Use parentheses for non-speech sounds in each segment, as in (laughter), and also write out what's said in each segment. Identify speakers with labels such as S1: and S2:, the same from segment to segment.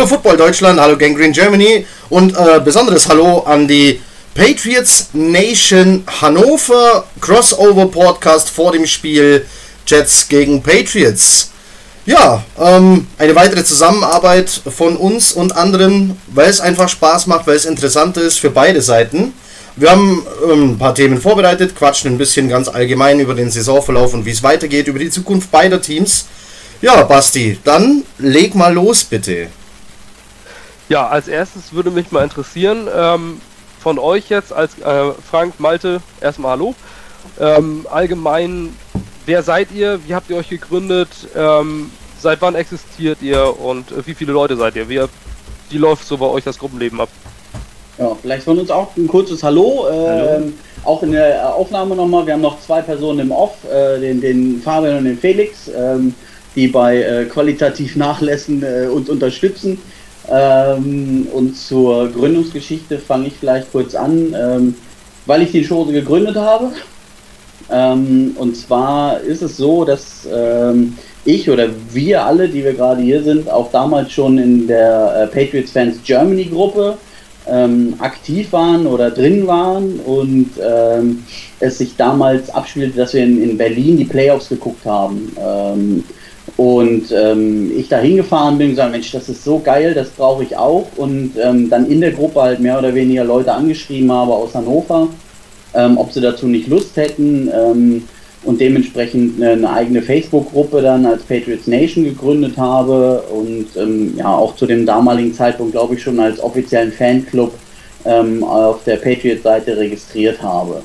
S1: Hallo Football Deutschland, hallo Gangrene Germany und äh, besonderes Hallo an die Patriots Nation Hannover Crossover Podcast vor dem Spiel Jets gegen Patriots. Ja, ähm, eine weitere Zusammenarbeit von uns und anderen, weil es einfach Spaß macht, weil es interessant ist für beide Seiten. Wir haben ähm, ein paar Themen vorbereitet, quatschen ein bisschen ganz allgemein über den Saisonverlauf und wie es weitergeht, über die Zukunft beider Teams. Ja, Basti, dann leg mal los, bitte.
S2: Ja, als erstes würde mich mal interessieren, ähm, von euch jetzt als äh, Frank, Malte, erstmal Hallo. Ähm, allgemein, wer seid ihr? Wie habt ihr euch gegründet? Ähm, seit wann existiert ihr und äh, wie viele Leute seid ihr? Wie, wie läuft so bei euch das Gruppenleben ab?
S3: Ja, vielleicht von uns auch ein kurzes Hallo. Hallo. Ähm, auch in der Aufnahme nochmal, wir haben noch zwei Personen im Off, äh, den, den Fabian und den Felix. Ähm, die bei äh, qualitativ Nachlässen äh, uns unterstützen. Ähm, und zur Gründungsgeschichte fange ich vielleicht kurz an, ähm, weil ich die Chose gegründet habe. Ähm, und zwar ist es so, dass ähm, ich oder wir alle, die wir gerade hier sind, auch damals schon in der äh, Patriots Fans Germany Gruppe ähm, aktiv waren oder drin waren und ähm, es sich damals abspielte, dass wir in, in Berlin die Playoffs geguckt haben. Und ähm, ich da hingefahren bin und gesagt, Mensch, das ist so geil, das brauche ich auch. Und ähm, dann in der Gruppe halt mehr oder weniger Leute angeschrieben habe aus Hannover, ähm, ob sie dazu nicht Lust hätten. Ähm, und dementsprechend eine, eine eigene Facebook-Gruppe dann als Patriots Nation gegründet habe und ähm, ja auch zu dem damaligen Zeitpunkt, glaube ich, schon als offiziellen Fanclub ähm, auf der Patriots-Seite registriert habe.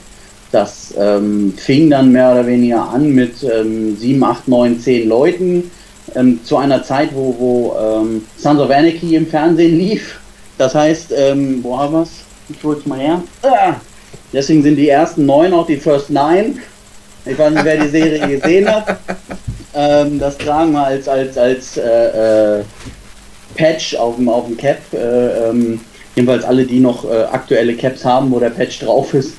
S3: Das ähm, fing dann mehr oder weniger an mit ähm, 7, 8, 9, 10 Leuten ähm, zu einer Zeit, wo, wo ähm, Sons of Anarchy im Fernsehen lief. Das heißt, ähm, wo haben wir es? Ich hol's mal her. Ah, deswegen sind die ersten neun auch die First Nine. Ich weiß nicht, wer die Serie (laughs) gesehen hat. Ähm, das tragen wir als, als, als äh, äh, Patch auf dem, auf dem Cap. Äh, ähm, jedenfalls alle, die noch äh, aktuelle Caps haben, wo der Patch drauf ist.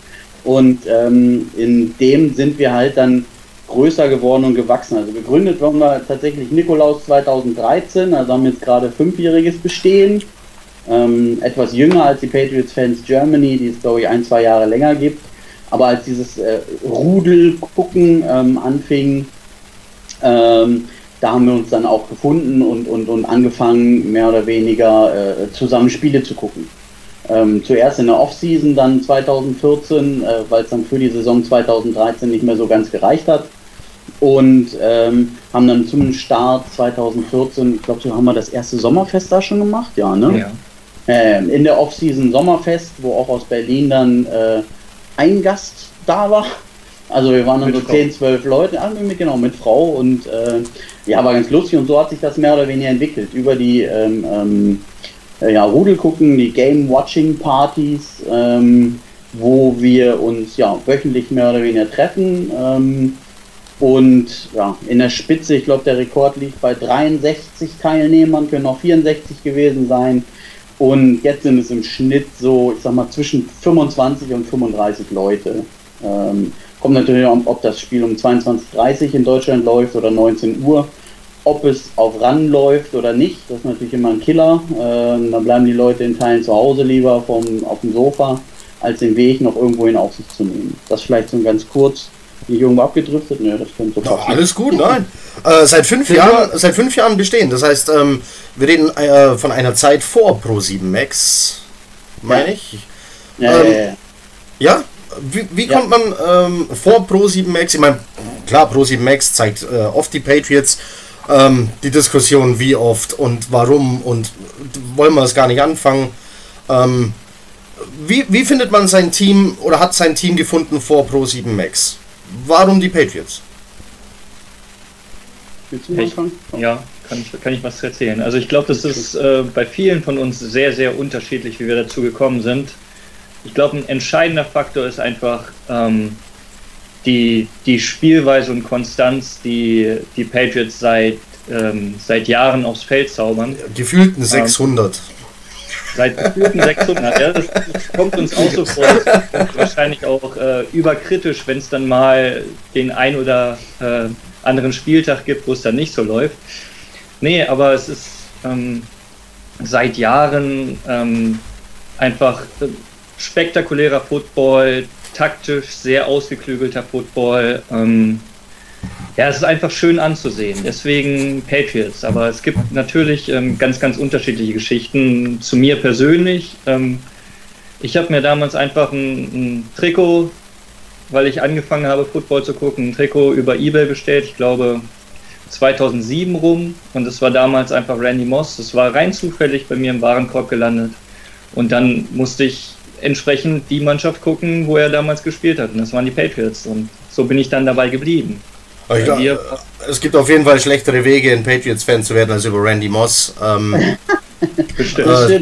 S3: Und ähm, in dem sind wir halt dann größer geworden und gewachsen. Also gegründet wurden wir tatsächlich Nikolaus 2013, also haben jetzt gerade fünfjähriges Bestehen. Ähm, etwas jünger als die Patriots Fans Germany, die es glaube ich ein, zwei Jahre länger gibt. Aber als dieses äh, Rudel ähm, anfing, ähm, da haben wir uns dann auch gefunden und, und, und angefangen, mehr oder weniger äh, zusammen Spiele zu gucken. Ähm, zuerst in der Offseason, dann 2014, äh, weil es dann für die Saison 2013 nicht mehr so ganz gereicht hat. Und ähm, haben dann zum Start 2014, ich glaube, so haben wir das erste Sommerfest da schon gemacht, ja, ne? Ja. Ähm, in der Offseason Sommerfest, wo auch aus Berlin dann äh, ein Gast da war. Also wir waren dann mit so Frau. 10, 12 Leute, ah, mit, genau, mit Frau und äh, ja, war ganz lustig und so hat sich das mehr oder weniger entwickelt. Über die ähm, ähm, äh, ja, Rudel gucken, die Game-Watching-Partys, ähm, wo wir uns ja wöchentlich mehr oder weniger treffen. Ähm, und ja, in der Spitze, ich glaube, der Rekord liegt bei 63 Teilnehmern, können auch 64 gewesen sein. Und jetzt sind es im Schnitt so, ich sag mal, zwischen 25 und 35 Leute. Ähm, kommt natürlich auch, ob das Spiel um 22.30 Uhr in Deutschland läuft oder 19 Uhr ob es auf Run läuft oder nicht, das ist natürlich immer ein Killer. Ähm, dann bleiben die Leute in Teilen zu Hause lieber vom, auf dem Sofa, als den Weg noch irgendwo in Aufsicht zu nehmen. Das vielleicht so ganz kurz. Nicht irgendwo abgedriftet? Ne, das könnte
S1: so. Ja, alles gut, nein. Äh, seit, fünf Jahren, seit fünf Jahren bestehen. Das heißt, ähm, wir reden äh, von einer Zeit vor Pro7 Max, meine ja. ich. Ja, ähm, ja, ja, Wie, wie kommt man ähm, vor Pro7 Max? Ich meine, klar, Pro7 Max zeigt äh, oft die Patriots ähm, die Diskussion, wie oft und warum und wollen wir es gar nicht anfangen. Ähm, wie, wie findet man sein Team oder hat sein Team gefunden vor Pro 7 Max? Warum die Patriots?
S4: Ich, ja, kann ich, kann ich was erzählen. Also ich glaube, das ist äh, bei vielen von uns sehr, sehr unterschiedlich, wie wir dazu gekommen sind. Ich glaube, ein entscheidender Faktor ist einfach ähm, die, die Spielweise und Konstanz, die die Patriots seit, ähm, seit Jahren aufs Feld zaubern.
S1: Gefühlten 600. Ähm,
S4: seit gefühlten 600, ja, das, das, kommt uns auch so vor. wahrscheinlich auch äh, überkritisch, wenn es dann mal den ein oder äh, anderen Spieltag gibt, wo es dann nicht so läuft. Nee, aber es ist ähm, seit Jahren ähm, einfach äh, spektakulärer Football, taktisch sehr ausgeklügelter Football. Ähm, ja, es ist einfach schön anzusehen. Deswegen Patriots. Aber es gibt natürlich ähm, ganz, ganz unterschiedliche Geschichten. Zu mir persönlich. Ähm, ich habe mir damals einfach ein, ein, Trikot, weil ich angefangen habe, Football zu gucken, ein Trikot über Ebay bestellt. Ich glaube 2007 rum. Und es war damals einfach Randy Moss. Das war rein zufällig bei mir im Warenkorb gelandet. Und dann musste ich entsprechend die Mannschaft gucken, wo er damals gespielt hat. Und das waren die Patriots. Und so bin ich dann dabei geblieben.
S1: Glaub, es gibt auf jeden Fall schlechtere Wege, ein Patriots-Fan zu werden, als über Randy Moss. Ähm, (laughs)
S3: Bestimmt. Äh,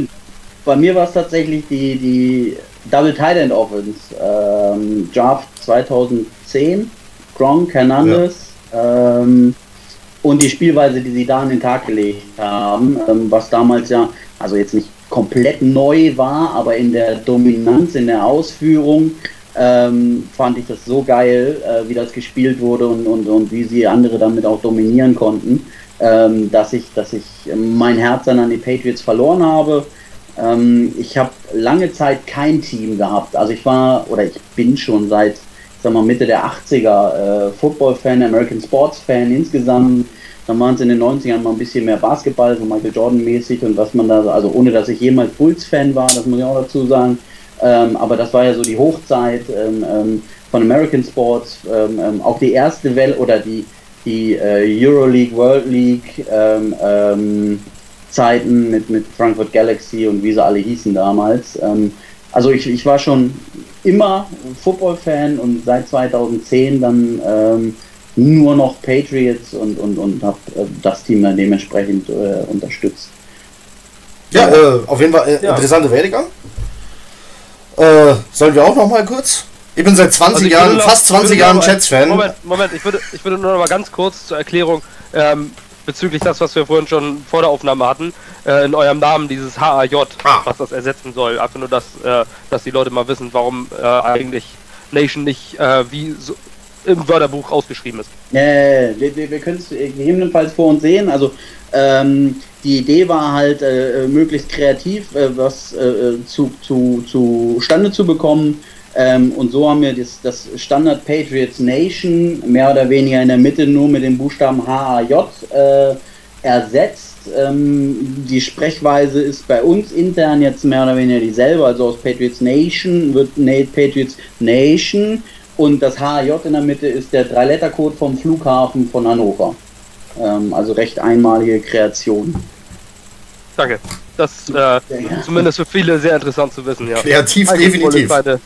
S3: Bei mir war es tatsächlich die, die Double Tight End Offense. Ähm, Draft 2010, Gronk, Hernandez ja. ähm, und die Spielweise, die sie da an den Tag gelegt haben, ähm, was damals ja, also jetzt nicht komplett neu war, aber in der Dominanz, in der Ausführung ähm, fand ich das so geil, äh, wie das gespielt wurde und, und, und wie sie andere damit auch dominieren konnten, ähm, dass, ich, dass ich mein Herz dann an die Patriots verloren habe. Ähm, ich habe lange Zeit kein Team gehabt. Also ich war, oder ich bin schon seit sag mal, Mitte der 80er äh, Football-Fan, American Sports-Fan insgesamt. Dann waren es in den 90ern mal ein bisschen mehr Basketball, so Michael Jordan-mäßig und was man da, also ohne dass ich jemals Bulls-Fan war, das muss ich auch dazu sagen. Ähm, aber das war ja so die Hochzeit ähm, ähm von American Sports, ähm, ähm, auch die erste Welle oder die, die äh, Euroleague, World League Zeiten mit, mit Frankfurt Galaxy und wie sie alle hießen damals. also ich, ich war schon immer Football-Fan und seit 2010 dann nur noch Patriots und, und, und habe äh, das Team dann dementsprechend äh, unterstützt.
S1: Ja, äh, auf jeden Fall äh, ja. interessante Werdegang. Äh, sollen wir auch noch mal kurz? Ich bin seit 20 also Jahren, noch, fast 20 Jahren Jets-Fan.
S2: Moment, Moment, ich würde, ich würde nur noch mal ganz kurz zur Erklärung ähm, bezüglich das, was wir vorhin schon vor der Aufnahme hatten, äh, in eurem Namen dieses HAJ, ah. was das ersetzen soll. Einfach nur, dass, äh, dass die Leute mal wissen, warum äh, eigentlich Nation nicht äh, wie so im Wörterbuch ausgeschrieben ist.
S3: Ja, wir, wir, wir können es gegebenenfalls vor uns sehen. Also ähm, die Idee war halt, äh, möglichst kreativ äh, was äh, zu, zu, zustande zu bekommen. Ähm, und so haben wir das, das, Standard Patriots Nation mehr oder weniger in der Mitte nur mit dem Buchstaben HAJ äh, ersetzt. Ähm, die Sprechweise ist bei uns intern jetzt mehr oder weniger dieselbe. Also aus Patriots Nation wird Patriots Nation und das HAJ in der Mitte ist der Dreilettercode vom Flughafen von Hannover. Ähm, also recht einmalige Kreation.
S2: Danke. Das äh, ja, zumindest für viele sehr interessant zu wissen, ja.
S1: Kreativ, Eigentlich definitiv.
S2: Deine,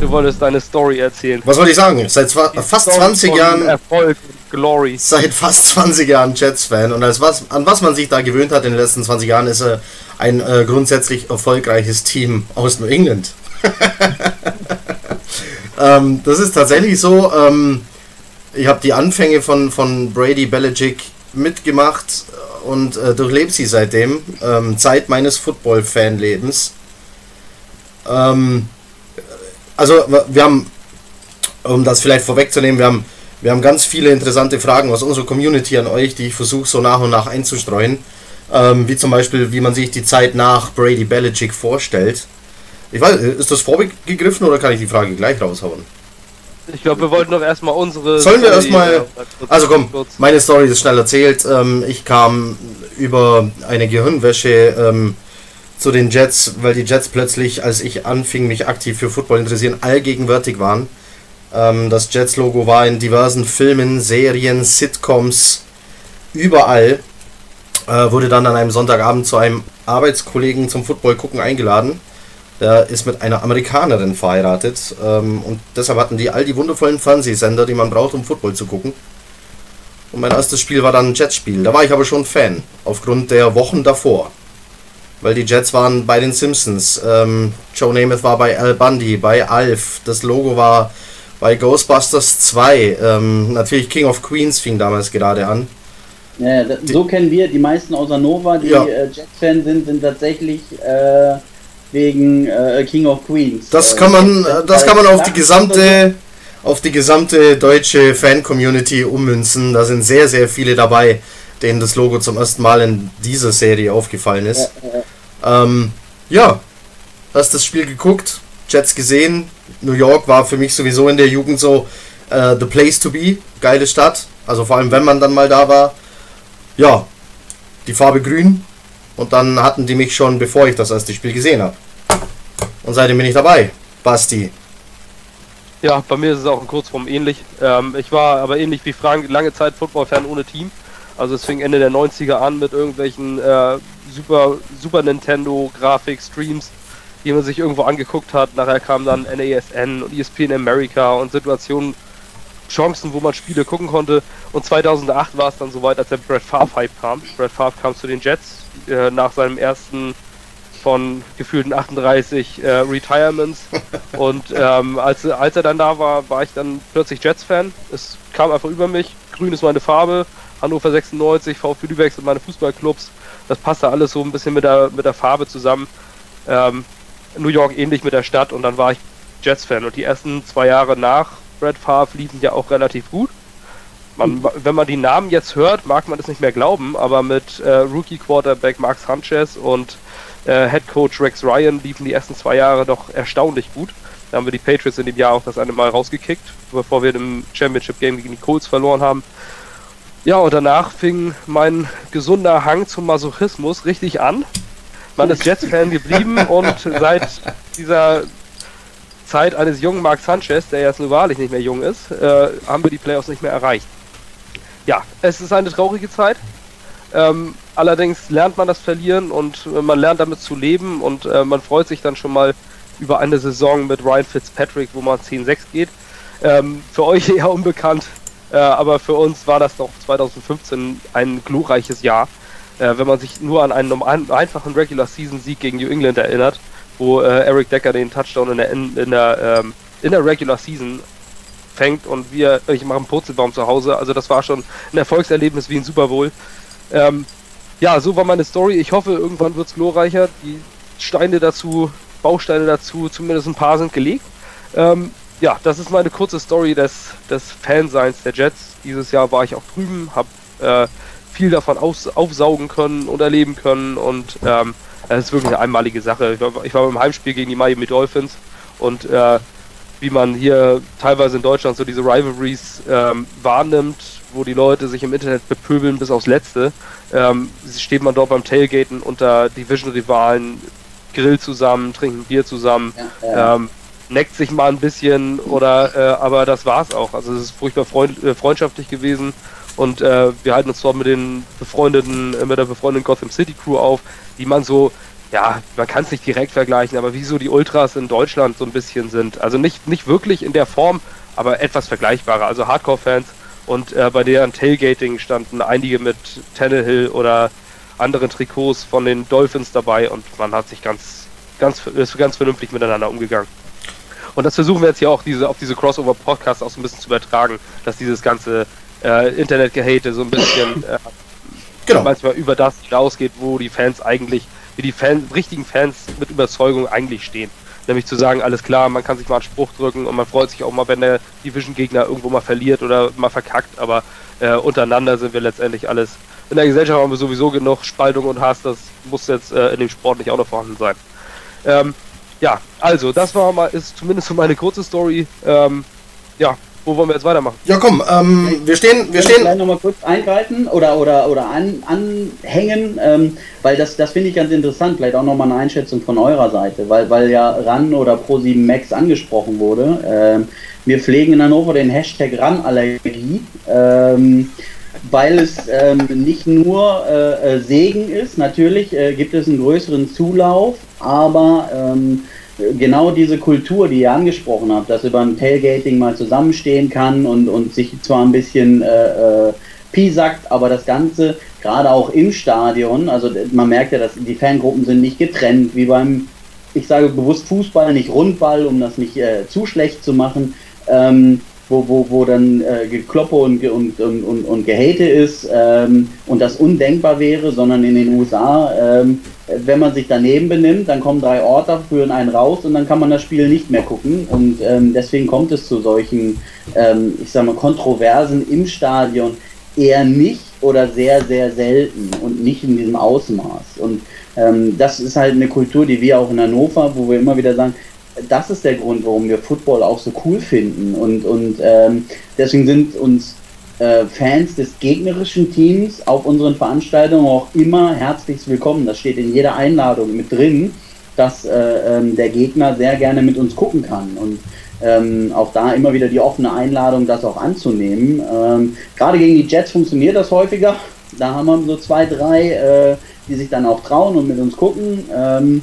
S2: du wolltest deine Story erzählen.
S1: Was wollte ich sagen? Seit fast 20 Jahren.
S2: Erfolg, Glory.
S1: Seit fast 20 Jahren Jets-Fan. Und als was, an was man sich da gewöhnt hat in den letzten 20 Jahren, ist äh, ein äh, grundsätzlich erfolgreiches Team aus New England. (laughs) ähm, das ist tatsächlich so. Ähm, ich habe die Anfänge von, von Brady Belichick mitgemacht und äh, durchlebe sie seitdem. Ähm, Zeit meines Football-Fanlebens. Ähm, also wir haben, um das vielleicht vorwegzunehmen, wir haben, wir haben ganz viele interessante Fragen aus unserer Community an euch, die ich versuche so nach und nach einzustreuen. Ähm, wie zum Beispiel, wie man sich die Zeit nach Brady Belichick vorstellt. Ich weiß, ist das vorgegriffen oder kann ich die Frage gleich raushauen?
S2: Ich glaube, wir wollten doch erstmal unsere.
S1: Sollen wir erstmal. Also komm, meine Story ist schnell erzählt. Ähm, ich kam über eine Gehirnwäsche ähm, zu den Jets, weil die Jets plötzlich, als ich anfing, mich aktiv für Football interessieren, allgegenwärtig waren. Ähm, das Jets-Logo war in diversen Filmen, Serien, Sitcoms, überall. Äh, wurde dann an einem Sonntagabend zu einem Arbeitskollegen zum Football gucken eingeladen der ist mit einer Amerikanerin verheiratet ähm, und deshalb hatten die all die wundervollen Fernsehsender, die man braucht, um Football zu gucken. Und mein erstes Spiel war dann ein Jetspiel. Da war ich aber schon Fan, aufgrund der Wochen davor. Weil die Jets waren bei den Simpsons. Ähm, Joe Namath war bei Al Bundy, bei Alf. Das Logo war bei Ghostbusters 2. Ähm, natürlich King of Queens fing damals gerade an.
S3: Ja, so kennen wir die meisten aus Hannover, die ja. äh, Jets-Fans sind, sind tatsächlich äh, wegen äh, King of Queens.
S1: Das kann man, äh, das kann man auf die gesamte, auf die gesamte deutsche Fan-Community ummünzen. Da sind sehr, sehr viele dabei. denen das Logo zum ersten Mal in dieser Serie aufgefallen ist. Ja, ähm, ja hast das Spiel geguckt, Jets gesehen. New York war für mich sowieso in der Jugend so uh, the place to be. Geile Stadt. Also vor allem, wenn man dann mal da war. Ja, die Farbe grün. Und dann hatten die mich schon, bevor ich das erste Spiel gesehen habe. Und seitdem bin ich dabei. Basti.
S2: Ja, bei mir ist es auch in Kurzform ähnlich. Ähm, ich war aber ähnlich wie Frank lange Zeit Football-Fan ohne Team. Also es fing Ende der 90er an mit irgendwelchen äh, Super, Super Nintendo Grafik-Streams, die man sich irgendwo angeguckt hat. Nachher kam dann NASN und ESPN America und Situationen, Chancen, wo man Spiele gucken konnte. Und 2008 war es dann soweit, als der Brad Favre Hype kam. Brad Favre kam zu den Jets äh, nach seinem ersten von gefühlten 38 äh, Retirements. (laughs) Und ähm, als, als er dann da war, war ich dann plötzlich Jets-Fan. Es kam einfach über mich. Grün ist meine Farbe. Hannover 96, VfB Lübeck sind meine Fußballclubs. Das passte alles so ein bisschen mit der, mit der Farbe zusammen. Ähm, New York ähnlich mit der Stadt und dann war ich Jets-Fan. Und die ersten zwei Jahre nach Brad Favre liefen ja auch relativ gut. Man, wenn man die Namen jetzt hört, mag man es nicht mehr glauben, aber mit äh, Rookie-Quarterback Mark Sanchez und äh, Head Coach Rex Ryan liefen die ersten zwei Jahre doch erstaunlich gut. Da haben wir die Patriots in dem Jahr auch das eine Mal rausgekickt, bevor wir im Championship Game gegen die Colts verloren haben. Ja, und danach fing mein gesunder Hang zum Masochismus richtig an. Man ist Jets-Fan geblieben (laughs) und seit dieser Zeit eines jungen Mark Sanchez, der jetzt nur wahrlich nicht mehr jung ist, äh, haben wir die Playoffs nicht mehr erreicht. Ja, es ist eine traurige Zeit. Ähm, allerdings lernt man das Verlieren und äh, man lernt damit zu leben und äh, man freut sich dann schon mal über eine Saison mit Ryan Fitzpatrick, wo man 10-6 geht. Ähm, für euch (laughs) eher unbekannt, äh, aber für uns war das doch 2015 ein glorreiches Jahr. Äh, wenn man sich nur an einen einfachen Regular Season Sieg gegen New England erinnert, wo äh, Eric Decker den Touchdown in der, in, in der, ähm, in der Regular Season fängt und wir, ich mache einen Purzelbaum zu Hause. Also das war schon ein Erfolgserlebnis wie ein Super Bowl. Ähm, ja, so war meine Story. Ich hoffe, irgendwann wird es glorreicher. Die Steine dazu, Bausteine dazu, zumindest ein paar sind gelegt. Ähm, ja, das ist meine kurze Story des, des Fanseins der Jets. Dieses Jahr war ich auch drüben, habe äh, viel davon aus, aufsaugen können und erleben können und ähm, es ist wirklich eine einmalige Sache. Ich war, ich war beim Heimspiel gegen die Miami Dolphins und äh, wie man hier teilweise in Deutschland so diese Rivalries ähm, wahrnimmt, wo die Leute sich im Internet bepöbeln bis aufs Letzte, ähm, steht man dort beim Tailgaten unter Division-Rivalen, grillt zusammen, trinkt ein Bier zusammen, ja, ja. Ähm, neckt sich mal ein bisschen oder äh, aber das war's auch. Also es ist furchtbar freund, äh, freundschaftlich gewesen und äh, wir halten uns dort mit den befreundeten, äh, mit der befreundeten Gotham City Crew auf, die man so ja, man kann es nicht direkt vergleichen, aber wie so die Ultras in Deutschland so ein bisschen sind. Also nicht, nicht wirklich in der Form, aber etwas vergleichbarer. Also Hardcore-Fans und äh, bei deren Tailgating standen einige mit Tannehill oder anderen Trikots von den Dolphins dabei und man hat sich ganz, ganz, ist ganz vernünftig miteinander umgegangen. Und das versuchen wir jetzt hier auch diese, auf diese Crossover-Podcasts auch so ein bisschen zu übertragen, dass dieses ganze äh, Internet-Gehate so ein bisschen äh, genau. manchmal über das hinausgeht, wo die Fans eigentlich wie die Fan, richtigen Fans mit Überzeugung eigentlich stehen. Nämlich zu sagen, alles klar, man kann sich mal einen Spruch drücken und man freut sich auch mal, wenn der Division-Gegner irgendwo mal verliert oder mal verkackt, aber äh, untereinander sind wir letztendlich alles. In der Gesellschaft haben wir sowieso genug Spaltung und Hass, das muss jetzt äh, in dem Sport nicht auch noch vorhanden sein. Ähm, ja, also, das war mal, ist zumindest so meine kurze Story. Ähm, ja, wo wollen wir jetzt weitermachen?
S1: Ja, komm, ähm, wir stehen, wir stehen.
S3: Vielleicht nochmal kurz eingreifen oder, oder, oder an, anhängen, ähm, weil das, das finde ich ganz interessant. Vielleicht auch nochmal eine Einschätzung von eurer Seite, weil, weil ja RAN oder Pro7 Max angesprochen wurde. Ähm, wir pflegen in Hannover den Hashtag RAN-Allergie. Ähm, weil es ähm, nicht nur äh, äh, Segen ist, natürlich äh, gibt es einen größeren Zulauf, aber ähm, genau diese Kultur, die ihr angesprochen habt, dass über ein Tailgating mal zusammenstehen kann und, und sich zwar ein bisschen äh, äh, piesackt, aber das Ganze gerade auch im Stadion, also man merkt ja, dass die Fangruppen sind nicht getrennt, wie beim, ich sage bewusst Fußball, nicht Rundball, um das nicht äh, zu schlecht zu machen. Ähm, wo, wo, wo dann äh, Gekloppe und, und, und, und, und Gehate ist ähm, und das undenkbar wäre, sondern in den USA, ähm, wenn man sich daneben benimmt, dann kommen drei Orte, führen einen raus und dann kann man das Spiel nicht mehr gucken. Und ähm, deswegen kommt es zu solchen, ähm, ich sag mal, Kontroversen im Stadion. eher nicht oder sehr, sehr selten und nicht in diesem Ausmaß. Und ähm, das ist halt eine Kultur, die wir auch in Hannover, wo wir immer wieder sagen, das ist der Grund, warum wir Football auch so cool finden. Und, und ähm, deswegen sind uns äh, Fans des gegnerischen Teams auf unseren Veranstaltungen auch immer herzlich willkommen. Das steht in jeder Einladung mit drin, dass äh, ähm, der Gegner sehr gerne mit uns gucken kann. Und ähm, auch da immer wieder die offene Einladung, das auch anzunehmen. Ähm, Gerade gegen die Jets funktioniert das häufiger. Da haben wir so zwei, drei, äh, die sich dann auch trauen und mit uns gucken. Ähm,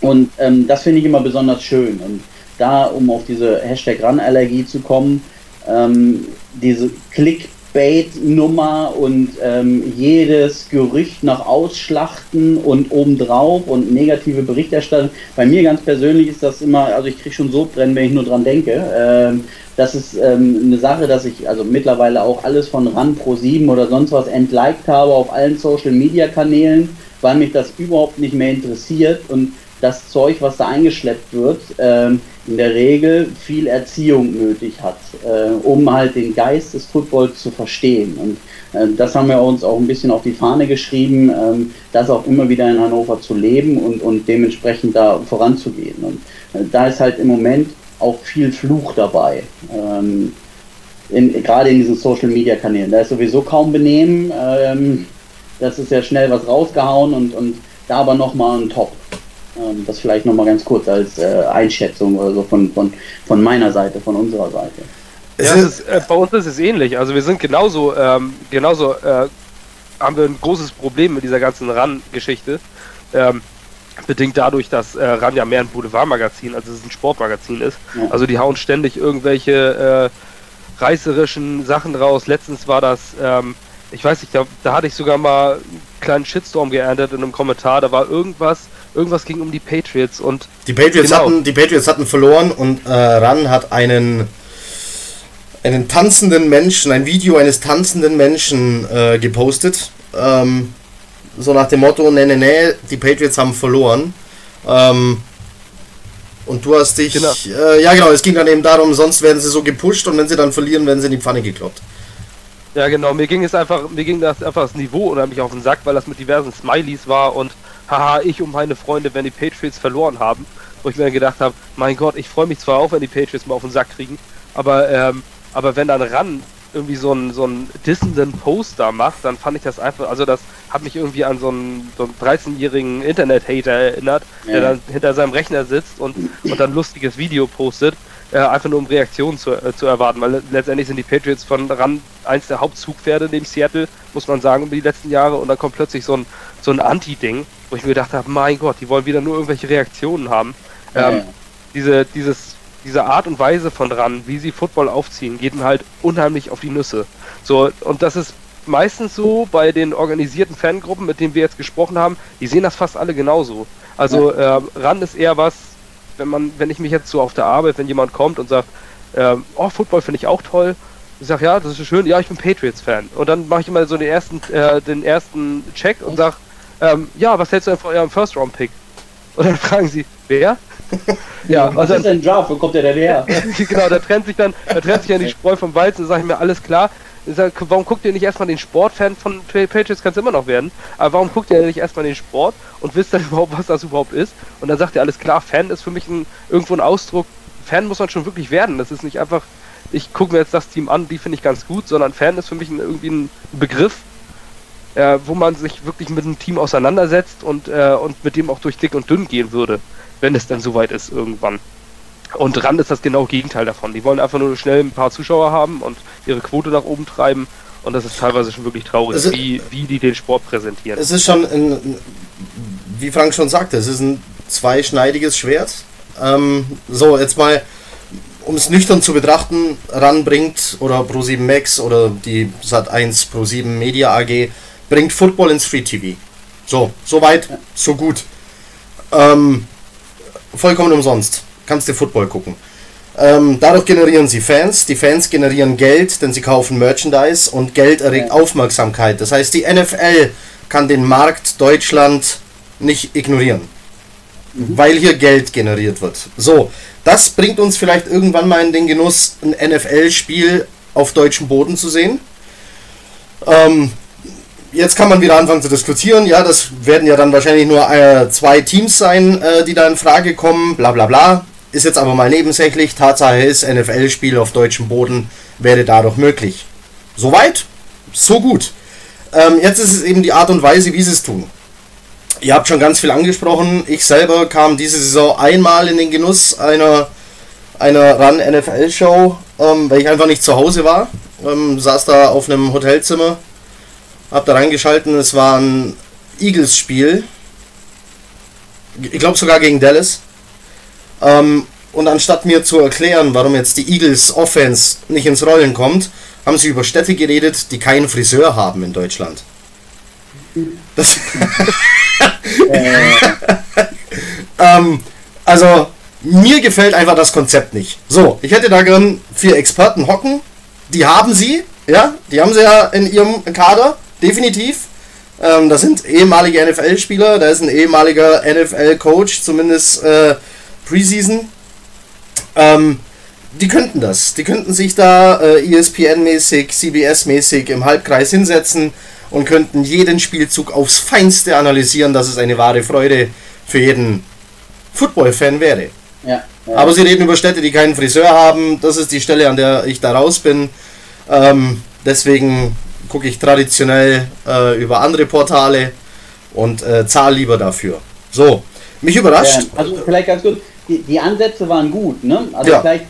S3: und ähm, das finde ich immer besonders schön. Und da, um auf diese Hashtag-Ran-Allergie zu kommen, ähm, diese Clickbait-Nummer und ähm, jedes Gerücht nach Ausschlachten und obendrauf und negative Berichterstattung. Bei mir ganz persönlich ist das immer, also ich kriege schon so brennen, wenn ich nur dran denke. Ähm, das ist ähm, eine Sache, dass ich also mittlerweile auch alles von RAN Pro 7 oder sonst was entliked habe auf allen Social Media Kanälen, weil mich das überhaupt nicht mehr interessiert und das Zeug, was da eingeschleppt wird, ähm, in der Regel viel Erziehung nötig hat, äh, um halt den Geist des Footballs zu verstehen. Und äh, das haben wir uns auch ein bisschen auf die Fahne geschrieben, ähm, das auch immer wieder in Hannover zu leben und, und dementsprechend da voranzugehen. Und äh, da ist halt im Moment auch viel Fluch dabei. Ähm, in, gerade in diesen Social Media Kanälen. Da ist sowieso kaum Benehmen. Ähm, das ist ja schnell was rausgehauen und, und da aber nochmal ein Top. Ähm, das vielleicht nochmal ganz kurz als äh, Einschätzung oder so von, von, von meiner Seite, von unserer Seite.
S2: Ja, ist, äh, bei uns ist es ähnlich. Also wir sind genauso, ähm, genauso äh, haben wir ein großes Problem mit dieser ganzen RAN-Geschichte. Ähm, bedingt dadurch, dass äh, RAN ja mehr ein Boulevardmagazin, als es ein Sportmagazin ist. Ja. Also die hauen ständig irgendwelche äh, reißerischen Sachen raus. Letztens war das, ähm, ich weiß nicht, da, da hatte ich sogar mal einen kleinen Shitstorm geerntet in einem Kommentar. Da war irgendwas, irgendwas ging um die Patriots und
S1: die Patriots genau. hatten die Patriots hatten verloren und äh, Ran hat einen einen tanzenden Menschen, ein Video eines tanzenden Menschen äh, gepostet. Ähm, so nach dem Motto, nee, nee, nee, die Patriots haben verloren. Ähm, und du hast dich. Genau. Äh, ja, genau, es ging dann eben darum, sonst werden sie so gepusht und wenn sie dann verlieren, werden sie in die Pfanne gekloppt.
S2: Ja, genau, mir ging es einfach, mir ging das einfach das Niveau unheimlich auf den Sack, weil das mit diversen Smileys war und haha, ich und meine Freunde, wenn die Patriots verloren haben. Wo ich mir gedacht habe, mein Gott, ich freue mich zwar auch, wenn die Patriots mal auf den Sack kriegen, aber, ähm, aber wenn dann ran irgendwie so einen so einen dissenden Poster macht, dann fand ich das einfach, also das hat mich irgendwie an so einen, so einen 13-jährigen Internet-Hater erinnert, ja. der dann hinter seinem Rechner sitzt und, und dann lustiges Video postet, äh, einfach nur um Reaktionen zu, äh, zu erwarten, weil letztendlich sind die Patriots von ran eins der Hauptzugpferde neben Seattle, muss man sagen, über die letzten Jahre und dann kommt plötzlich so ein, so ein Anti-Ding, wo ich mir gedacht habe, mein Gott, die wollen wieder nur irgendwelche Reaktionen haben. Ähm, diese, dieses, diese Art und Weise von dran, wie sie Football aufziehen, geht mir halt unheimlich auf die Nüsse. So, und das ist meistens so bei den organisierten Fangruppen, mit denen wir jetzt gesprochen haben, die sehen das fast alle genauso. Also äh, RAN ist eher was, wenn man, wenn ich mich jetzt so auf der Arbeit, wenn jemand kommt und sagt, äh, oh, Football finde ich auch toll, ich sage, ja, das ist schön, ja, ich bin Patriots-Fan. Und dann mache ich immer so den ersten, äh, den ersten Check und sage, ähm, ja, was hältst du denn von eurem First-Round-Pick? Und dann fragen sie, wer? (laughs)
S3: ja, was ist denn Draft? Wo kommt der denn her? (laughs)
S2: genau, da trennt sich dann, da trennt sich dann die Spreu vom Weizen, sage ich mir, alles klar. Sag, warum guckt ihr nicht erstmal den Sportfan von Patriots, kann es immer noch werden, aber warum guckt ihr nicht erstmal den Sport und wisst dann (laughs) überhaupt, was das überhaupt ist? Und dann sagt ihr, alles klar, Fan ist für mich ein, irgendwo ein Ausdruck, Fan muss man schon wirklich werden, das ist nicht einfach, ich gucke mir jetzt das Team an, die finde ich ganz gut, sondern Fan ist für mich ein, irgendwie ein Begriff, äh, wo man sich wirklich mit einem Team auseinandersetzt und, äh, und mit dem auch durch dick und dünn gehen würde, wenn es dann soweit ist irgendwann. Und RAN ist das genau Gegenteil davon. Die wollen einfach nur schnell ein paar Zuschauer haben und ihre Quote nach oben treiben. Und das ist teilweise schon wirklich traurig, ist, wie, wie die den Sport präsentieren.
S1: Es ist schon, ein, wie Frank schon sagte, es ist ein zweischneidiges Schwert. Ähm, so, jetzt mal, um es nüchtern zu betrachten, RAN bringt, oder Pro7 Max oder die Sat1 Pro7 Media AG, bringt Football ins Free TV. So, so weit, so gut. Ähm, vollkommen umsonst. Kannst du Football gucken. Ähm, dadurch generieren sie Fans. Die Fans generieren Geld, denn sie kaufen Merchandise und Geld erregt ja. Aufmerksamkeit. Das heißt, die NFL kann den Markt Deutschland nicht ignorieren, mhm. weil hier Geld generiert wird. So, das bringt uns vielleicht irgendwann mal in den Genuss, ein NFL-Spiel auf deutschem Boden zu sehen. Ähm, jetzt kann man wieder anfangen zu diskutieren. Ja, das werden ja dann wahrscheinlich nur äh, zwei Teams sein, äh, die da in Frage kommen. Bla bla bla. Ist jetzt aber mal nebensächlich. Tatsache ist, NFL-Spiel auf deutschem Boden wäre dadurch möglich. Soweit, so gut. Ähm, jetzt ist es eben die Art und Weise, wie sie es tun. Ihr habt schon ganz viel angesprochen. Ich selber kam diese Saison einmal in den Genuss einer, einer Run-NFL-Show, ähm, weil ich einfach nicht zu Hause war. Ähm, saß da auf einem Hotelzimmer, hab da reingeschalten. Es war ein Eagles-Spiel. Ich glaube sogar gegen Dallas. Ähm, und anstatt mir zu erklären, warum jetzt die Eagles Offense nicht ins Rollen kommt, haben sie über Städte geredet, die keinen Friseur haben in Deutschland. Das (laughs) ähm, also, mir gefällt einfach das Konzept nicht. So, ich hätte da gern vier Experten hocken. Die haben sie, ja, die haben sie ja in ihrem Kader, definitiv. Ähm, das sind ehemalige NFL-Spieler, da ist ein ehemaliger NFL-Coach, zumindest äh, Preseason. Ähm, die könnten das. Die könnten sich da äh, ESPN-mäßig, CBS-mäßig im Halbkreis hinsetzen und könnten jeden Spielzug aufs Feinste analysieren, dass es eine wahre Freude für jeden Football-Fan wäre. Ja, ja. Aber sie reden über Städte, die keinen Friseur haben. Das ist die Stelle, an der ich da raus bin. Ähm, deswegen gucke ich traditionell äh, über andere Portale und äh, zahle lieber dafür. So, mich überrascht.
S3: Ja, also vielleicht ganz kurz, die, die Ansätze waren gut, ne? Also ja. vielleicht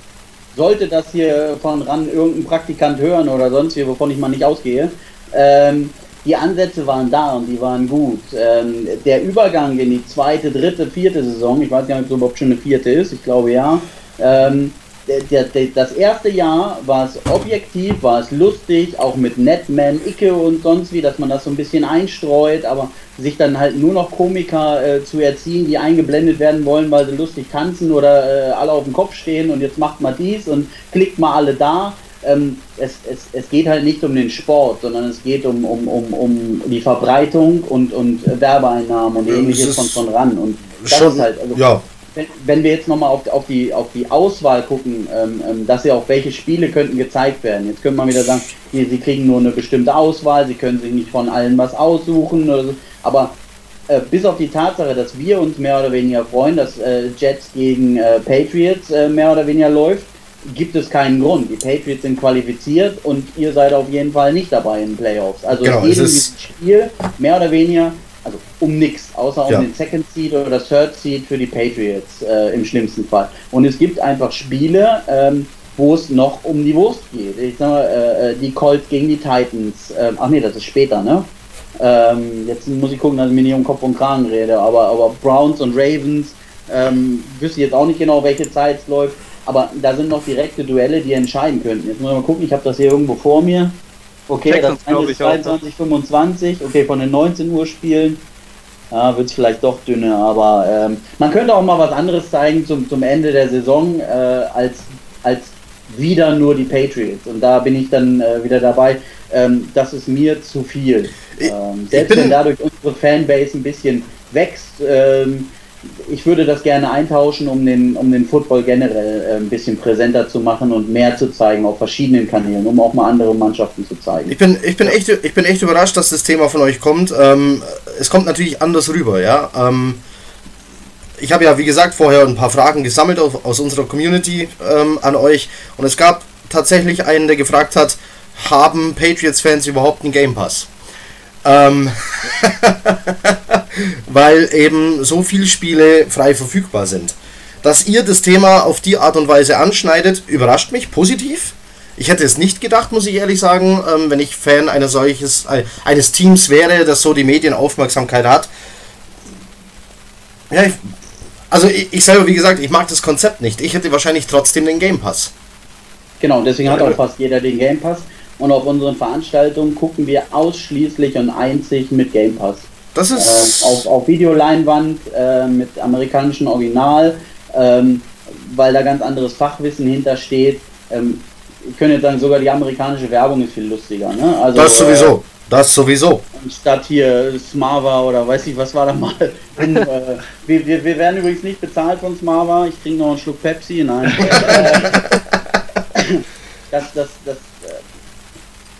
S3: sollte das hier von ran irgendein Praktikant hören oder sonst wie, wovon ich mal nicht ausgehe. Ähm, die Ansätze waren da und die waren gut. Ähm, der Übergang in die zweite, dritte, vierte Saison, ich weiß gar nicht, ob es überhaupt schon eine vierte ist, ich glaube ja. Ähm, der, der, das erste Jahr war es objektiv, war es lustig, auch mit Netman, Icke und sonst wie, dass man das so ein bisschen einstreut, aber sich dann halt nur noch Komiker äh, zu erziehen, die eingeblendet werden wollen, weil sie lustig tanzen oder äh, alle auf dem Kopf stehen und jetzt macht mal dies und klickt mal alle da ähm, es, es, es geht halt nicht um den Sport, sondern es geht um, um, um, um die Verbreitung und, und Werbeeinnahmen und ähnliches von, von ran. Und das schon, ist halt, also, ja. Wenn, wenn wir jetzt nochmal auf, auf, die, auf die Auswahl gucken, ähm, ähm, dass ja auch welche Spiele könnten gezeigt werden. Jetzt könnte man wieder sagen, hier, sie kriegen nur eine bestimmte Auswahl, sie können sich nicht von allen was aussuchen oder so. Aber äh, bis auf die Tatsache, dass wir uns mehr oder weniger freuen, dass äh, Jets gegen äh, Patriots äh, mehr oder weniger läuft, gibt es keinen Grund. Die Patriots sind qualifiziert und ihr seid auf jeden Fall nicht dabei in den Playoffs. Also genau, dieses Spiel mehr oder weniger, also um nichts, außer ja. um den Second Seed oder Third Seed für die Patriots äh, im schlimmsten Fall. Und es gibt einfach Spiele, ähm, wo es noch um die Wurst geht. Ich sag mal, äh, äh die Colts gegen die Titans. Ähm, ach nee, das ist später, ne? Ähm, jetzt muss ich gucken, dass ich mir nicht um Kopf und Kragen rede, aber, aber Browns und Ravens, ähm, wüsste ich jetzt auch nicht genau, welche Zeit es läuft. Aber da sind noch direkte Duelle, die entscheiden könnten. Jetzt muss ich mal gucken, ich habe das hier irgendwo vor mir. Okay, Texans, das eine ist 22, 25. Okay, von den 19 Uhr Spielen ja, wird es vielleicht doch dünner. Aber ähm, man könnte auch mal was anderes zeigen zum, zum Ende der Saison äh, als, als wieder nur die Patriots. Und da bin ich dann äh, wieder dabei. Ähm, das ist mir zu viel. Ähm, selbst wenn dadurch unsere Fanbase ein bisschen wächst, ähm, ich würde das gerne eintauschen, um den, um den Football generell äh, ein bisschen präsenter zu machen und mehr zu zeigen auf verschiedenen Kanälen, um auch mal andere Mannschaften zu zeigen.
S1: Ich bin, ich bin, echt, ich bin echt überrascht, dass das Thema von euch kommt. Ähm, es kommt natürlich anders rüber, ja. Ähm, ich habe ja, wie gesagt, vorher ein paar Fragen gesammelt auf, aus unserer Community ähm, an euch und es gab tatsächlich einen, der gefragt hat, haben Patriots-Fans überhaupt einen Game Pass? Ähm (laughs) weil eben so viele Spiele frei verfügbar sind. Dass ihr das Thema auf die Art und Weise anschneidet, überrascht mich positiv. Ich hätte es nicht gedacht, muss ich ehrlich sagen, ähm, wenn ich Fan eines solches, äh, eines Teams wäre, das so die Medienaufmerksamkeit hat. Ja, ich, also ich, ich, selber, wie gesagt, ich mag das Konzept nicht. Ich hätte wahrscheinlich trotzdem den Game Pass.
S3: Genau, deswegen hat auch fast jeder den Game Pass. Und auf unseren Veranstaltungen gucken wir ausschließlich und einzig mit Game Pass.
S1: Das ist.
S3: Äh, auf, auf Videoleinwand äh, mit amerikanischem Original, ähm, weil da ganz anderes Fachwissen hintersteht. Ähm, ich könnte sagen, sogar die amerikanische Werbung ist viel lustiger. Ne?
S1: Also, das sowieso. Äh, das sowieso.
S3: Statt hier Smava oder weiß ich, was war da mal. (laughs) In, äh, wir, wir, wir werden übrigens nicht bezahlt von Smava. Ich trinke noch einen Schluck Pepsi. Nein. (laughs) das, das, das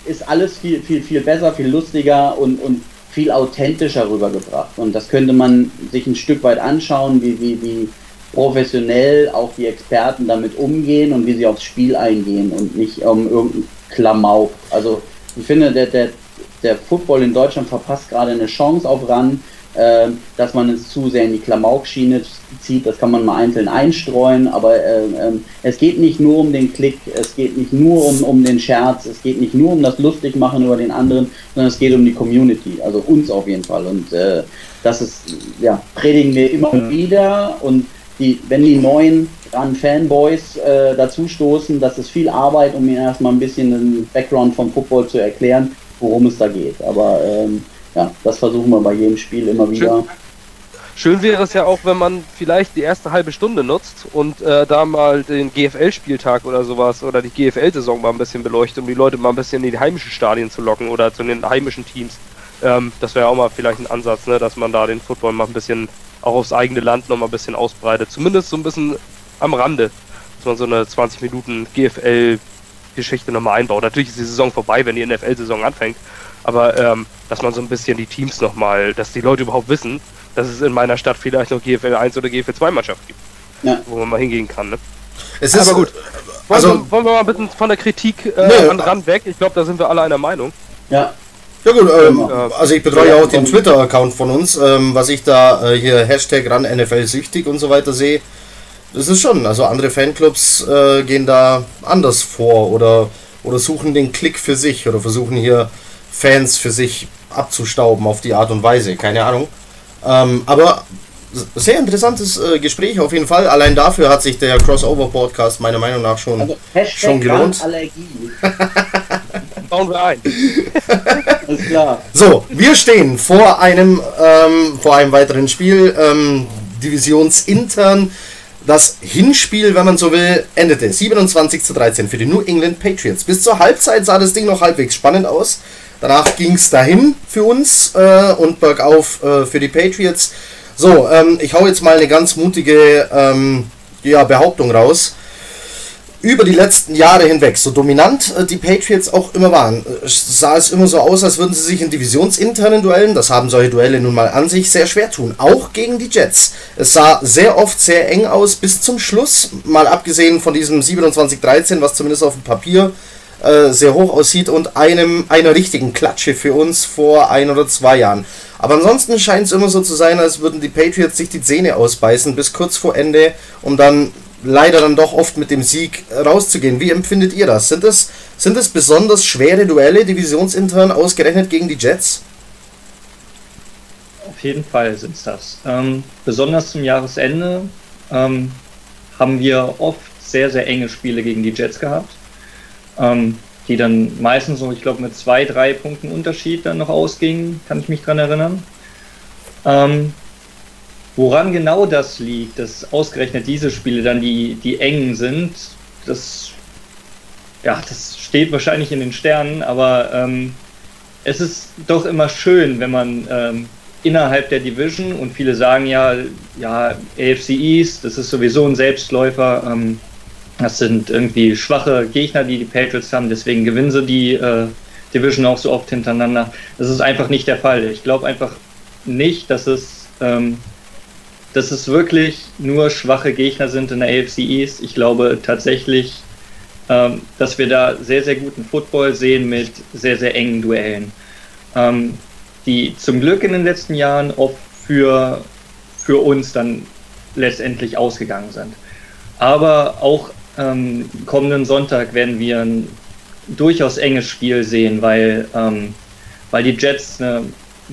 S3: ist alles viel, viel, viel besser, viel lustiger und, und viel authentischer rübergebracht. Und das könnte man sich ein Stück weit anschauen, wie, wie, wie professionell auch die Experten damit umgehen und wie sie aufs Spiel eingehen und nicht um irgendein Klamauk. Also ich finde, der, der, der Football in Deutschland verpasst gerade eine Chance auf ran, äh, dass man es zu sehr in die Klamaukschiene zieht. Das kann man mal einzeln einstreuen, aber äh, äh, es geht nicht nur um den Klick, es geht nicht nur um, um den Scherz, es geht nicht nur um das Lustigmachen über den anderen, sondern es geht um die Community, also uns auf jeden Fall. Und äh, das ist, ja, predigen wir immer wieder und die, wenn die neuen an Fanboys äh, dazustoßen, das ist viel Arbeit, um ihnen erstmal ein bisschen den Background vom Football zu erklären, worum es da geht. Aber ähm, ja, das versuchen wir bei jedem Spiel immer wieder.
S2: Schön, schön wäre es ja auch, wenn man vielleicht die erste halbe Stunde nutzt und äh, da mal den GFL-Spieltag oder sowas oder die GFL-Saison mal ein bisschen beleuchtet, um die Leute mal ein bisschen in die heimischen Stadien zu locken oder zu den heimischen Teams. Ähm, das wäre auch mal vielleicht ein Ansatz, ne, dass man da den Football mal ein bisschen auch aufs eigene Land noch mal ein bisschen ausbreitet. Zumindest so ein bisschen am Rande, dass man so eine 20 Minuten GFL-Geschichte nochmal einbaut. Natürlich ist die Saison vorbei, wenn die NFL-Saison anfängt, aber ähm, dass man so ein bisschen die Teams nochmal, dass die Leute überhaupt wissen, dass es in meiner Stadt vielleicht noch GFL 1 oder GFL 2 Mannschaft gibt, ja. wo man mal hingehen kann. Ne?
S1: Es ist, aber gut.
S2: Also, wollen, wir, wollen wir mal ein bisschen von der Kritik äh, nee, an Rand weg? Ich glaube, da sind wir alle einer Meinung.
S1: Ja. Ja gut, ähm, also ich betreue ja auch den Twitter-Account von uns, ähm, was ich da äh, hier Hashtag ran NFL süchtig und so weiter sehe. Das ist schon, also andere Fanclubs äh, gehen da anders vor oder, oder suchen den Klick für sich oder versuchen hier Fans für sich abzustauben auf die Art und Weise, keine Ahnung. Ähm, aber sehr interessantes äh, Gespräch auf jeden Fall. Allein dafür hat sich der Crossover Podcast meiner Meinung nach schon, also schon gelohnt. Allergie. (laughs) Bauen wir ein. Alles klar. So, wir stehen vor einem, ähm, vor einem weiteren Spiel, ähm, divisionsintern. Das Hinspiel, wenn man so will, endete 27 zu 13 für die New England Patriots. Bis zur Halbzeit sah das Ding noch halbwegs spannend aus. Danach ging es dahin für uns äh, und bergauf äh, für die Patriots. So, ähm, ich hau jetzt mal eine ganz mutige ähm, ja, Behauptung raus über die letzten Jahre hinweg, so dominant äh, die Patriots auch immer waren, äh, sah es immer so aus, als würden sie sich in divisionsinternen Duellen, das haben solche Duelle nun mal an sich, sehr schwer tun. Auch gegen die Jets. Es sah sehr oft sehr eng aus bis zum Schluss, mal abgesehen von diesem 27-13, was zumindest auf dem Papier äh, sehr hoch aussieht und einem einer richtigen Klatsche für uns vor ein oder zwei Jahren. Aber ansonsten scheint es immer so zu sein, als würden die Patriots sich die Zähne ausbeißen bis kurz vor Ende, um dann leider dann doch oft mit dem Sieg rauszugehen. Wie empfindet ihr das? Sind es, sind es besonders schwere Duelle, divisionsintern ausgerechnet gegen die Jets?
S4: Auf jeden Fall sind es das. Ähm, besonders zum Jahresende ähm, haben wir oft sehr, sehr enge Spiele gegen die Jets gehabt, ähm, die dann meistens so, ich glaube, mit zwei, drei Punkten Unterschied dann noch ausgingen, kann ich mich dran erinnern. Ähm, Woran genau das liegt, dass ausgerechnet diese Spiele dann die, die engen sind, das, ja, das steht wahrscheinlich in den Sternen, aber ähm, es ist doch immer schön, wenn man ähm, innerhalb der Division und viele sagen ja, ja, AFC East, das ist sowieso ein Selbstläufer, ähm, das sind irgendwie schwache Gegner, die die Patriots haben, deswegen gewinnen sie die äh, Division auch so oft hintereinander. Das ist einfach nicht der Fall. Ich glaube einfach nicht, dass es ähm, dass es wirklich nur schwache Gegner sind in der AFC East. Ich glaube tatsächlich, ähm, dass wir da sehr, sehr guten Football sehen mit sehr, sehr engen Duellen. Ähm, die zum Glück in den letzten Jahren oft für, für uns dann letztendlich ausgegangen sind. Aber auch ähm, kommenden Sonntag werden wir ein durchaus enges Spiel sehen, weil, ähm, weil die Jets eine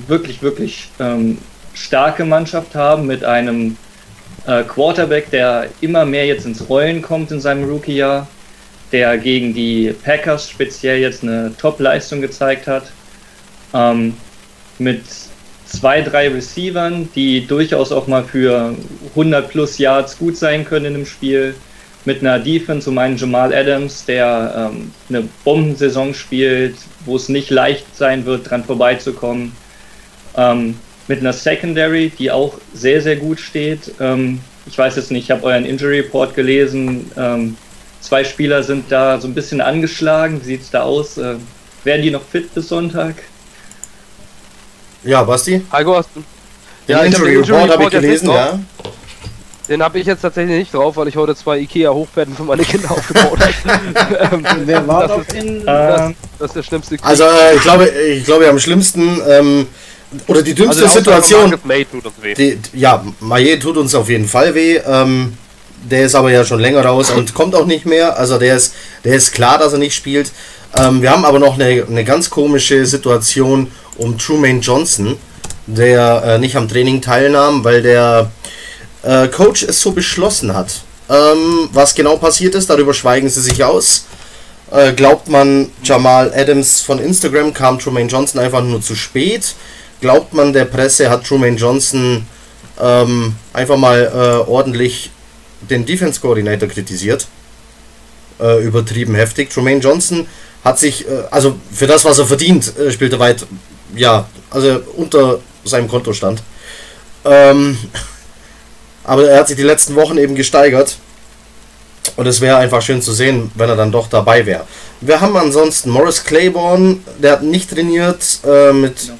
S4: wirklich, wirklich ähm, starke Mannschaft haben mit einem äh, Quarterback, der immer mehr jetzt ins Rollen kommt in seinem Rookie-Jahr, der gegen die Packers speziell jetzt eine Top-Leistung gezeigt hat, ähm, mit zwei, drei Receivern, die durchaus auch mal für 100 plus Yards gut sein können in dem Spiel, mit einer Defense um einen Jamal Adams, der ähm, eine Bombensaison spielt, wo es nicht leicht sein wird, dran vorbeizukommen. Ähm, mit einer Secondary, die auch sehr, sehr gut steht. Ähm, ich weiß jetzt nicht, ich habe euren Injury Report gelesen. Ähm, zwei Spieler sind da so ein bisschen angeschlagen. Wie sieht es da aus? Äh, Werden die noch fit bis Sonntag?
S1: Ja, Basti?
S2: Heiko, hast du?
S1: Den
S2: Ja,
S1: Injury
S2: Injury
S1: Report habe ich gelesen, ja.
S2: Den habe ich jetzt tatsächlich nicht drauf, weil ich heute zwei Ikea-Hochbetten für meine Kinder aufgebaut habe. (laughs) ähm,
S3: Wer war
S2: das,
S3: das
S2: ist,
S3: in.
S2: das,
S4: Ähm,
S2: das ist der schlimmste Krieg.
S1: Also äh, ich glaube, ich glaube am schlimmsten ähm, oder die dümmste
S2: von
S1: Situation.
S2: May tut uns weh.
S1: Die, ja, Maillet tut uns auf jeden Fall weh. Ähm, der ist aber ja schon länger raus und kommt auch nicht mehr. Also der ist, der ist klar, dass er nicht spielt. Ähm, wir haben aber noch eine, eine ganz komische Situation um Trumaine Johnson, der äh, nicht am Training teilnahm, weil der äh, Coach es so beschlossen hat. Ähm, was genau passiert ist, darüber schweigen sie sich aus. Äh, glaubt man, Jamal Adams von Instagram kam Trumaine Johnson einfach nur zu spät? Glaubt man, der Presse hat Trumaine Johnson ähm, einfach mal äh, ordentlich den Defense Coordinator kritisiert? Äh, übertrieben heftig. Trumaine Johnson hat sich, äh, also für das, was er verdient, äh, spielt er weit, ja, also unter seinem Kontostand. Ähm, aber er hat sich die letzten Wochen eben gesteigert. Und es wäre einfach schön zu sehen, wenn er dann doch dabei wäre. Wir haben ansonsten Morris Claiborne, der hat nicht trainiert äh, mit
S4: Ja.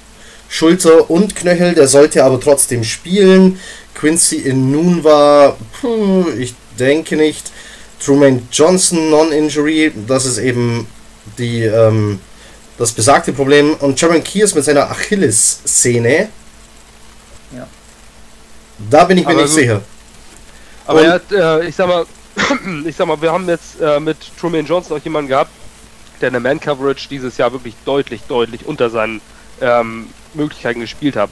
S1: Schulter und Knöchel, der sollte aber trotzdem spielen. Quincy in Nun war, puh, ich denke nicht. Truman Johnson Non-Injury, das ist eben die, ähm, das besagte Problem. Und Jaron Kears mit seiner Achilles-Szene.
S4: Ja.
S1: Da bin ich mir
S2: Aber
S1: nicht
S2: gut.
S1: sicher.
S2: Aber er hat, äh, ich sag mal, (clears throat) ich sag mal, wir haben jetzt äh, mit Truman Johnson auch jemanden gehabt, der in der Man-Coverage dieses Jahr wirklich deutlich, deutlich unter seinen ähm, Möglichkeiten gespielt hat.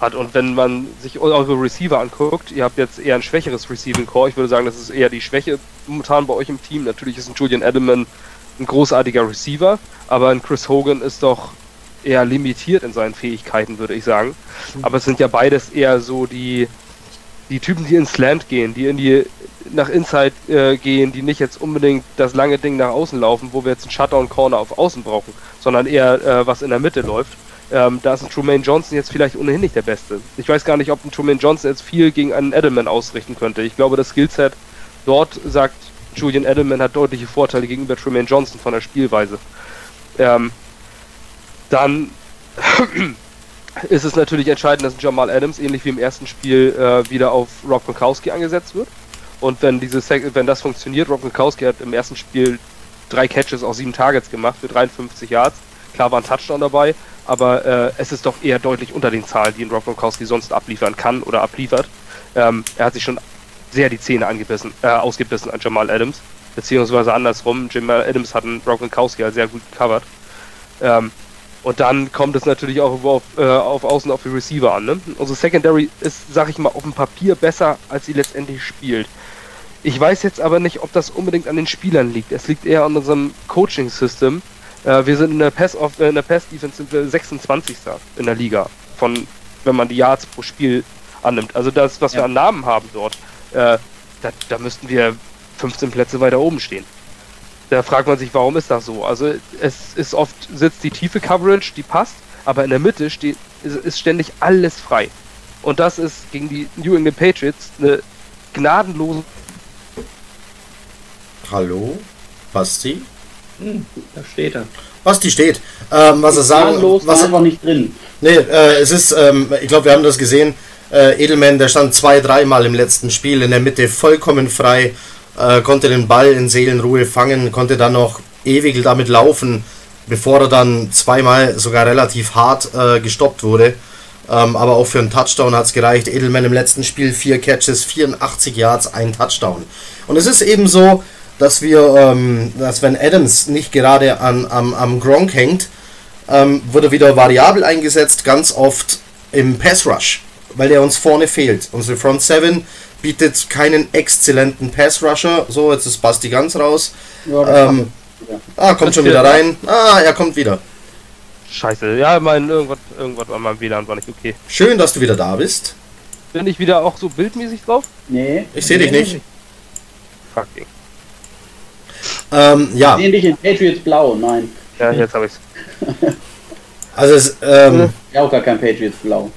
S2: hat. Und wenn man sich eure Receiver anguckt, ihr habt jetzt eher ein schwächeres Receiving Core. Ich würde sagen, das ist eher die Schwäche momentan bei euch im Team. Natürlich ist ein Julian Edelman ein großartiger Receiver, aber ein Chris Hogan ist doch eher limitiert in seinen Fähigkeiten, würde ich sagen. Aber es sind ja beides eher so die, die Typen, die ins Slant gehen, die in die nach Inside äh, gehen, die nicht jetzt unbedingt das lange Ding nach außen laufen, wo wir jetzt einen Shutdown-Corner auf Außen brauchen, sondern eher äh, was in der Mitte läuft. Ähm, da ist ein Trumaine Johnson jetzt vielleicht ohnehin nicht der Beste. Ich weiß gar nicht, ob ein Trumaine Johnson jetzt viel gegen einen Edelman ausrichten könnte. Ich glaube, das Skillset dort sagt Julian Edelman hat deutliche Vorteile gegenüber Trumaine Johnson von der Spielweise. Ähm, dann (clears throat) ist es natürlich entscheidend, dass Jamal Adams ähnlich wie im ersten Spiel äh, wieder auf Rob Gronkowski angesetzt wird. Und wenn diese wenn das funktioniert, Rob Gronkowski hat im ersten Spiel drei Catches aus sieben Targets gemacht für 53 Yards. Klar war ein Touchdown dabei, aber äh, es ist doch eher deutlich unter den Zahlen, die ein Rob Gronkowski sonst abliefern kann oder abliefert. Ähm, er hat sich schon sehr die Zähne angebissen, äh, ausgebissen an Jamal Adams, beziehungsweise andersrum. Jamal Adams hat einen Rob Gronkowski halt sehr gut gecovert. Ähm, und dann kommt es natürlich auch auf, äh, auf Außen auf die Receiver an. Ne? Unsere Secondary ist, sag ich mal, auf dem Papier besser, als sie letztendlich spielt. Ich weiß jetzt aber nicht, ob das unbedingt an den Spielern liegt. Es liegt eher an unserem Coaching-System. Äh, wir sind in der äh, in der Pass Defense sind wir 26. in der Liga von wenn man die Yards pro Spiel annimmt. Also das, was wir
S4: Ja.
S2: an Namen haben dort, äh, da, da müssten wir 15 Plätze weiter oben stehen. Da fragt man sich, warum ist das so? Also es ist oft sitzt die tiefe Coverage, die passt, aber in der Mitte steht ist, ist ständig alles frei. Und das ist gegen die New England Patriots eine gnadenlose
S1: Hallo? Basti?
S4: Hm, da steht er.
S1: Basti steht. Ähm, was er sagen.
S3: War
S1: Was,
S3: einfach nicht drin.
S1: nee, äh, es ist, ähm, ich glaube, wir haben das gesehen. Äh, Edelman, der stand zwei, dreimal im letzten Spiel in der Mitte vollkommen frei, äh, konnte den Ball in Seelenruhe fangen, konnte dann noch ewig damit laufen, bevor er dann zweimal sogar relativ hart äh, gestoppt wurde. Ähm, aber auch für einen Touchdown hat es gereicht. Edelman im letzten Spiel vier Catches, 84 Yards, ein Touchdown. Und es ist eben so, dass wir, ähm, dass wenn Adams nicht gerade an, am, am Gronk hängt, ähm, wurde wieder variabel eingesetzt, ganz oft im Pass Rush, weil der uns vorne fehlt. Unsere Front 7 bietet keinen exzellenten Pass Rusher. So, jetzt ist Basti ganz raus.
S3: Ja,
S1: Ähm. Ah, kommt schon wieder rein. Ah, er kommt wieder.
S2: Scheiße. Ja, mein irgendwas, irgendwas an meinem WLAN war nicht okay.
S1: Schön, dass du wieder da bist.
S2: Bin ich wieder auch so bildmäßig drauf?
S3: Nee.
S1: Ich sehe dich nicht.
S2: Fucking.
S1: Ähm, ja,
S3: Ich sehe dich in Patriots Blau, nein.
S2: Ja, jetzt habe ich's. (laughs)
S1: also es, ähm,
S3: Ja, auch gar kein Patriots Blau.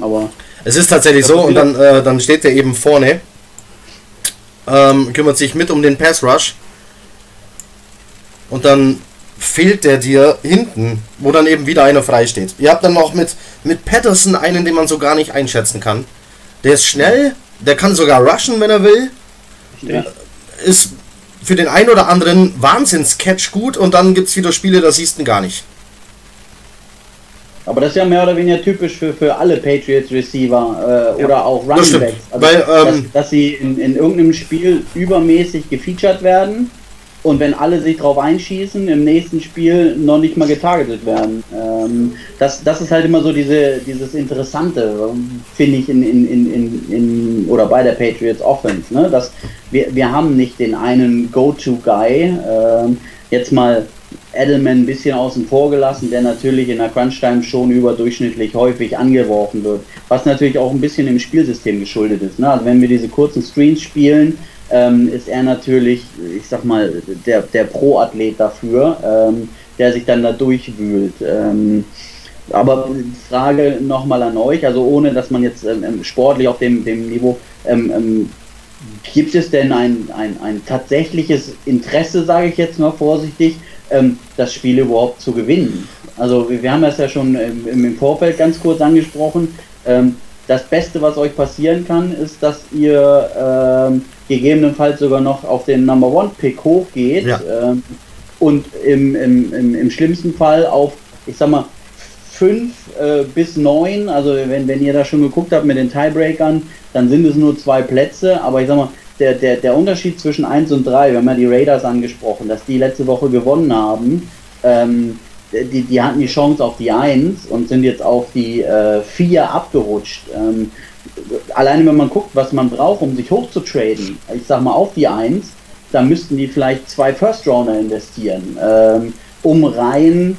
S3: Aber
S1: es ist tatsächlich so und dann, äh, dann steht er eben vorne, ähm, kümmert sich mit um den Pass Rush und dann fehlt der dir hinten, wo dann eben wieder einer frei steht. Ihr habt dann noch mit, mit Patterson einen, den man so gar nicht einschätzen kann. Der ist schnell, der kann sogar rushen, wenn er will.
S3: Ja.
S1: Ist für den einen oder anderen Wahnsinns-Catch gut und dann gibt es wieder Spiele, da siehst du ihn gar nicht.
S3: Aber das ist ja mehr oder weniger typisch für, für alle Patriots Receiver äh,
S2: Ja,
S3: oder auch Running. Backs. Also,
S1: Weil, ähm,
S3: dass, dass sie in, in irgendeinem Spiel übermäßig gefeatured werden und wenn alle sich drauf einschießen, im nächsten Spiel noch nicht mal getargetet werden. Ähm, das, das ist halt immer so diese, dieses Interessante, ähm, finde ich, in, in, in, in, in, oder bei der Patriots Offense. Ne? Dass wir, wir haben nicht den einen Go-To-Guy. Ähm, jetzt mal Edelman ein bisschen außen vor gelassen, der natürlich in der Crunch-Time schon überdurchschnittlich häufig angeworfen wird. Was natürlich auch ein bisschen im Spielsystem geschuldet ist. Ne? Also wenn wir diese kurzen Screens spielen, ähm, ist er natürlich, ich sag mal, der, der Pro-Athlet dafür, ähm, der sich dann da durchwühlt. Ähm, aber Frage nochmal an euch, also ohne dass man jetzt ähm, sportlich auf dem, dem Niveau, ähm, ähm, gibt es denn ein, ein, ein tatsächliches Interesse, sage ich jetzt mal vorsichtig, ähm, das Spiel überhaupt zu gewinnen? Also wir, wir haben das ja schon im, im Vorfeld ganz kurz angesprochen. Ähm, das Beste, was euch passieren kann, ist, dass ihr ähm, gegebenenfalls sogar noch auf den Number One Pick hochgeht
S1: Ja.
S3: ähm, und im, im, im, im schlimmsten Fall auf, ich sag mal, fünf äh, bis neun, also wenn, wenn ihr da schon geguckt habt mit den Tiebreakern, dann sind es nur zwei Plätze, aber ich sag mal, der, der, der Unterschied zwischen 1 und 3, wir haben ja die Raiders angesprochen, dass die letzte Woche gewonnen haben, ähm, die, die hatten die Chance auf die 1 und sind jetzt auf die äh, 4 abgerutscht. Ähm, alleine wenn man guckt, was man braucht, um sich hochzutraden, ich sag mal auf die 1, dann müssten die vielleicht zwei First Rounder investieren, ähm, um rein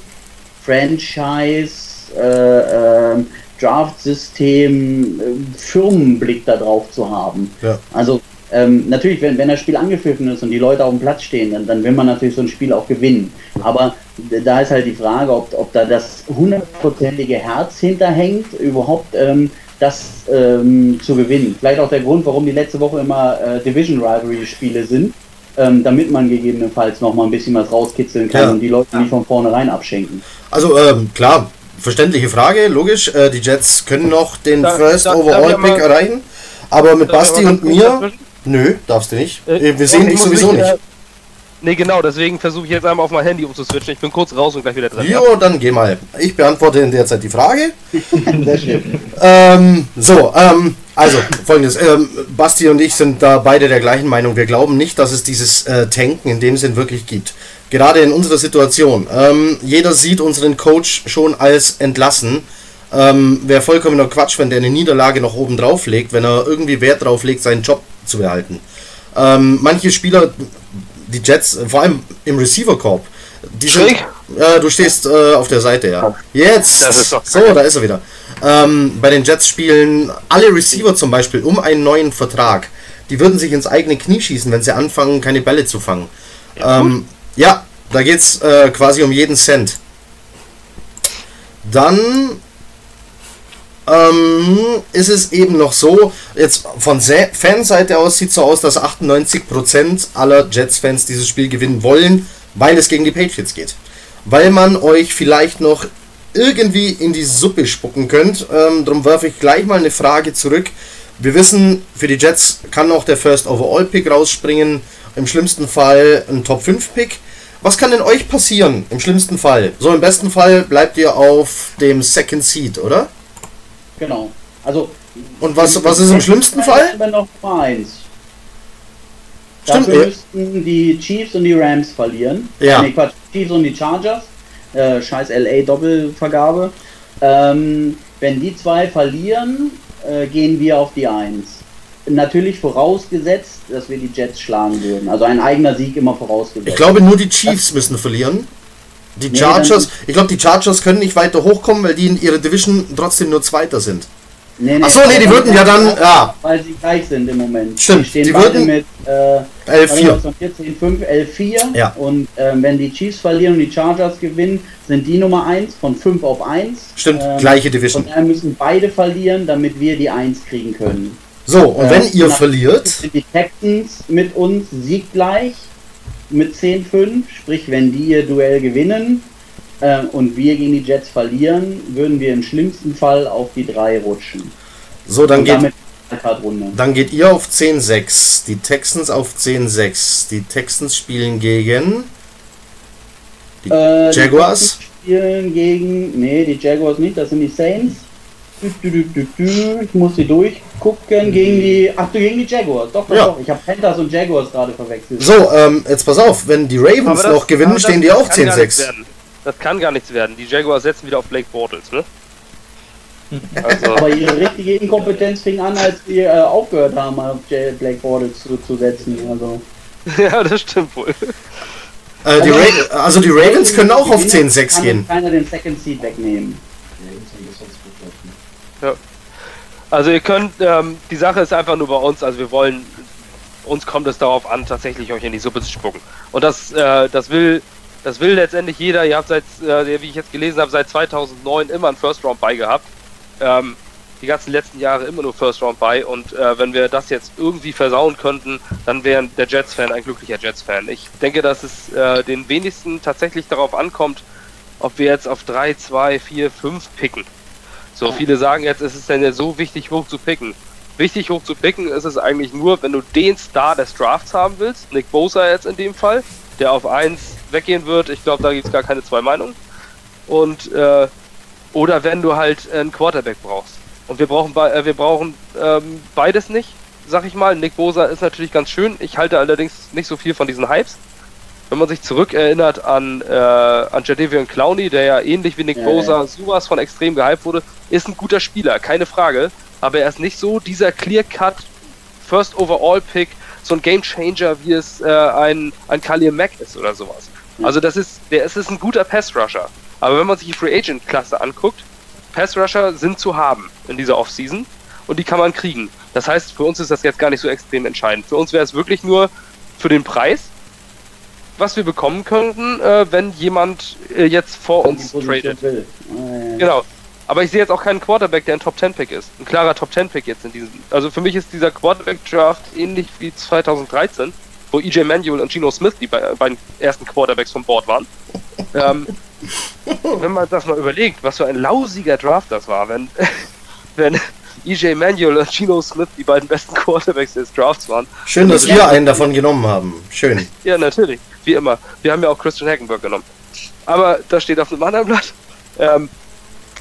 S3: Franchise, äh, ähm, Draft-System, äh, Firmenblick da drauf zu haben.
S1: Ja.
S3: Also ähm, natürlich, wenn, wenn das Spiel angepfiffen ist und die Leute auf dem Platz stehen, dann, dann will man natürlich so ein Spiel auch gewinnen. Aber da ist halt die Frage, ob, ob da das hundertprozentige Herz hinterhängt, überhaupt ähm, das ähm, zu gewinnen. Vielleicht auch der Grund, warum die letzte Woche immer äh, Division Rivalry Spiele sind, ähm, damit man gegebenenfalls noch mal ein bisschen was rauskitzeln kann
S1: Ja.
S3: und die Leute nicht von vornherein abschenken.
S1: Also ähm, klar, verständliche Frage, logisch. Äh, die Jets können noch den
S2: Da-
S1: First
S2: da-
S1: Overall Pick
S2: mal-
S1: erreichen, aber mit Basti und mir,
S2: dazwischen?
S1: Nö, darfst du nicht.
S2: Äh,
S1: Wir sehen
S2: ich
S1: dich sowieso
S2: mich,
S1: nicht.
S2: äh, Nee, genau, deswegen versuche ich jetzt einmal auf mein Handy umzuswitchen. Ich bin kurz raus und gleich wieder drin.
S1: Jo, dann geh mal. Ich beantworte in der Zeit die Frage. (laughs)
S3: Sehr schön.
S1: Ähm, so, ähm, also folgendes. Ähm, Basti und ich sind da beide der gleichen Meinung. Wir glauben nicht, dass es dieses äh, Tanken in dem Sinn wirklich gibt. Gerade in unserer Situation. Ähm, jeder sieht unseren Coach schon als entlassen. Ähm, Wäre vollkommener Quatsch, wenn der eine Niederlage noch oben drauf legt, wenn er irgendwie Wert drauf legt, seinen Job zu behalten. Ähm, manche Spieler, die Jets, vor allem im Receiver-Korb, die sind, äh, du stehst äh, auf der Seite, ja. Jetzt!
S2: Das ist doch
S1: so, da ist er wieder. Ähm, bei den Jets spielen alle Receiver zum Beispiel um einen neuen Vertrag. Die würden sich ins eigene Knie schießen, wenn sie anfangen, keine Bälle zu fangen. Ja, ähm, ja da geht's äh, quasi um jeden Cent. Dann ähm, ist es eben noch so, jetzt von Se- Fanseite aus sieht es so aus, dass 98% aller Jets-Fans dieses Spiel gewinnen wollen, weil es gegen die Patriots geht. Weil man euch vielleicht noch irgendwie in die Suppe spucken könnt. Ähm, darum werfe ich gleich mal eine Frage zurück. Wir wissen, für die Jets kann auch der First Overall Pick rausspringen. Im schlimmsten Fall ein Top 5 Pick. Was kann denn euch passieren im schlimmsten Fall? So im besten Fall bleibt ihr auf dem Second Seed, oder?
S3: Genau. Also
S1: Und was, was ist im schlimmsten Fall?
S3: Wir noch 1.
S1: Stimmt,
S3: Dafür
S1: ja.
S3: müssten die Chiefs und die Rams verlieren.
S1: Ja.
S3: Nee, Quatsch, Chiefs und die Chargers. Äh, scheiß LA Doppelvergabe. Ähm, wenn die zwei verlieren, äh, gehen wir auf die 1. Natürlich vorausgesetzt, dass wir die Jets schlagen würden. Also ein eigener Sieg immer vorausgesetzt.
S1: Ich glaube, nur die Chiefs müssen verlieren. Die
S3: Nee,
S1: Chargers,
S3: dann-
S1: ich glaube, die Chargers können nicht weiter hochkommen, weil die in ihrer Division trotzdem nur Zweiter sind.
S3: Nee,
S1: Ach so, nee, die würden ja dann- ja.
S3: Weil sie gleich sind im Moment.
S1: Stimmt,
S3: Die stehen
S1: die würden-
S3: mit äh,
S1: 11-4.
S3: 14, 5, 11, 4.
S1: Ja.
S3: Und ähm, wenn die Chiefs verlieren und die Chargers gewinnen, sind die Nummer 1 von 5 auf 1.
S1: Stimmt,
S3: Ähm,
S1: gleiche Division.
S3: Und daher müssen beide verlieren, damit wir die 1 kriegen können.
S1: So, und
S3: äh,
S1: wenn ihr
S3: nach-
S1: verliert,
S3: Sind die Texans mit uns sieggleich, mit 10-5, sprich wenn die ihr Duell gewinnen äh, und wir gegen die Jets verlieren, würden wir im schlimmsten Fall auf die 3 rutschen.
S1: So, dann
S3: Und
S1: geht, dann geht ihr auf 10-6. Die Texans auf 10-6. Die Texans spielen gegen die
S3: Äh, die
S1: Jaguars.
S3: Texans spielen gegen. Nee, die Jaguars nicht, das sind die Saints. Ich muss sie durchgucken. Gegen die. Ach du, gegen die Jaguars. Doch, doch,
S1: Ja.
S3: doch. Ich habe Panthers und Jaguars gerade verwechselt.
S1: So, ähm, jetzt pass auf, wenn die Ravens
S2: das-
S1: noch gewinnen, stehen die auch
S2: kann gar nichts
S1: 10-6.
S2: werden. Das kann gar nichts werden. Die Jaguars setzen wieder auf Blake Bortles, ne? Also, (laughs)
S3: Aber ihre richtige Inkompetenz fing an, als sie äh, aufgehört haben, auf J Black Bortles zu, zu setzen. Also. (laughs)
S2: ja, das stimmt wohl.
S1: Äh, die also die Ravens können auch auf
S3: Gewinnen
S1: 10-6
S3: kann
S1: gehen.
S3: keiner den Second Seed wegnehmen.
S2: Also ihr könnt, ähm, die Sache ist einfach nur bei uns, also wir wollen, uns kommt es darauf an, tatsächlich euch in die Suppe zu spucken. Und das, äh, das will, das will letztendlich jeder. Ihr habt seit, äh, wie ich jetzt gelesen habe, seit 2009 immer einen First Round bei gehabt. Ähm, die ganzen letzten Jahre immer nur First Round bei und äh, wenn wir das jetzt irgendwie versauen könnten, dann wäre der Jets-Fan ein glücklicher Jets-Fan. Ich denke, dass es äh, den wenigsten tatsächlich darauf ankommt, ob wir jetzt auf 3, 2, 4, 5 picken. So, viele sagen jetzt, ist es denn jetzt so wichtig, hoch zu picken. Wichtig hoch zu picken ist es eigentlich nur, wenn du den Star des Drafts haben willst, Nick Bosa jetzt in dem Fall, der auf 1 weggehen wird. Ich glaube, da gibt es gar keine zwei Meinungen. Und, äh, oder wenn du halt einen Quarterback brauchst. Und wir brauchen, äh, wir brauchen ähm, beides nicht, sag ich mal. Nick Bosa ist natürlich ganz schön. Ich halte allerdings nicht so viel von diesen Hypes. Wenn man sich zurückerinnert an, äh, an Jadavion Clowney, der ja ähnlich wie Nick
S3: Ja,
S2: Bosa sowas von extrem gehypt wurde, ist ein guter Spieler, keine Frage. Aber er ist nicht so dieser Clear-Cut First Overall Pick, so ein Game Changer, wie es äh, ein, ein Khalil Mack ist oder sowas. Also das ist, der es ist ein guter Pass Rusher. Aber wenn man sich die Free Agent Klasse anguckt, Pass Rusher sind zu haben in dieser Offseason und die kann man kriegen. Das heißt, für uns ist das jetzt gar nicht so extrem entscheidend. Für uns wäre es wirklich nur für den Preis, was wir bekommen könnten, äh, wenn jemand äh, jetzt vor uns tradet.
S3: will. Ja.
S2: Genau. Aber ich sehe jetzt auch keinen Quarterback, der ein Top 10 Pick ist. Ein klarer Top 10 Pick jetzt in diesem. Also für mich ist dieser Quarterback Draft ähnlich wie 2013, wo EJ Manuel und Geno Smith die be- beiden ersten Quarterbacks vom Board waren. ähm, (laughs) wenn man das mal überlegt, was für ein lausiger Draft das war, wenn, (laughs) wenn EJ Manuel und Geno Smith die beiden besten Quarterbacks des Drafts waren.
S1: Schön, dass wir einen davon genommen haben. Schön.
S2: Ja, natürlich. Wie immer. Wir haben ja auch Christian Hackenberg genommen. Aber das steht auf einem anderen Blatt. Ähm,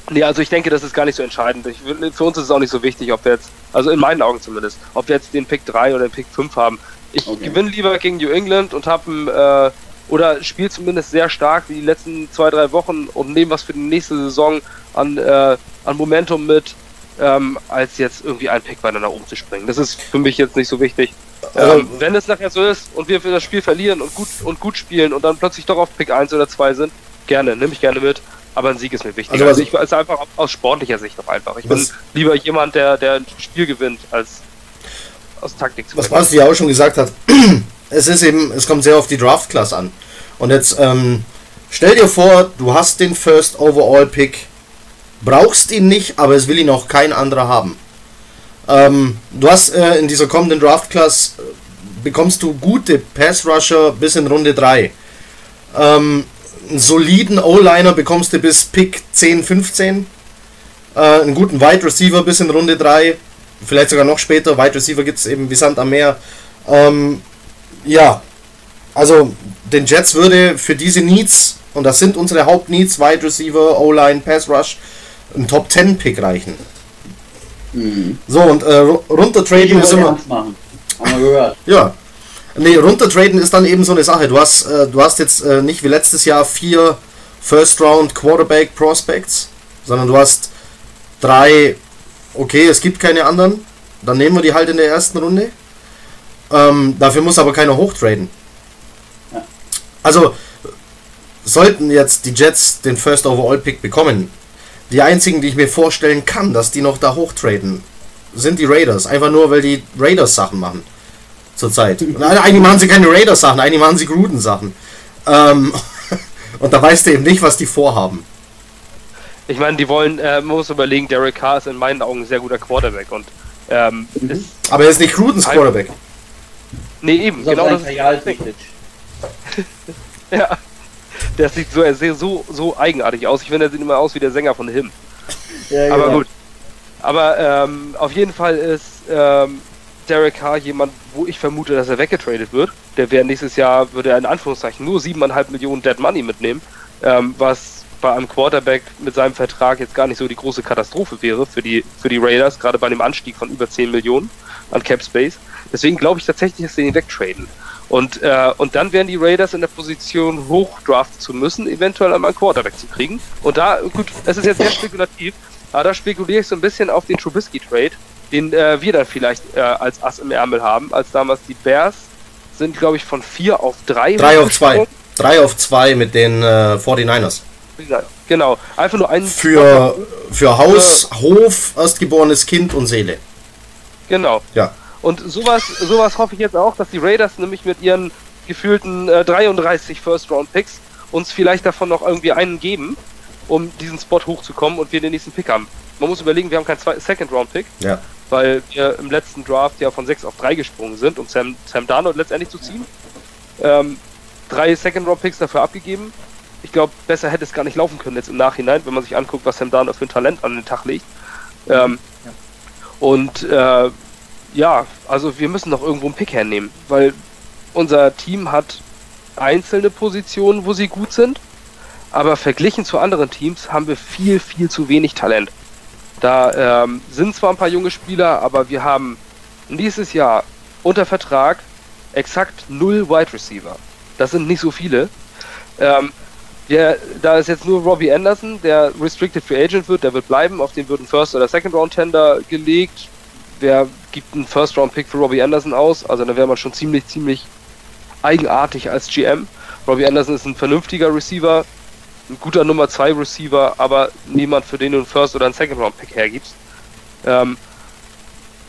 S2: nee, also ich denke, das ist gar nicht so entscheidend. Ich, für uns ist es auch nicht so wichtig, ob wir jetzt, also in meinen Augen zumindest, ob wir jetzt den Pick 3 oder den Pick 5 haben. Ich
S3: Okay.
S2: gewinne lieber gegen New England und habe äh, oder spiele zumindest sehr stark die letzten zwei, drei Wochen und nehme was für die nächste Saison an, äh, an Momentum mit, ähm, als jetzt irgendwie nach oben zu springen. Das ist für mich jetzt nicht so wichtig.
S1: Also-
S2: ähm, wenn es nachher so ist und wir für das Spiel verlieren und gut und gut spielen und dann plötzlich doch auf Pick 1 oder 2 sind, gerne, nehme ich gerne mit. Aber ein Sieg ist mir wichtig.
S1: Also
S2: Also, ich ist einfach aus sportlicher Sicht auch einfach. Ich bin lieber jemand, der, der ein Spiel gewinnt, als aus Taktik zu
S1: Was. Basti ja auch schon gesagt hat, (clears throat) es ist eben, es kommt sehr auf die Draft-Class an. Und jetzt ähm, stell dir vor, du hast den First Overall Pick, brauchst ihn nicht, aber es will ihn auch kein anderer haben. Ähm, du hast äh, in dieser kommenden Draft-Class äh, bekommst du gute Pass-Rusher bis in Runde 3. Ähm, einen soliden O-Liner bekommst du bis Pick 10, 15. Äh, einen guten Wide Receiver bis in Runde 3 vielleicht sogar noch später. Wide Receiver gibt es eben wie Sand am Meer. Ähm, ja, also den Jets würde für diese Needs, und das sind unsere Hauptneeds, Wide Receiver, O-Line, Pass Rush, ein Top 10 Pick reichen.
S3: Mhm.
S1: So, und äh, ru- runtertraden ist immer.
S3: ernst machen. Haben wir gehört. (laughs)
S1: Ja. Nee, runtertraden ist dann eben so eine Sache. Du hast, äh, du hast jetzt äh, nicht wie letztes Jahr vier First Round Quarterback Prospects, sondern du hast drei, okay, es gibt keine anderen, dann nehmen wir die halt in der ersten Runde. Ähm, dafür muss aber keiner hochtraden.
S3: Ja.
S1: Also, sollten jetzt die Jets den First Overall Pick bekommen, die einzigen, die ich mir vorstellen kann, dass die noch da hochtraden, sind die Raiders. Einfach nur, weil die Raiders Sachen machen. Zurzeit. Nein, eigentlich machen sie keine Raiders Sachen, eigentlich machen sie Gruden Sachen. Ähm, (laughs) und da weißt du eben nicht, was die vorhaben.
S2: Ich meine, die wollen, äh, man muss überlegen, Derek Carr ist in meinen Augen ein sehr guter Quarterback und ähm,
S3: Mhm.
S1: Aber er ist nicht Grudens. Quarterback.
S2: nee, eben, genau das (laughs) ja. Der sieht so, er sieht so, so eigenartig aus. Ich finde, er sieht immer aus wie der Sänger von Him. Ja, Aber genau. gut. Aber ähm, auf jeden Fall ist ähm, Derek Carr jemand, wo ich vermute, dass er weggetradet wird. Der wäre nächstes Jahr, würde er in Anführungszeichen nur 7,5 Millionen Dead Money mitnehmen, ähm, was bei einem Quarterback mit seinem Vertrag jetzt gar nicht so die große Katastrophe wäre für die, für die Raiders, gerade bei dem Anstieg von über 10 Millionen an Cap Space. Deswegen glaube ich tatsächlich, dass sie ihn wegtraden. Und, äh, und dann wären die Raiders in der Position, hochdraften zu müssen, eventuell einmal einen Quarterback zu kriegen. Und da, gut, es ist jetzt sehr spekulativ, aber da spekuliere ich so ein bisschen auf den Trubisky-Trade, den äh, wir dann vielleicht äh, als Ass im Ärmel haben, als damals die Bears sind, glaube ich, von 4 auf 3.
S1: 3 auf 2. 3 auf 2 mit den äh, 49ers.
S2: Genau, einfach nur ein.
S1: Für, für Haus, Hof, erstgeborenes Kind und Seele.
S2: Genau.
S1: Ja.
S2: Und sowas, sowas hoffe ich jetzt auch, dass die Raiders nämlich mit ihren gefühlten äh, 33 First-Round-Picks uns vielleicht davon noch irgendwie einen geben, um diesen Spot hochzukommen und wir den nächsten Pick haben. Man muss überlegen, wir haben keinen Second-Round-Pick.
S1: Ja
S2: weil wir im letzten Draft ja von 6 auf 3 gesprungen sind, um Sam, Sam Darnold letztendlich zu ziehen. Ähm, drei Second-Round-Picks dafür abgegeben. Ich glaube, besser hätte es gar nicht laufen können jetzt im Nachhinein, wenn man sich anguckt, was Sam Darnold für ein Talent an den Tag legt. Ähm, ja. Und äh, ja, also wir müssen noch irgendwo einen Pick hernehmen, weil unser Team hat einzelne Positionen, wo sie gut sind, aber verglichen zu anderen Teams haben wir viel, viel zu wenig Talent. Da ähm, sind zwar ein paar junge Spieler, aber wir haben dieses Jahr unter Vertrag exakt null Wide Receiver. Das sind nicht so viele. Ähm, der, da ist jetzt nur Robbie Anderson, der Restricted Free Agent wird, der wird bleiben, auf den wird ein First- oder Second-Round-Tender gelegt. Wer gibt einen First-Round-Pick für Robbie Anderson aus? Also da wäre man schon ziemlich, ziemlich eigenartig als GM. Robbie Anderson ist ein vernünftiger Receiver, ein guter Nummer 2 Receiver, aber niemand, für den du einen First- oder einen Second-Round-Pick hergibst. Ähm,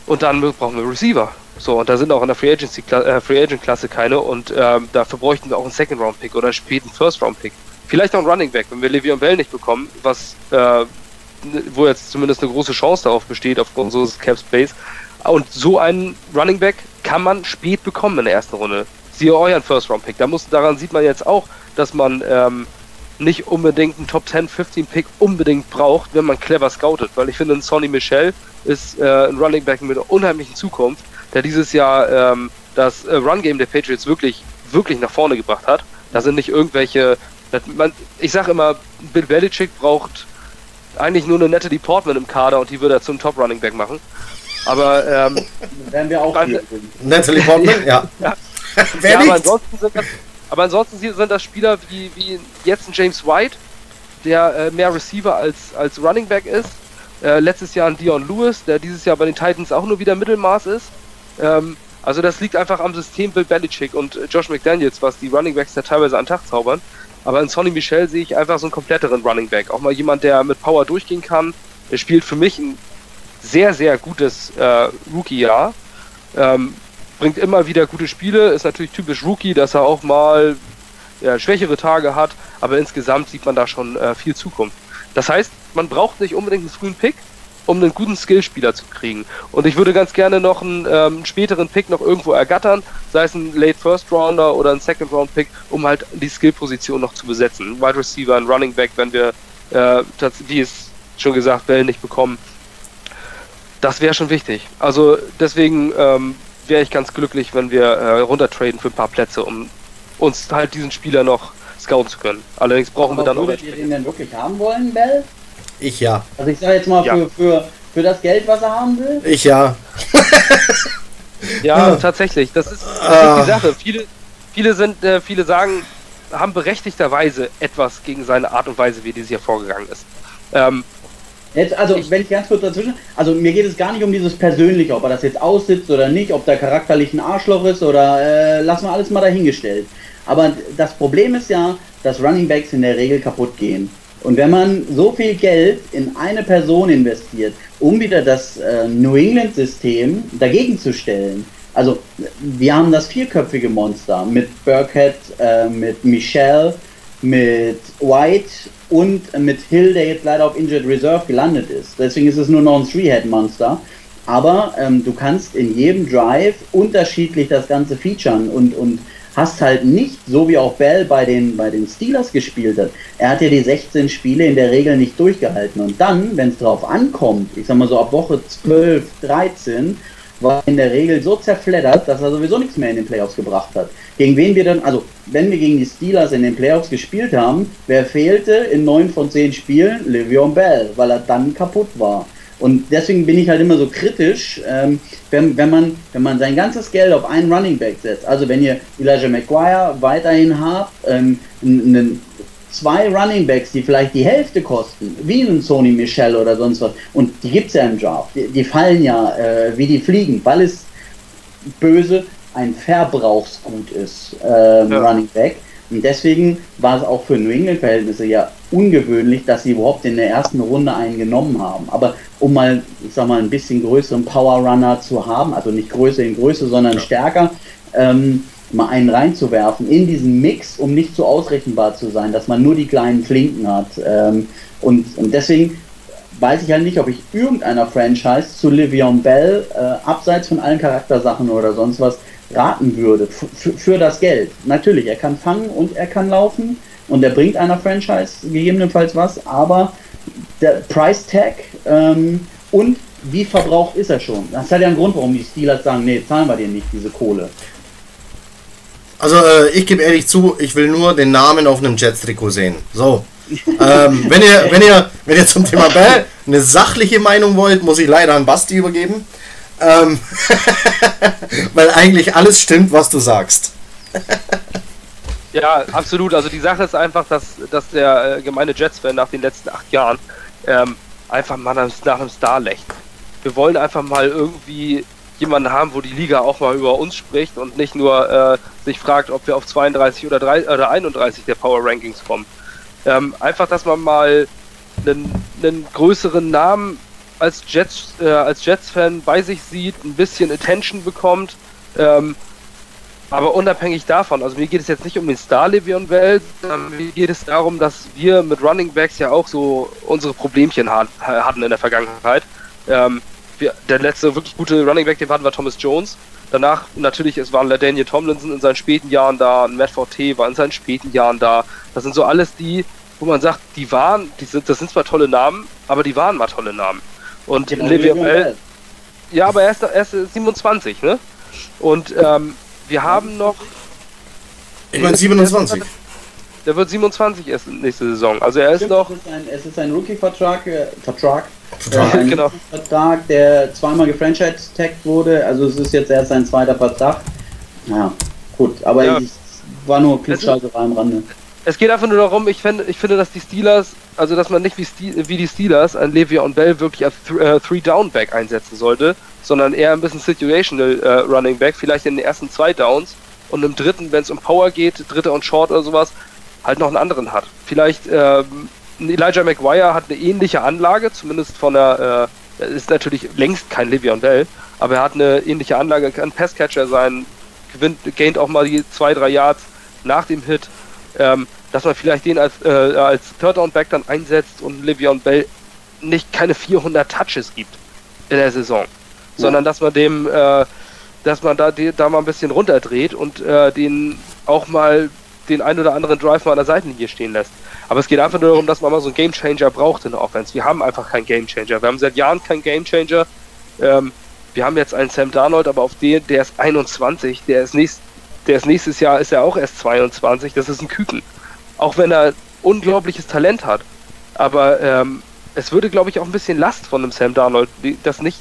S2: und dann brauchen wir Receiver. So, und da sind auch in der Free, Agency, äh, Free Agent Klasse keine und ähm, dafür bräuchten wir auch einen Second Round Pick oder späten First Round Pick. Vielleicht auch einen Running Back, wenn wir Le'Veon Bell nicht bekommen, was äh, wo jetzt zumindest eine große Chance darauf besteht aufgrund so Cap Space. Und so einen Running Back kann man spät bekommen in der ersten Runde. Siehe euren First Round Pick. Da muss, daran sieht man jetzt auch, dass man ähm, nicht unbedingt einen Top 10, 15 Pick unbedingt braucht, wenn man clever scoutet. Weil ich finde, ein Sonny Michel ist äh, ein Running Back mit einer unheimlichen Zukunft, der dieses Jahr ähm, das äh, Run Game der Patriots wirklich, wirklich nach vorne gebracht hat. Da sind nicht irgendwelche. Man, ich sage immer, Bill Belichick braucht eigentlich nur eine nette Deportment im Kader und die würde er zum Top Running Back machen. Aber ähm,
S3: werden wir auch
S1: hier. Natalie Portman, (laughs) ja.
S2: ja. Wer ja, aber ansonsten sind das, aber ansonsten sind das Spieler wie, wie jetzt ein James White, der äh, mehr Receiver als, als Running Back ist. Äh, letztes Jahr ein Dion Lewis, der dieses Jahr bei den Titans auch nur wieder Mittelmaß ist. Ähm, also das liegt einfach am System Bill Belichick und äh, Josh McDaniels, was die Running Backs da teilweise an Tag zaubern. Aber in Sonny Michel sehe ich einfach so einen kompletteren Running Back. Auch mal jemand, der mit Power durchgehen kann. Der spielt für mich ein sehr, sehr gutes äh, Rookie-Jahr. Ähm, bringt immer wieder gute Spiele, ist natürlich typisch Rookie, dass er auch mal ja, schwächere Tage hat, aber insgesamt sieht man da schon äh, viel Zukunft. Das heißt, man braucht nicht unbedingt einen frühen Pick, um einen guten Skillspieler zu kriegen. Und ich würde ganz gerne noch einen ähm, späteren Pick noch irgendwo ergattern, sei es ein Late First Rounder oder ein Second Round Pick, um halt die Skillposition noch zu besetzen. Wide Receiver, ein Running Back, wenn wir, äh, wie es schon gesagt, Bell nicht bekommen. Das wäre schon wichtig. Also deswegen ähm, wäre ich ganz glücklich, wenn wir äh, runtertraden für ein paar Plätze, um uns halt diesen Spieler noch scouten zu können. Allerdings brauchen Aber wir dann
S3: würdet auch. Würdet ihr den denn wirklich haben wollen, Bell?
S1: Ich ja.
S3: Also ich sage jetzt mal ja. für, für, für das Geld, was er haben will?
S1: Ich ja.
S2: ja, tatsächlich. Das ist, das ah. ist die Sache. Viele, viele sind, äh, viele sagen, haben berechtigterweise etwas gegen seine Art und Weise, wie dieses Jahr vorgegangen ist. Ähm,
S3: Jetzt, also, ich, wenn ich ganz kurz dazwischen, also mir geht es gar nicht um dieses Persönliche, ob er das jetzt aussitzt oder nicht, ob der charakterlich ein Arschloch ist oder äh, lassen wir alles mal dahingestellt. Aber das Problem ist ja, dass Running Backs in der Regel kaputt gehen. Und wenn man so viel Geld in eine Person investiert, um wieder das äh, New England-System dagegen zu stellen, also wir haben das vierköpfige Monster mit Burkhead, äh, mit Michelle, mit White und mit Hill, der jetzt leider auf Injured Reserve gelandet ist. Deswegen ist es nur noch ein Three-Head-Monster. Aber ähm, du kannst in jedem Drive unterschiedlich das Ganze featuren und, und hast halt nicht, so wie auch Bell bei den, bei den Steelers gespielt hat, er hat ja die 16 Spiele in der Regel nicht durchgehalten. Und dann, wenn es drauf ankommt, ich sag mal so ab Woche 12, 13, war in der Regel so zerfleddert, dass er sowieso nichts mehr in den Playoffs gebracht hat. Gegen wen wir dann, also wenn wir gegen die Steelers in den Playoffs gespielt haben, wer fehlte in neun von zehn Spielen? Le'Veon Bell, weil er dann kaputt war. Und deswegen bin ich halt immer so kritisch, ähm, wenn, wenn, man, wenn man sein ganzes Geld auf einen Running Back setzt. Also wenn ihr Elijah McGuire weiterhin habt, ähm, einen zwei Running Backs, die vielleicht die Hälfte kosten, wie ein Sony Michel oder sonst was, und die gibt es ja im Draft, die, die fallen ja äh, wie die fliegen, weil es böse ein Verbrauchsgut ist, ähm, ja. Running Back. Und deswegen war es auch für New England-Verhältnisse ja ungewöhnlich, dass sie überhaupt in der ersten Runde einen genommen haben. Aber um mal, ich sag mal, ein bisschen größeren Power Runner zu haben, also nicht größer in Größe, sondern ja. stärker, ähm, mal einen reinzuwerfen in diesen Mix, um nicht so ausrechenbar zu sein, dass man nur die kleinen Flinken hat. Ähm, und, und deswegen weiß ich halt nicht, ob ich irgendeiner Franchise zu Livion Bell, äh, abseits von allen Charaktersachen oder sonst was, raten würde für das Geld. Natürlich, er kann fangen und er kann laufen und er bringt einer Franchise gegebenenfalls was, aber der Price Tag ähm, und wie verbraucht ist er schon? Das hat ja einen Grund, warum die Steelers sagen, nee, zahlen wir dir nicht diese Kohle.
S1: Also äh, ich gebe ehrlich zu, ich will nur den Namen auf einem Jets-Trikot sehen. So. ähm, wenn ihr, wenn ihr, wenn ihr zum Thema Bell eine sachliche Meinung wollt, muss ich leider an Basti übergeben. Ähm, (laughs) weil eigentlich alles stimmt, was du sagst. (laughs)
S2: ja, absolut. Also die Sache ist einfach, dass, dass der äh, gemeine Jets-Fan nach den letzten acht Jahren ähm, einfach mal nach, nach einem Star lächelt. Wir wollen einfach mal irgendwie jemanden haben, wo die Liga auch mal über uns spricht und nicht nur äh, sich fragt, ob wir auf 32 oder, 3, oder 31 der Power Rankings kommen. Ähm, einfach, dass man mal einen, einen größeren Namen als Jets, äh, als Jets-Fan bei sich sieht, ein bisschen Attention bekommt. Ähm, aber unabhängig davon, also mir geht es jetzt nicht um den Star Levion Welt, sondern mir geht es darum, dass wir mit Running Backs ja auch so unsere Problemchen hatten in der Vergangenheit. Ähm, wir, der letzte wirklich gute Running Back, den wir hatten, war Thomas Jones. Danach natürlich, es waren Daniel Tomlinson in seinen späten Jahren da, Matt Forte war in seinen späten Jahren da. Das sind so alles die, wo man sagt, die waren, die sind, das sind zwar tolle Namen, aber die waren mal tolle Namen. Und Le'Veon Bell, ja, aber er ist, er ist 27, ne? Und ähm, wir haben noch.
S1: Ich meine 27.
S2: Der wird 27 erst nächste Saison. Also er ist noch.
S3: Es ist ein, ein Rookie-Vertrag. Äh, Vertrag. Vertrag. Äh, genau. Vertrag, der zweimal gefranchise-tagged wurde. Also es ist jetzt erst sein zweiter Vertrag. Ja, gut. Aber ja. ich war nur Klugscheißerei am Rande.
S2: Es geht einfach nur darum, ich, find, ich finde, dass die Steelers, also dass man nicht wie, Stil, wie die Steelers ein und Bell wirklich als äh, Three-Down-Back einsetzen sollte, sondern eher ein bisschen Situational äh, Running Back, vielleicht in den ersten zwei Downs und im dritten, wenn es um Power geht, dritter und Short oder sowas, halt noch einen anderen hat. Vielleicht ähm, Elijah McGuire hat eine ähnliche Anlage, zumindest von der, äh, ist natürlich längst kein und Bell, aber er hat eine ähnliche Anlage, kann Passcatcher sein, gewinnt, gaint auch mal die zwei, drei Yards nach dem Hit ähm, dass man vielleicht den als, äh, als Third Down Back dann einsetzt und Le'Veon Bell nicht keine 400 Touches gibt in der Saison, ja. sondern dass man dem, äh, dass man da, die, da mal ein bisschen runterdreht und äh, den auch mal den ein oder anderen Drive mal an der Seitenlinie stehen lässt. Aber es geht einfach nur darum, dass man mal so einen Gamechanger braucht in der Offense. Wir haben einfach keinen Gamechanger. Wir haben seit Jahren keinen Gamechanger. Ähm, wir haben jetzt einen Sam Darnold, aber auf den, der ist 21, der ist nächst, der ist nächstes Jahr ist er auch erst 22, das ist ein Küken. Auch wenn er unglaubliches Talent hat. Aber ähm, es würde, glaube ich, auch ein bisschen Last von dem Sam Darnold, dass nicht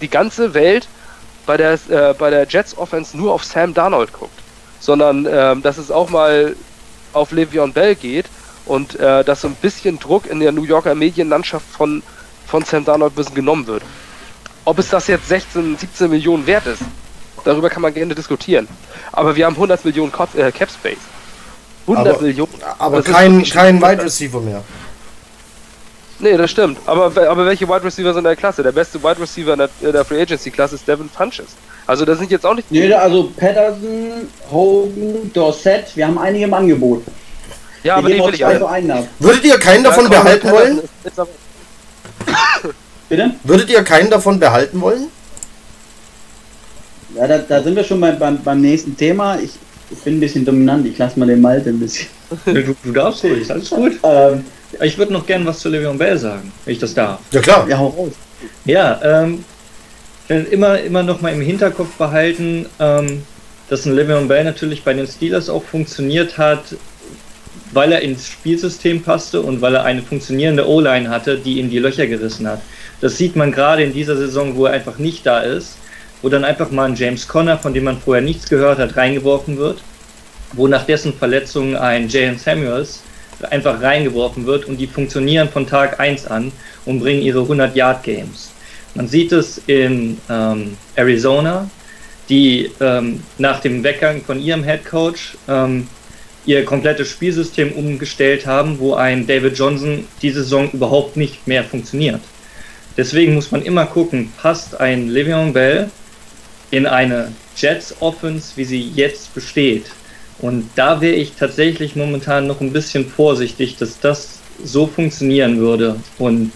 S2: die ganze Welt bei der, äh, bei der Jets Offense nur auf Sam Darnold guckt, sondern ähm, dass es auch mal auf Le'Veon Bell geht und äh, dass so ein bisschen Druck in der New Yorker Medienlandschaft von, von Sam Darnold ein bisschen genommen wird. Ob es das jetzt 16, 17 Millionen wert ist, darüber kann man gerne diskutieren. Aber wir haben 100 Millionen Cap, äh, Cap Space.
S1: 100 aber, Millionen. Aber kein, kein Wide Receiver mehr.
S2: Nee, das stimmt. Aber, aber welche Wide Receiver sind in der Klasse? Der beste Wide Receiver in der, in der Free Agency Klasse ist Devin Funches. Also das sind jetzt auch nicht.
S3: Nee, also Patterson, Hogan, Dorset, wir haben einige im Angebot.
S2: Ja, aber die will ich
S1: also Würdet ihr keinen davon ja, behalten wollen?
S3: Bitte?
S1: Würdet ihr keinen davon behalten wollen?
S3: Ja, da, da sind wir schon beim, beim, beim nächsten Thema. Ich, Ich bin ein bisschen dominant, ich lasse mal den Malte ein bisschen. (laughs)
S4: Du, du darfst ruhig, alles gut.
S3: Ähm,
S4: Ich würde noch gern was zu Le'Veon Bell sagen, wenn ich das darf.
S1: Ja klar.
S3: ja, hau raus.
S4: Ja, ähm, ich will immer, immer noch mal im Hinterkopf behalten, ähm, dass ein Le'Veon Bell natürlich bei den Steelers auch funktioniert hat, weil er ins Spielsystem passte und weil er eine funktionierende O-Line hatte, die ihm die Löcher gerissen hat. Das sieht man gerade in dieser Saison, wo er einfach nicht da ist, wo dann einfach mal ein James Conner, von dem man vorher nichts gehört hat, reingeworfen wird, wo nach dessen Verletzung ein Jalen Samuels einfach reingeworfen wird und die funktionieren von Tag 1 an und bringen ihre 100-Yard-Games. Man sieht es in ähm, Arizona, die ähm, nach dem Weggang von ihrem Head Coach ähm, ihr komplettes Spielsystem umgestellt haben, wo ein David Johnson diese Saison überhaupt nicht mehr funktioniert. Deswegen muss man immer gucken, passt ein Le'Veon Bell in eine Jets Offense, wie sie jetzt besteht. Und da wäre ich tatsächlich momentan noch ein bisschen vorsichtig, dass das so funktionieren würde. Und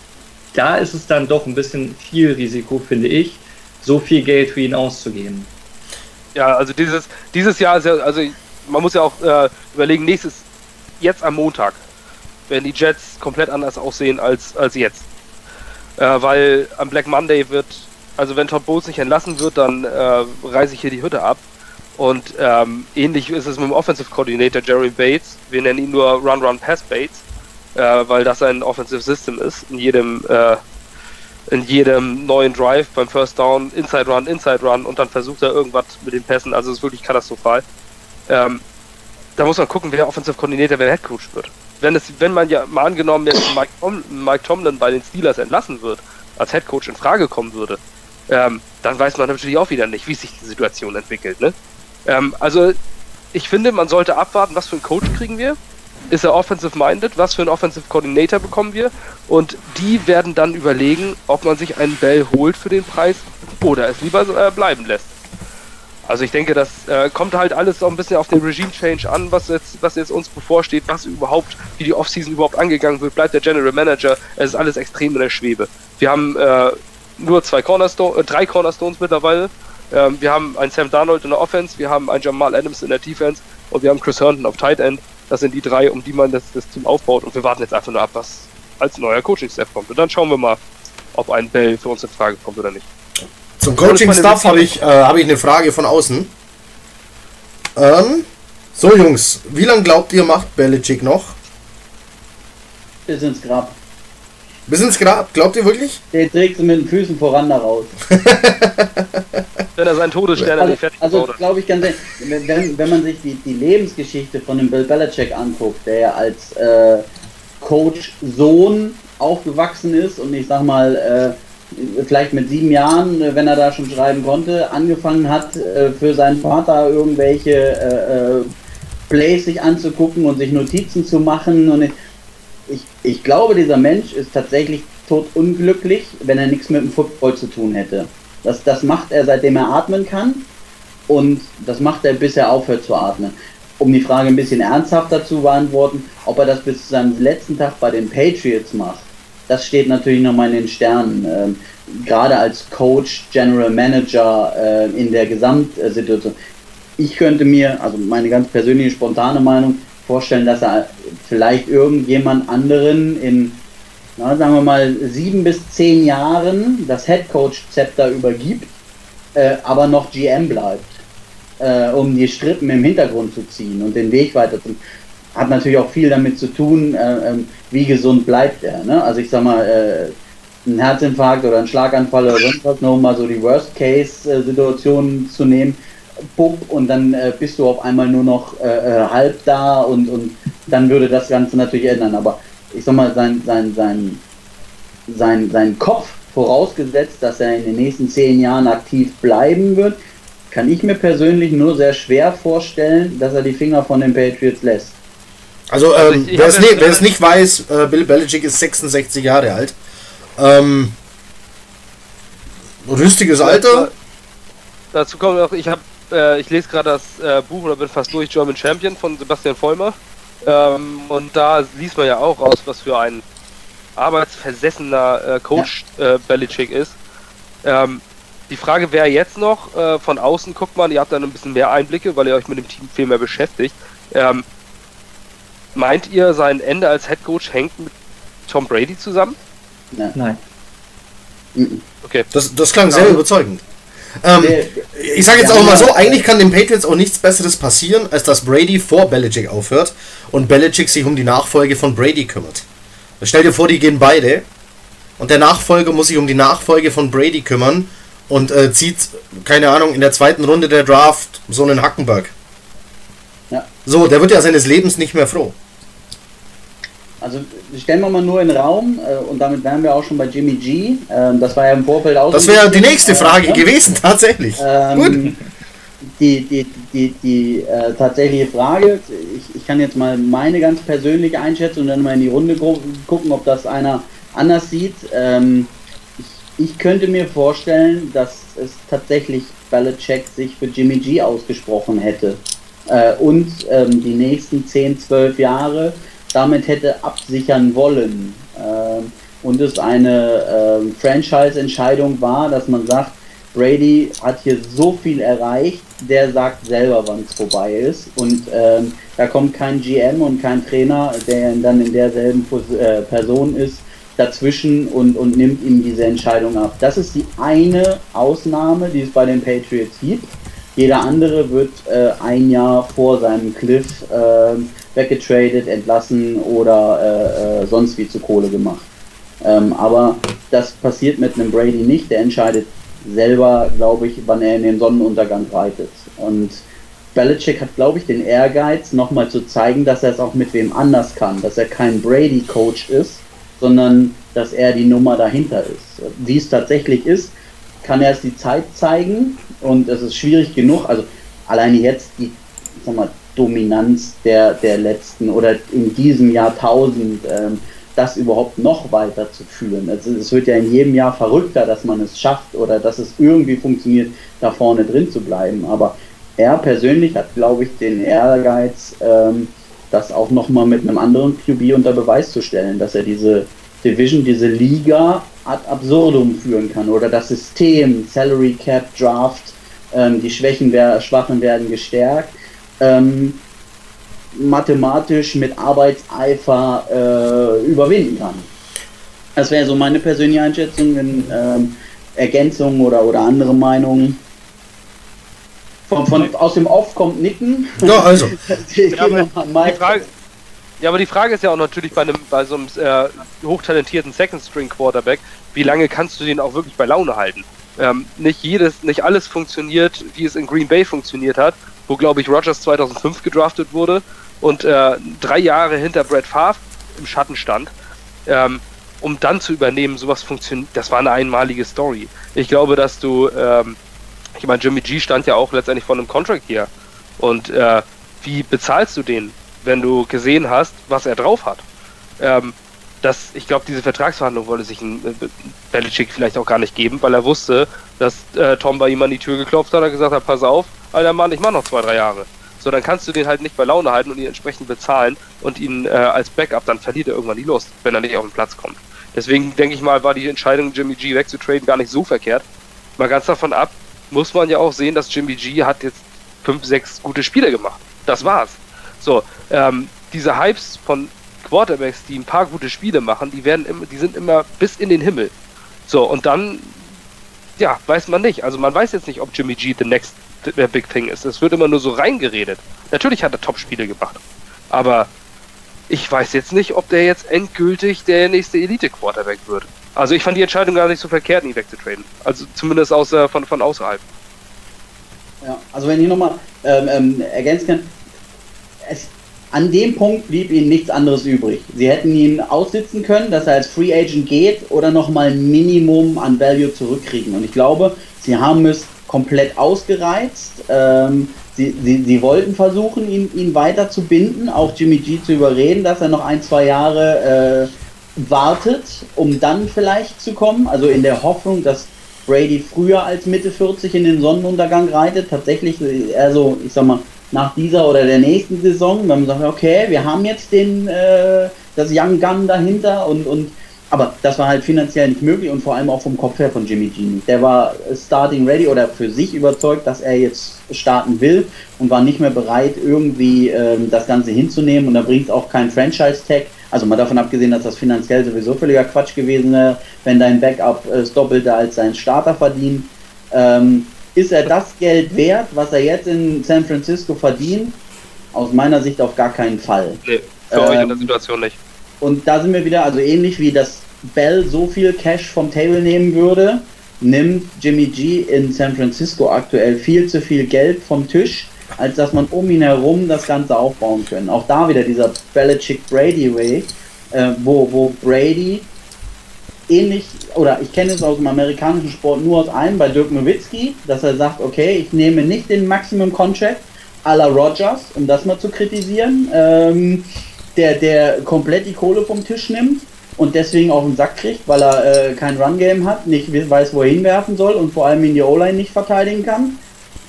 S4: da ist es dann doch ein bisschen viel Risiko, finde ich, so viel Geld für ihn auszugeben.
S2: Ja, also dieses, dieses Jahr ist ja, also man muss ja auch äh, überlegen, nächstes, jetzt am Montag, werden die Jets komplett anders aussehen als, als jetzt. Äh, weil am Black Monday wird, also wenn Todd Bowles nicht entlassen wird, dann äh, reiße ich hier die Hütte ab. Und ähm, ähnlich ist es mit dem Offensive Coordinator Jerry Bates. Wir nennen ihn nur Run Run Pass Bates, äh, weil das ein Offensive System ist. In jedem, äh, in jedem neuen Drive beim First Down, Inside Run, Inside Run und dann versucht er irgendwas mit den Pässen. Also es ist wirklich katastrophal. Ähm, da muss man gucken, wer Offensive Coordinator, wer Head Coach wird. Wenn, es, wenn man ja mal angenommen jetzt Mike, Tom, Mike Tomlin bei den Steelers entlassen wird, als Head Coach in Frage kommen würde, ähm, dann weiß man natürlich auch wieder nicht, wie sich die Situation entwickelt. Ne? Ähm, also ich finde, man sollte abwarten, was für einen Coach kriegen wir. Ist er offensive-minded? Was für einen Offensive Coordinator bekommen wir? Und die werden dann überlegen, ob man sich einen Bell holt für den Preis oder es lieber äh, bleiben lässt. Also ich denke, das äh, kommt halt alles so ein bisschen auf den Regime-Change an, was jetzt, was jetzt uns bevorsteht, was überhaupt, wie die Offseason überhaupt angegangen wird, bleibt der General Manager, es ist alles extrem in der Schwebe. Wir haben äh, nur zwei Cornerstone, äh, drei Cornerstones mittlerweile. Ähm, wir haben einen Sam Darnold in der Offense, wir haben einen Jamal Adams in der Defense und wir haben Chris Herndon auf Tight End. Das sind die drei, um die man das, das Team aufbaut und wir warten jetzt einfach nur ab, was als neuer Coaching-Staff kommt. Und dann schauen wir mal, ob ein Bell für uns in Frage kommt oder nicht.
S1: Zum Coaching-Staff habe ich, äh, hab ich eine Frage von außen. Ähm, so, Jungs, wie lange glaubt ihr, macht Belichick noch?
S3: Bis ins Grab.
S1: Bis ins Grab, glaubt ihr wirklich?
S3: Der trägt sie mit den Füßen voran da raus. (laughs)
S2: Wenn er seinen Todesstern
S3: Also,
S2: fertig
S3: also glaube ich ganz ehrlich, wenn, wenn- man sich die, die Lebensgeschichte von dem Bill Belichick anguckt, der ja als äh, Coach-Sohn aufgewachsen ist und ich sag mal, äh, vielleicht mit sieben Jahren, äh, wenn er da schon schreiben konnte, angefangen hat, äh, für seinen Vater irgendwelche äh, äh, Plays sich anzugucken und sich Notizen zu machen. Und ich, ich, ich glaube, dieser Mensch ist tatsächlich totunglücklich, wenn er nichts mit dem Football zu tun hätte. Das, das macht er, seitdem er atmen kann. Und das macht er, bis er aufhört zu atmen. Um die Frage ein bisschen ernsthafter zu beantworten, ob er das bis zu seinem letzten Tag bei den Patriots macht, das steht natürlich nochmal in den Sternen. Ähm, gerade als Coach, General Manager äh, in der Gesamtsituation. Ich könnte mir, also meine ganz persönliche spontane Meinung, vorstellen, dass er vielleicht irgendjemand anderen in, na, sagen wir mal, sieben bis zehn Jahren das Head Coach Zepter übergibt, äh, aber noch GM bleibt, äh, um die Strippen im Hintergrund zu ziehen und den Weg weiter zu. Hat natürlich auch viel damit zu tun, äh, ähm, wie gesund bleibt er. Ne? Also ich sag mal, äh, ein Herzinfarkt oder ein Schlaganfall oder sonst was, nur um mal so die Worst-Case-Situationen zu nehmen, und dann äh, bist du auf einmal nur noch äh, äh, halb da und, und dann würde das Ganze natürlich ändern. Aber ich sag mal, sein, sein, sein, sein, sein Kopf, vorausgesetzt, dass er in den nächsten zehn Jahren aktiv bleiben wird, kann ich mir persönlich nur sehr schwer vorstellen, dass er die Finger von den Patriots lässt.
S1: Also,
S2: Also
S1: ähm, wer, es nicht, wer es nicht weiß, äh, Bill Belichick ist 66 Jahre alt. Ähm, rüstiges Alter.
S2: Dazu kommt noch, ich habe, äh, ich lese gerade das äh, Buch oder bin fast durch German Champion von Sebastian Vollmer. Ähm, und da liest man ja auch raus, was für ein arbeitsversessener äh, Coach äh, Belichick ist. Ähm, die Frage wäre jetzt noch, äh, von außen guckt man, ihr habt dann ein bisschen mehr Einblicke, weil ihr euch mit dem Team viel mehr beschäftigt. Ähm, meint ihr, sein Ende als Head Coach hängt mit Tom Brady zusammen?
S3: Nein.
S4: Nein.
S2: Okay.
S1: Das, das klang sehr überzeugend. Ähm, ich sage jetzt auch mal so, eigentlich kann den Patriots auch nichts Besseres passieren, als dass Brady vor Belichick aufhört und Belichick sich um die Nachfolge von Brady kümmert. Stell dir vor, die gehen beide und der Nachfolger muss sich um die Nachfolge von Brady kümmern und äh, zieht, keine Ahnung, in der zweiten Runde der Draft so einen Hackenberg.
S3: Ja.
S1: So, der wird ja seines Lebens nicht mehr froh.
S3: Also stellen wir mal nur in den Raum äh, und damit wären wir auch schon bei Jimmy G. Ähm, das war ja im Vorfeld auch.
S1: Das wäre die nächste
S3: äh,
S1: Frage
S3: ne?
S1: gewesen, tatsächlich. Gut.
S3: Ähm, die die, die, die äh, tatsächliche Frage, ich, ich kann jetzt mal meine ganz persönliche Einschätzung und dann mal in die Runde gu- gucken, ob das einer anders sieht. Ähm, ich, ich könnte mir vorstellen, dass es tatsächlich Belichick sich für Jimmy G ausgesprochen hätte äh, und ähm, die nächsten 10, 12 Jahre damit hätte absichern wollen. Ähm, und es eine ähm, Franchise-Entscheidung war, dass man sagt, Brady hat hier so viel erreicht, der sagt selber, wann es vorbei ist. Und ähm, da kommt kein GM und kein Trainer, der dann in derselben äh, Person ist, dazwischen und, und nimmt ihm diese Entscheidung ab. Das ist die eine Ausnahme, die es bei den Patriots gibt. Jeder andere wird äh, ein Jahr vor seinem Cliff äh, weggetradet, entlassen oder äh, äh, sonst wie zu Kohle gemacht. Ähm, aber das passiert mit einem Brady nicht. Der entscheidet selber, glaube ich, wann er in den Sonnenuntergang reitet. Und Belichick hat, glaube ich, den Ehrgeiz, nochmal zu zeigen, dass er es auch mit wem anders kann. Dass er kein Brady-Coach ist, sondern dass er die Nummer dahinter ist. Wie es tatsächlich ist, kann erst die Zeit zeigen und es ist schwierig genug. Also alleine jetzt die sag mal, Dominanz der, der letzten oder in diesem Jahrtausend ähm, das überhaupt noch weiter zu führen. Also es wird ja in jedem Jahr verrückter, dass man es schafft oder dass es irgendwie funktioniert, da vorne drin zu bleiben. Aber er persönlich hat, glaube ich, den Ehrgeiz, ähm, das auch nochmal mit einem anderen QB unter Beweis zu stellen, dass er diese Division, diese Liga ad absurdum führen kann oder das System, Salary Cap, Draft, ähm, die Schwächen, wer, Schwachen werden gestärkt. Ähm, mathematisch mit Arbeitseifer äh, überwinden kann. Das wäre so meine persönliche Einschätzung, wenn ähm, Ergänzungen oder, oder andere Meinungen. Von, von, aus dem Off kommt Nicken.
S1: Ja, also. (laughs)
S2: Aber Frage, ja, aber die Frage ist ja auch natürlich bei einem bei so einem äh, hochtalentierten Second String Quarterback, wie lange kannst du den auch wirklich bei Laune halten? Ähm, nicht jedes, nicht alles funktioniert, wie es in Green Bay funktioniert hat, wo glaube ich Rogers 2005 gedraftet wurde und äh, drei Jahre hinter Brett Favre im Schatten stand, ähm, um dann zu übernehmen, sowas funktioniert. Das war eine einmalige Story. Ich glaube, dass du, ähm, ich meine, Jimmy G stand ja auch letztendlich von einem Contract hier und äh, wie bezahlst du den, wenn du gesehen hast, was er drauf hat? Ähm, das, ich glaube, diese Vertragsverhandlung wollte sich ein äh, Belichick vielleicht auch gar nicht geben, weil er wusste, dass äh, Tom bei ihm an die Tür geklopft hat und gesagt hat, pass auf, alter Mann, ich mach noch zwei, drei Jahre. So, dann kannst du den halt nicht bei Laune halten und ihn entsprechend bezahlen und ihn äh, als Backup, dann verliert er irgendwann die Lust, wenn er nicht auf den Platz kommt. Deswegen denke ich mal, war die Entscheidung, Jimmy G wegzutraden, gar nicht so verkehrt. Mal ganz davon ab, muss man ja auch sehen, dass Jimmy G hat jetzt fünf, sechs gute Spiele gemacht. Das war's. So, ähm, diese Hypes von Quarterbacks, die ein paar gute Spiele machen, die werden immer, die sind immer bis in den Himmel. So, und dann, ja, weiß man nicht. Also man weiß jetzt nicht, ob Jimmy G the next the big thing ist. Es wird immer nur so reingeredet. Natürlich hat er Top-Spiele gemacht. Aber ich weiß jetzt nicht, ob der jetzt endgültig der nächste Elite-Quarterback wird. Also ich fand die Entscheidung gar nicht so verkehrt, ihn wegzutraden. Also zumindest außer, von, von außerhalb.
S3: Ja, also wenn ich nochmal ähm, ähm, ergänzen kann, es, an dem Punkt blieb ihnen nichts anderes übrig. Sie hätten ihn aussitzen können, dass er als Free Agent geht oder nochmal ein Minimum an Value zurückkriegen. Und ich glaube, sie haben es komplett ausgereizt. Ähm, sie, sie, sie wollten versuchen, ihn, ihn weiter zu binden, auch Jimmy G zu überreden, dass er noch ein, zwei Jahre äh, wartet, um dann vielleicht zu kommen. Also in der Hoffnung, dass Brady früher als Mitte 40 in den Sonnenuntergang reitet. Tatsächlich, also ich sag mal, nach dieser oder der nächsten Saison, wenn man sagt, okay, wir haben jetzt den, äh, das Young Gun dahinter und, und aber das war halt finanziell nicht möglich und vor allem auch vom Kopf her von Jimmy G. Der war starting ready oder für sich überzeugt, dass er jetzt starten will und war nicht mehr bereit, irgendwie ähm, das Ganze hinzunehmen. Und da bringt es auch kein Franchise-Tag. Also mal davon abgesehen, dass das finanziell sowieso völliger Quatsch gewesen wäre, wenn dein Backup äh, das Doppelte als sein Starter verdient. Ähm, ist er das Geld wert, was er jetzt in San Francisco verdient? Aus meiner Sicht auf gar keinen Fall.
S2: Nee, für ähm, euch in der Situation nicht.
S3: Und da sind wir wieder, also ähnlich wie das Bell so viel Cash vom Table nehmen würde, nimmt Jimmy G in San Francisco aktuell viel zu viel Geld vom Tisch, als dass man um ihn herum das Ganze aufbauen können. Auch da wieder dieser Belichick-Brady-Way, äh, wo, wo Brady ähnlich, oder ich kenne es aus dem amerikanischen Sport nur aus einem, bei Dirk Nowitzki, dass er sagt, okay, ich nehme nicht den Maximum Contract à la Rogers, um das mal zu kritisieren, ähm, der, der komplett die Kohle vom Tisch nimmt und deswegen auch einen Sack kriegt, weil er äh, kein Run-Game hat, nicht weiß, wo er hinwerfen soll und vor allem in die O-Line nicht verteidigen kann.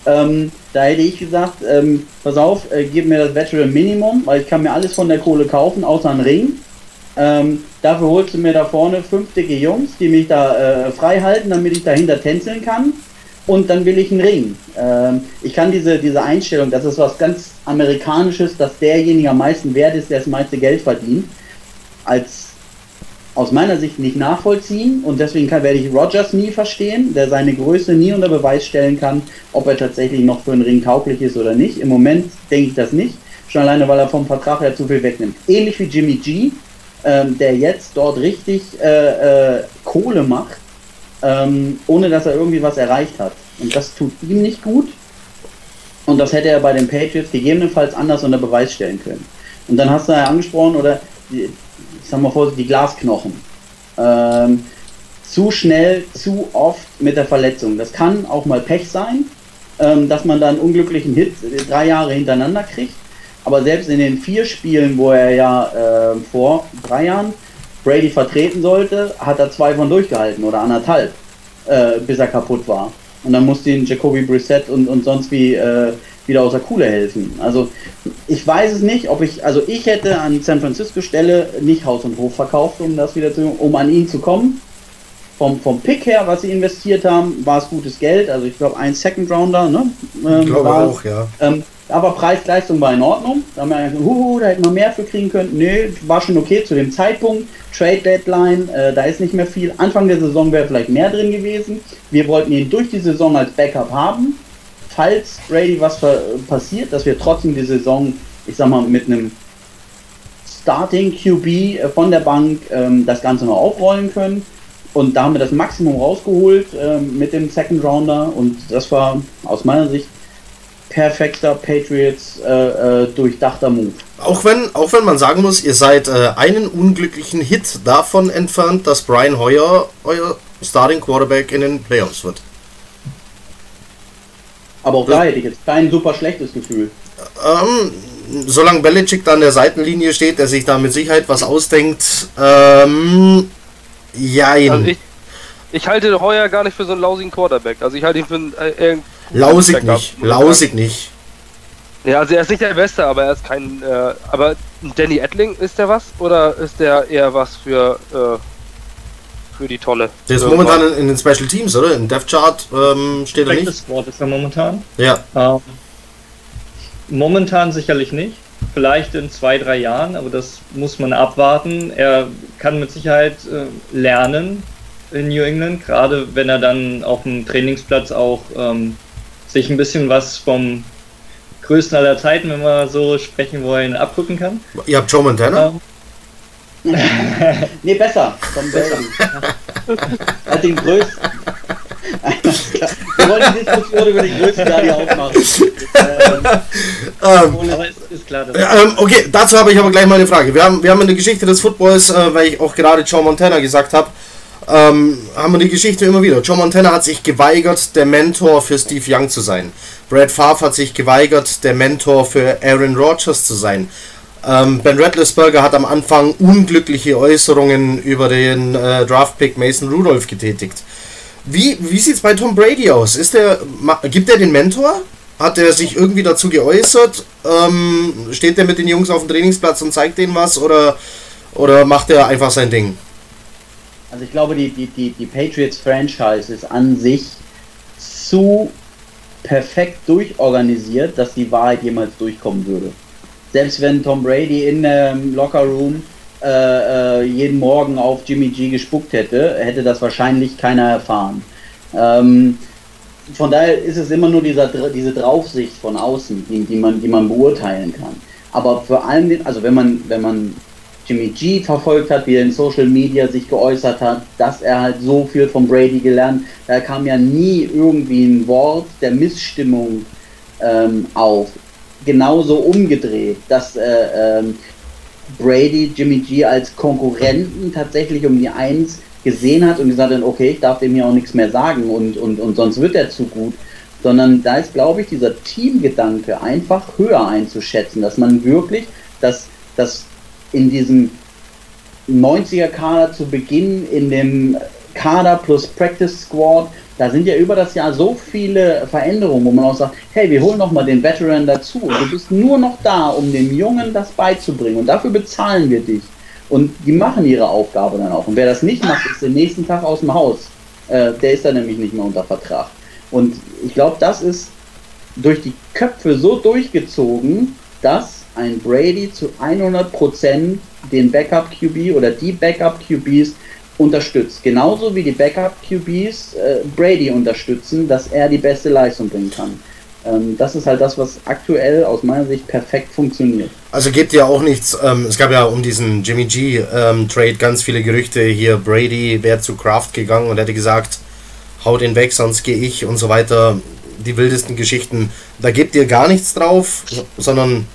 S3: Ähm, da hätte ich gesagt, ähm, pass auf, äh, gib mir das Veteran Minimum, weil ich kann mir alles von der Kohle kaufen, außer einen Ring. Ähm, dafür holst du mir da vorne fünf dicke Jungs, die mich da äh, frei halten, damit ich dahinter tänzeln kann. Und dann will ich einen Ring. Ähm, ich kann diese, diese Einstellung, das ist was ganz Amerikanisches, dass derjenige am meisten wert ist, der das meiste Geld verdient, als aus meiner Sicht nicht nachvollziehen und deswegen kann, werde ich Rogers nie verstehen, der seine Größe nie unter Beweis stellen kann, ob er tatsächlich noch für einen Ring tauglich ist oder nicht. Im Moment denke ich das nicht, schon alleine, weil er vom Vertrag her zu viel wegnimmt. Ähnlich wie Jimmy G, ähm, der jetzt dort richtig äh, äh, Kohle macht, ähm, ohne dass er irgendwie was erreicht hat. Und das tut ihm nicht gut. Und das hätte er bei den Patriots gegebenenfalls anders unter Beweis stellen können. Und dann hast du ja angesprochen, oder ich sag mal vorsichtig, die Glasknochen. Ähm, zu schnell, zu oft mit der Verletzung. Das kann auch mal Pech sein, ähm, dass man dann einen unglücklichen Hit drei Jahre hintereinander kriegt. Aber selbst in den vier Spielen, wo er ja äh, vor drei Jahren Brady vertreten sollte, hat er zwei von durchgehalten oder anderthalb, äh, bis er kaputt war. Und dann musste ihn Jacoby Brissett und, und sonst wie äh, wieder aus der Kuhle helfen. Also ich weiß es nicht, ob ich, also ich hätte an San Francisco Stelle nicht Haus und Hof verkauft, um das wieder zu, um an ihn zu kommen. Vom, vom Pick her, was sie investiert haben, war es gutes Geld. Also ich glaube ein Second Rounder, ne?
S1: Ähm, ich glaube auch, ja.
S3: Ähm, aber Preis-Leistung war in Ordnung. Da haben wir gesagt, huhu, da hätten wir mehr für kriegen können. Nö, war schon okay zu dem Zeitpunkt. Trade Deadline, äh, da ist nicht mehr viel. Anfang der Saison wäre vielleicht mehr drin gewesen. Wir wollten ihn durch die Saison als Backup haben. Falls Brady was passiert, dass wir trotzdem die Saison, ich sag mal, mit einem Starting QB äh, von der Bank ähm, das Ganze noch aufrollen können. Und da haben wir das Maximum rausgeholt ähm, mit dem Second Rounder. Und das war aus meiner Sicht perfekter Patriots äh, äh, durchdachter Move.
S1: Auch wenn, auch wenn man sagen muss, ihr seid äh, einen unglücklichen Hit davon entfernt, dass Brian Hoyer euer Starting Quarterback in den Playoffs wird.
S3: Aber auch das, da hätte ich jetzt kein super schlechtes Gefühl.
S1: Ähm, solange Belichick da an der Seitenlinie steht, der sich da mit Sicherheit was ausdenkt, ähm, jein.
S2: Also ich, ich halte Heuer gar nicht für so einen lausigen Quarterback. Also ich halte ihn für einen äh,
S1: Lausig nicht, lausig nicht.
S2: Ja, also er ist nicht der Beste, aber er ist kein. Äh, aber Danny Edling ist der was? Oder ist der eher was für, äh, für die Tonne?
S1: Der ist momentan in, in, den Special Teams, oder? Im Death Chart ähm, steht er nicht. Das
S4: Wort ist er momentan.
S1: Ja. Ähm,
S4: momentan sicherlich nicht. Vielleicht in zwei, drei Jahren, aber das muss man abwarten. Er kann mit Sicherheit äh, lernen in New England, gerade wenn er dann auf dem Trainingsplatz auch ähm, sich ein bisschen was vom größten aller Zeiten, wenn wir so sprechen wollen, abgucken kann.
S1: Ihr habt Joe Montana?
S3: Ähm. (laughs) nee, besser. Tom besser. (laughs) Hat den größten. Wir wollen die Diskussion über die größten Daddy aufmachen. Ähm, (laughs)
S1: ähm, aber ist klar. Ähm, okay, dazu habe ich aber gleich mal eine Frage. Wir haben, wir haben in der Geschichte des Footballs, äh, weil ich auch gerade Joe Montana gesagt habe, ähm, haben wir die Geschichte immer wieder. Joe Montana hat sich geweigert, der Mentor für Steve Young zu sein. Brad Favre hat sich geweigert, der Mentor für Aaron Rodgers zu sein. Ähm, ben Rattlesberger hat am Anfang unglückliche Äußerungen über den äh, Draftpick Mason Rudolph getätigt. Wie, wie sieht es bei Tom Brady aus? Ist der, gibt er den Mentor? Hat er sich irgendwie dazu geäußert? Ähm, steht er mit den Jungs auf dem Trainingsplatz und zeigt denen was? Oder, oder macht er einfach sein Ding?
S3: Also ich glaube, die, die, die, die Patriots-Franchise ist an sich zu perfekt durchorganisiert, dass die Wahrheit jemals durchkommen würde. Selbst wenn Tom Brady in dem Lockerroom äh, äh, jeden Morgen auf Jimmy G gespuckt hätte, hätte das wahrscheinlich keiner erfahren. Ähm, von daher ist es immer nur dieser, diese Draufsicht von außen, die, die, man, die man beurteilen kann. Aber vor allem, also wenn man, wenn man Jimmy G verfolgt hat, wie er in Social Media sich geäußert hat, dass er halt so viel von Brady gelernt, da kam ja nie irgendwie ein Wort der Missstimmung ähm, auf. Genauso umgedreht, dass äh, ähm, Brady Jimmy G als Konkurrenten tatsächlich um die Eins gesehen hat und gesagt hat, okay, ich darf dem hier auch nichts mehr sagen und, und, und sonst wird er zu gut. Sondern da ist, glaube ich, dieser Teamgedanke einfach höher einzuschätzen, dass man wirklich das, das in diesem 90er-Kader zu Beginn, in dem Kader plus Practice Squad, da sind ja über das Jahr so viele Veränderungen, wo man auch sagt, hey, wir holen noch mal den Veteran dazu. Du bist nur noch da, um dem Jungen das beizubringen und dafür bezahlen wir dich. Und die machen ihre Aufgabe dann auch. Und wer das nicht macht, ist den nächsten Tag aus dem Haus. Äh, der ist dann nämlich nicht mehr unter Vertrag. Und ich glaube, das ist durch die Köpfe so durchgezogen, dass ein Brady zu 100% den Backup QB oder die Backup QBs unterstützt. Genauso wie die Backup QBs äh, Brady unterstützen, dass er die beste Leistung bringen kann. Ähm, das ist halt das, was aktuell aus meiner Sicht perfekt funktioniert.
S1: Also gibt ja auch nichts, ähm, es gab ja um diesen Jimmy G ähm, ganz viele Gerüchte, hier Brady wäre zu Kraft gegangen und hätte gesagt, hau den weg, sonst gehe ich und so weiter. Die wildesten Geschichten. Da gebt ihr gar nichts drauf, sondern.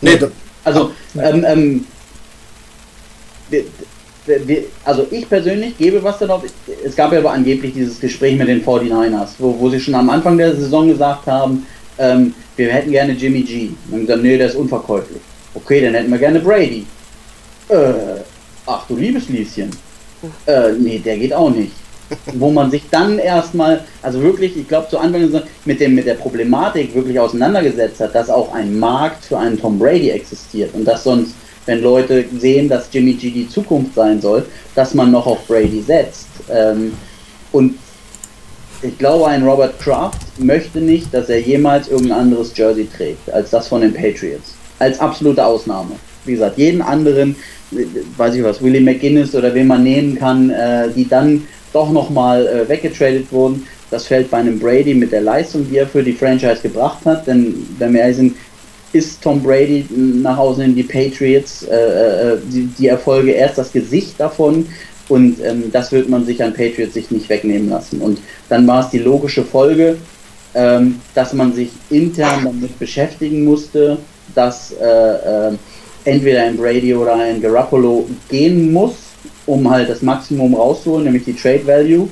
S3: Nee, also, ähm, ähm, also ich persönlich gebe was darauf. Es gab ja aber angeblich dieses Gespräch mit den 49ers, wo, wo sie schon am Anfang der Saison gesagt haben, ähm, wir hätten gerne Jimmy G. Und dann gesagt, nee, der ist unverkäuflich. Okay, dann hätten wir gerne Brady. Äh, ach du liebes Lieschen. Äh, nee, der geht auch nicht. Wo man sich dann erstmal, also wirklich, ich glaube zu Anfang mit, dem, mit der Problematik wirklich auseinandergesetzt hat, dass auch ein Markt für einen Tom Brady existiert und dass sonst wenn Leute sehen, dass Jimmy G die Zukunft sein soll, dass man noch auf Brady setzt. Ähm, und ich glaube, ein Robert Kraft möchte nicht, dass er jemals irgendein anderes Jersey trägt, als das von den Patriots. Als absolute Ausnahme. Wie gesagt, jeden anderen, weiß ich was, Willie McGuinness oder wen man nehmen kann, äh, die dann doch nochmal äh, weggetradet wurden, das fällt bei einem Brady mit der Leistung, die er für die Franchise gebracht hat. Denn, wenn wir ehrlich sind, ist Tom Brady nach Hause in die Patriots äh, äh, die, die, Erfolge erst das Gesicht davon und ähm, das wird man sich an Patriots sich nicht wegnehmen lassen. Und dann war es die logische Folge, ähm, dass man sich intern damit beschäftigen musste, dass äh, äh, entweder ein Brady oder ein Garoppolo gehen muss, um halt das Maximum rauszuholen, nämlich die Trade Value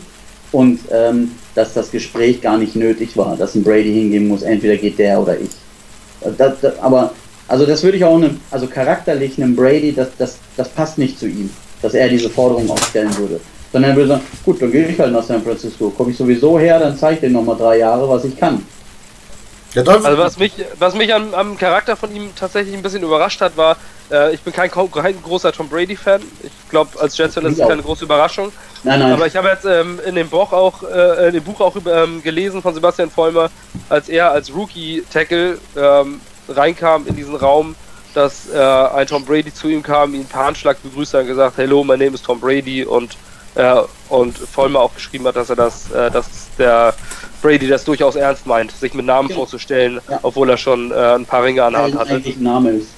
S3: und ähm, dass das Gespräch gar nicht nötig war, dass ein Brady hingehen muss, entweder geht der oder ich. Das, das, aber, also das würde ich auch, einem, also charakterlich einem Brady, das, das, das passt nicht zu ihm, dass er diese Forderung aufstellen würde. Sondern er würde sagen, gut, dann gehe ich halt nach San Francisco, komme ich sowieso her, dann zeige ich dir nochmal drei Jahre, was ich kann.
S2: Also was mich, was mich am, am, Charakter von ihm tatsächlich ein bisschen überrascht hat, war, äh, ich bin kein, kein, großer Tom Brady-Fan. Ich glaube, als Jets-Fan ist es keine große Überraschung. Nein, nein. Aber ich habe jetzt ähm, in dem Buch auch, äh, in dem Buch auch ähm, gelesen von Sebastian Vollmer, als er als Rookie-Tackle ähm, reinkam in diesen Raum, dass äh, ein Tom Brady zu ihm kam, ihn per Handschlag begrüßt hat und gesagt, Hello, mein Name ist Tom Brady und äh, und Vollmer auch geschrieben hat, dass er das, äh, dass der Brady das durchaus ernst meint, sich mit Namen ja. vorzustellen, ja. obwohl er schon äh, ein paar Ringe an der Hand hatte. Name ist.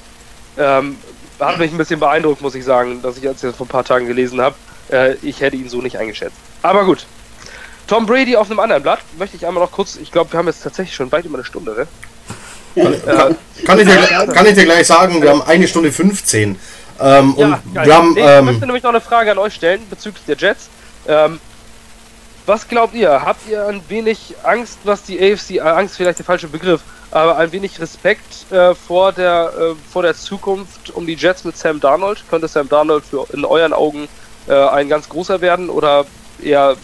S2: Ähm, hat mich ein bisschen beeindruckt, muss ich sagen, dass ich jetzt vor ein paar Tagen gelesen habe. Äh, ich hätte ihn so nicht eingeschätzt. Aber gut. Tom Brady auf einem anderen Blatt möchte ich einmal noch kurz, ich glaube, wir haben jetzt tatsächlich schon weit über eine Stunde, ne?
S1: Kann, kann, ich dir, kann, ich dir, gleich sagen, wir haben eine Stunde 15. Ähm, ja, und wir haben,
S2: ich ähm, möchte nämlich noch eine Frage an euch stellen bezüglich der Jets. Ähm, was glaubt ihr? Habt ihr ein wenig Angst, was die AFC, äh, Angst vielleicht der falsche Begriff, aber ein wenig Respekt äh, vor, der, äh, vor der Zukunft um die Jets mit Sam Darnold? Könnte Sam Darnold für, in euren Augen äh, ein ganz großer werden oder eher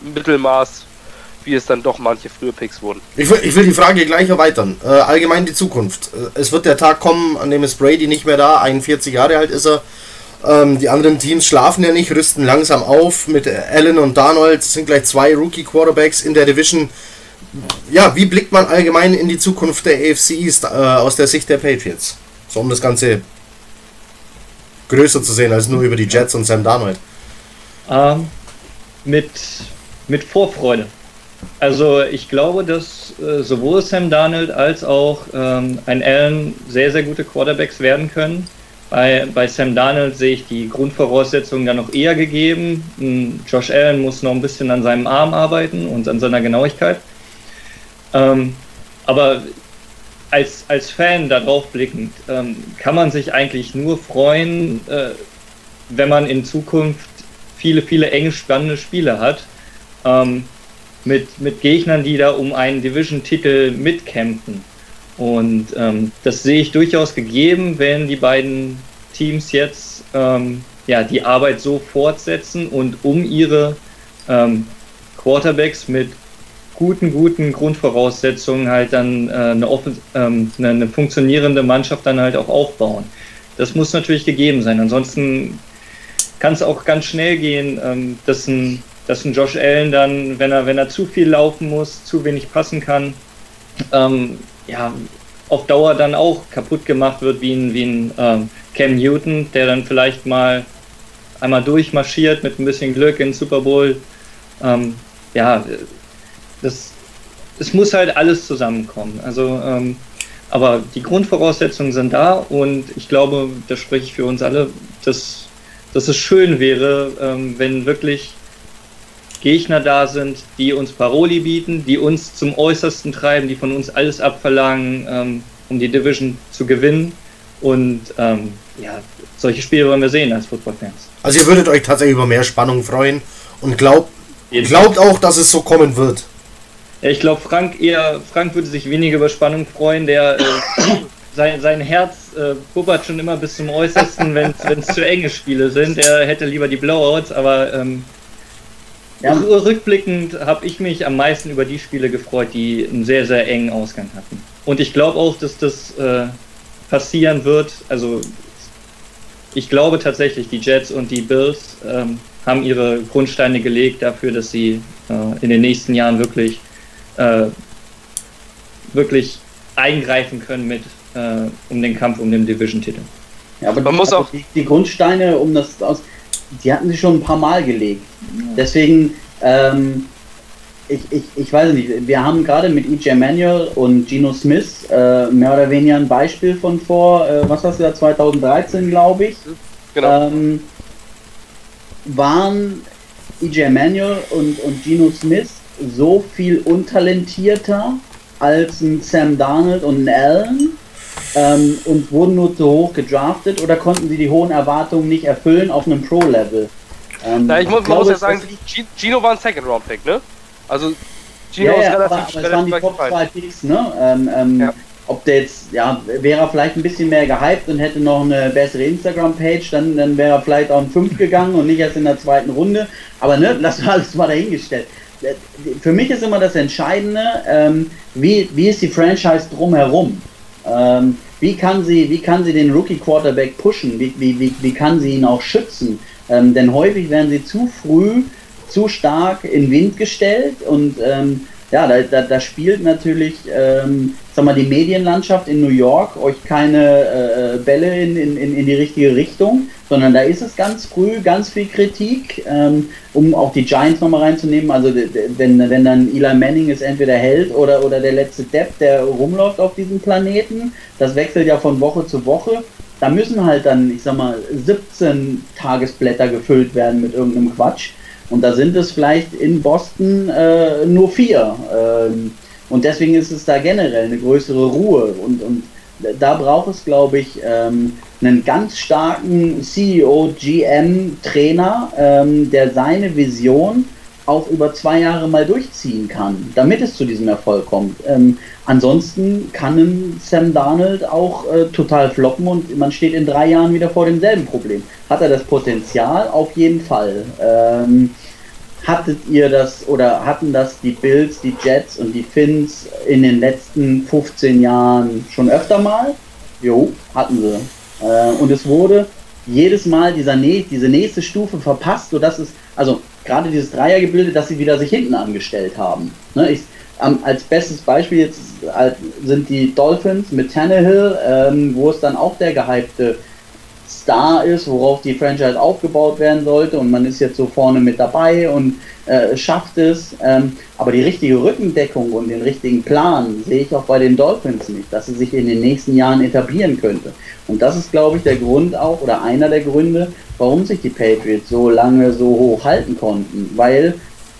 S2: Mittelmaß, wie es dann doch manche frühe Picks wurden?
S1: Ich will, ich will die Frage gleich erweitern. Äh, allgemein die Zukunft. Äh, es wird der Tag kommen, an dem ist Brady nicht mehr da, 41 Jahre alt ist er. Ähm, die anderen Teams schlafen ja nicht, rüsten langsam auf. Mit Allen und Darnold sind gleich zwei Rookie-Quarterbacks in der Division. Ja, wie blickt man allgemein in die Zukunft der AFC East äh, aus der Sicht der Patriots? So um das Ganze größer zu sehen als nur über die Jets und Sam Darnold.
S4: Ähm, mit, mit Vorfreude. Also ich glaube, dass äh, sowohl Sam Darnold als auch ähm, ein Allen sehr, sehr gute Quarterbacks werden können. Bei, bei Sam Darnold sehe ich die Grundvoraussetzungen dann noch eher gegeben. Hm, Josh Allen muss noch ein bisschen an seinem Arm arbeiten und an seiner Genauigkeit. Ähm, aber als, als Fan darauf blickend, ähm, kann man sich eigentlich nur freuen, äh, wenn man in Zukunft viele, viele enge, spannende Spiele hat. Ähm, mit, mit Gegnern, die da um einen Division-Titel mitkämpfen. Und ähm, das sehe ich durchaus gegeben, wenn die beiden Teams jetzt ähm, ja, die Arbeit so fortsetzen und um ihre ähm, Quarterbacks mit guten, guten Grundvoraussetzungen halt dann äh, eine, ähm, eine, eine, funktionierende Mannschaft dann halt auch aufbauen. Das muss natürlich gegeben sein. Ansonsten kann es auch ganz schnell gehen, ähm, dass, ein, dass ein Josh Allen dann, wenn er, wenn er zu viel laufen muss, zu wenig passen kann, ähm, ja, auf Dauer dann auch kaputt gemacht wird wie ein, wie ein ähm, Cam Newton, der dann vielleicht mal einmal durchmarschiert mit ein bisschen Glück in Super Bowl. Ähm, ja, das, es muss halt alles zusammenkommen. Also, ähm, aber die Grundvoraussetzungen sind da und ich glaube, da spreche ich für uns alle, dass, dass es schön wäre, ähm, wenn wirklich Gegner da sind, die uns Paroli bieten, die uns zum Äußersten treiben, die von uns alles abverlangen, ähm, um die Division zu gewinnen. Und ähm, ja, solche Spiele wollen wir sehen als Footballfans.
S1: Also ihr würdet euch tatsächlich über mehr Spannung freuen und glaubt, glaubt auch, dass es so kommen wird.
S4: Ja, ich glaube, Frank eher, Frank würde sich weniger über Spannung freuen, der äh, (coughs) sein, sein Herz äh, puppert schon immer bis zum Äußersten, wenn es zu enge Spiele sind. Er hätte lieber die Blowouts, aber ähm, ja. Rückblickend habe ich mich am meisten über die Spiele gefreut, die einen sehr, sehr engen Ausgang hatten. Und ich glaube auch, dass das äh, passieren wird. Also ich glaube tatsächlich, die Jets und die Bills ähm, haben ihre Grundsteine gelegt dafür, dass sie äh, in den nächsten Jahren wirklich, äh, wirklich eingreifen können mit, äh, um den Kampf um den Division-Titel.
S3: Ja, aber Man muss auch die, die Grundsteine, um das aus die hatten sie schon ein paar Mal gelegt. Deswegen, ähm, ich, ich, ich weiß nicht, wir haben gerade mit EJ Manuel und Geno Smith äh, mehr oder weniger ein Beispiel von vor, äh, was hast du da, 2013, glaube ich. Genau. Ähm, waren EJ Manuel und, und Geno Smith so viel untalentierter als ein Sam Darnold und ein Allen? Ähm, und wurden nur zu hoch gedraftet oder konnten sie die hohen Erwartungen nicht erfüllen auf einem Pro-Level?
S2: Ähm, Na, ich muss, man muss ja sagen, Gino war ein Second-Round-Pick, ne? Also
S3: Gino ja, ist ja, relativ, aber, aber es waren die Top 2 Picks, ne? Ähm, ähm, ja. Ob der jetzt, ja, wäre er vielleicht ein bisschen mehr gehypt und hätte noch eine bessere Instagram-Page, dann, dann wäre er vielleicht auch in 5 gegangen und nicht erst in der zweiten Runde. Aber ne, (laughs) lass mal alles mal dahingestellt. Äh, für mich ist immer das Entscheidende, ähm, wie, wie ist die Franchise drumherum? Ähm, wie, kann sie, wie kann sie den Rookie Quarterback pushen? Wie, wie, wie, wie kann sie ihn auch schützen? Ähm, denn häufig werden sie zu früh, zu stark in Wind gestellt und ähm, ja, da, da, da, spielt natürlich, ähm, sag mal, die Medienlandschaft in New York euch keine äh, Bälle in, in, in die richtige Richtung, sondern da ist es ganz früh ganz viel Kritik, ähm, um auch die Giants nochmal reinzunehmen. Also wenn, wenn dann Eli Manning ist entweder Held oder, oder der letzte Depp, der rumläuft auf diesem Planeten, das wechselt ja von Woche zu Woche. Da müssen halt dann, ich sag mal, 17 Tagesblätter gefüllt werden mit irgendeinem Quatsch. Und da sind es vielleicht in Boston äh, nur vier. Ähm, und deswegen ist es da generell eine größere Ruhe. Und, und da braucht es, glaube ich, ähm, einen ganz starken CEO, GM, Trainer, ähm, der seine Vision auch über zwei Jahre mal durchziehen kann, damit es zu diesem Erfolg kommt. Ähm, ansonsten kann ein Sam Darnold auch äh, total floppen und man steht in drei Jahren wieder vor demselben Problem. Hat er das Potenzial? Auf jeden Fall. Ähm, hattet ihr das oder hatten das die Bills, die Jets und die Finns in den letzten 15 Jahren schon öfter mal? Jo, hatten sie. Äh, und es wurde jedes Mal dieser, diese nächste Stufe verpasst, sodass es, also gerade dieses Dreiergebilde, dass sie wieder sich hinten angestellt haben. Ne, ich, ähm, als bestes Beispiel jetzt äh, sind die Dolphins mit Tannehill, ähm, wo es dann auch der gehypte Star ist, worauf die Franchise aufgebaut werden sollte und man ist jetzt so vorne mit dabei und äh, schafft es. Ähm, aber die richtige Rückendeckung und den richtigen Plan sehe ich auch bei den Dolphins nicht, dass sie sich in den nächsten Jahren etablieren könnte. Und das ist, glaube ich, der Grund auch oder einer der Gründe, warum sich die Patriots so lange so hoch halten konnten, weil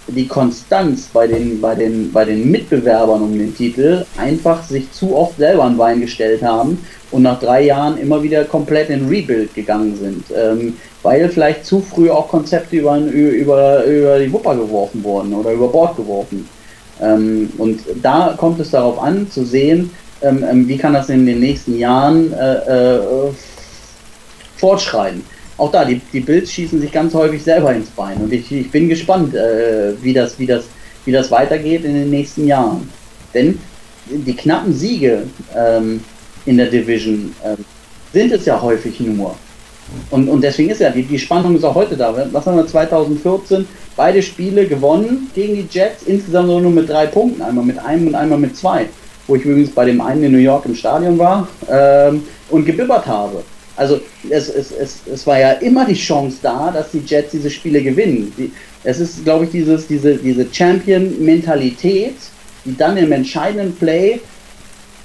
S3: die Konstanz bei den, bei, den, bei den Mitbewerbern um den Titel einfach sich zu oft selber ein Bein gestellt haben und nach drei Jahren immer wieder komplett in Rebuild gegangen sind, ähm, weil vielleicht zu früh auch Konzepte über, über, über die Wupper geworfen wurden oder über Bord geworfen. Ähm, und da kommt es darauf an, zu sehen, ähm, ähm wie kann das in den nächsten Jahren äh, äh, fortschreiten auch da, die, die Bills schießen sich ganz häufig selber ins Bein. Und ich, ich bin gespannt, äh, wie, das, wie, das, wie das weitergeht in den nächsten Jahren. Denn die knappen Siege ähm, in der Division ähm, sind es ja häufig nur. Und, und deswegen ist ja, die, die Spannung ist auch heute da. Was haben wir 2014? Beide Spiele gewonnen gegen die Jets, insgesamt nur mit drei Punkten. Einmal mit einem und einmal mit zwei. Wo ich übrigens bei dem einen in New York im Stadion war ähm, und gebibbert habe. Also es, es, es, es war ja immer die Chance da, dass die Jets diese Spiele gewinnen. Die, es ist, glaube ich, dieses, diese, diese Champion-Mentalität, die dann im entscheidenden Play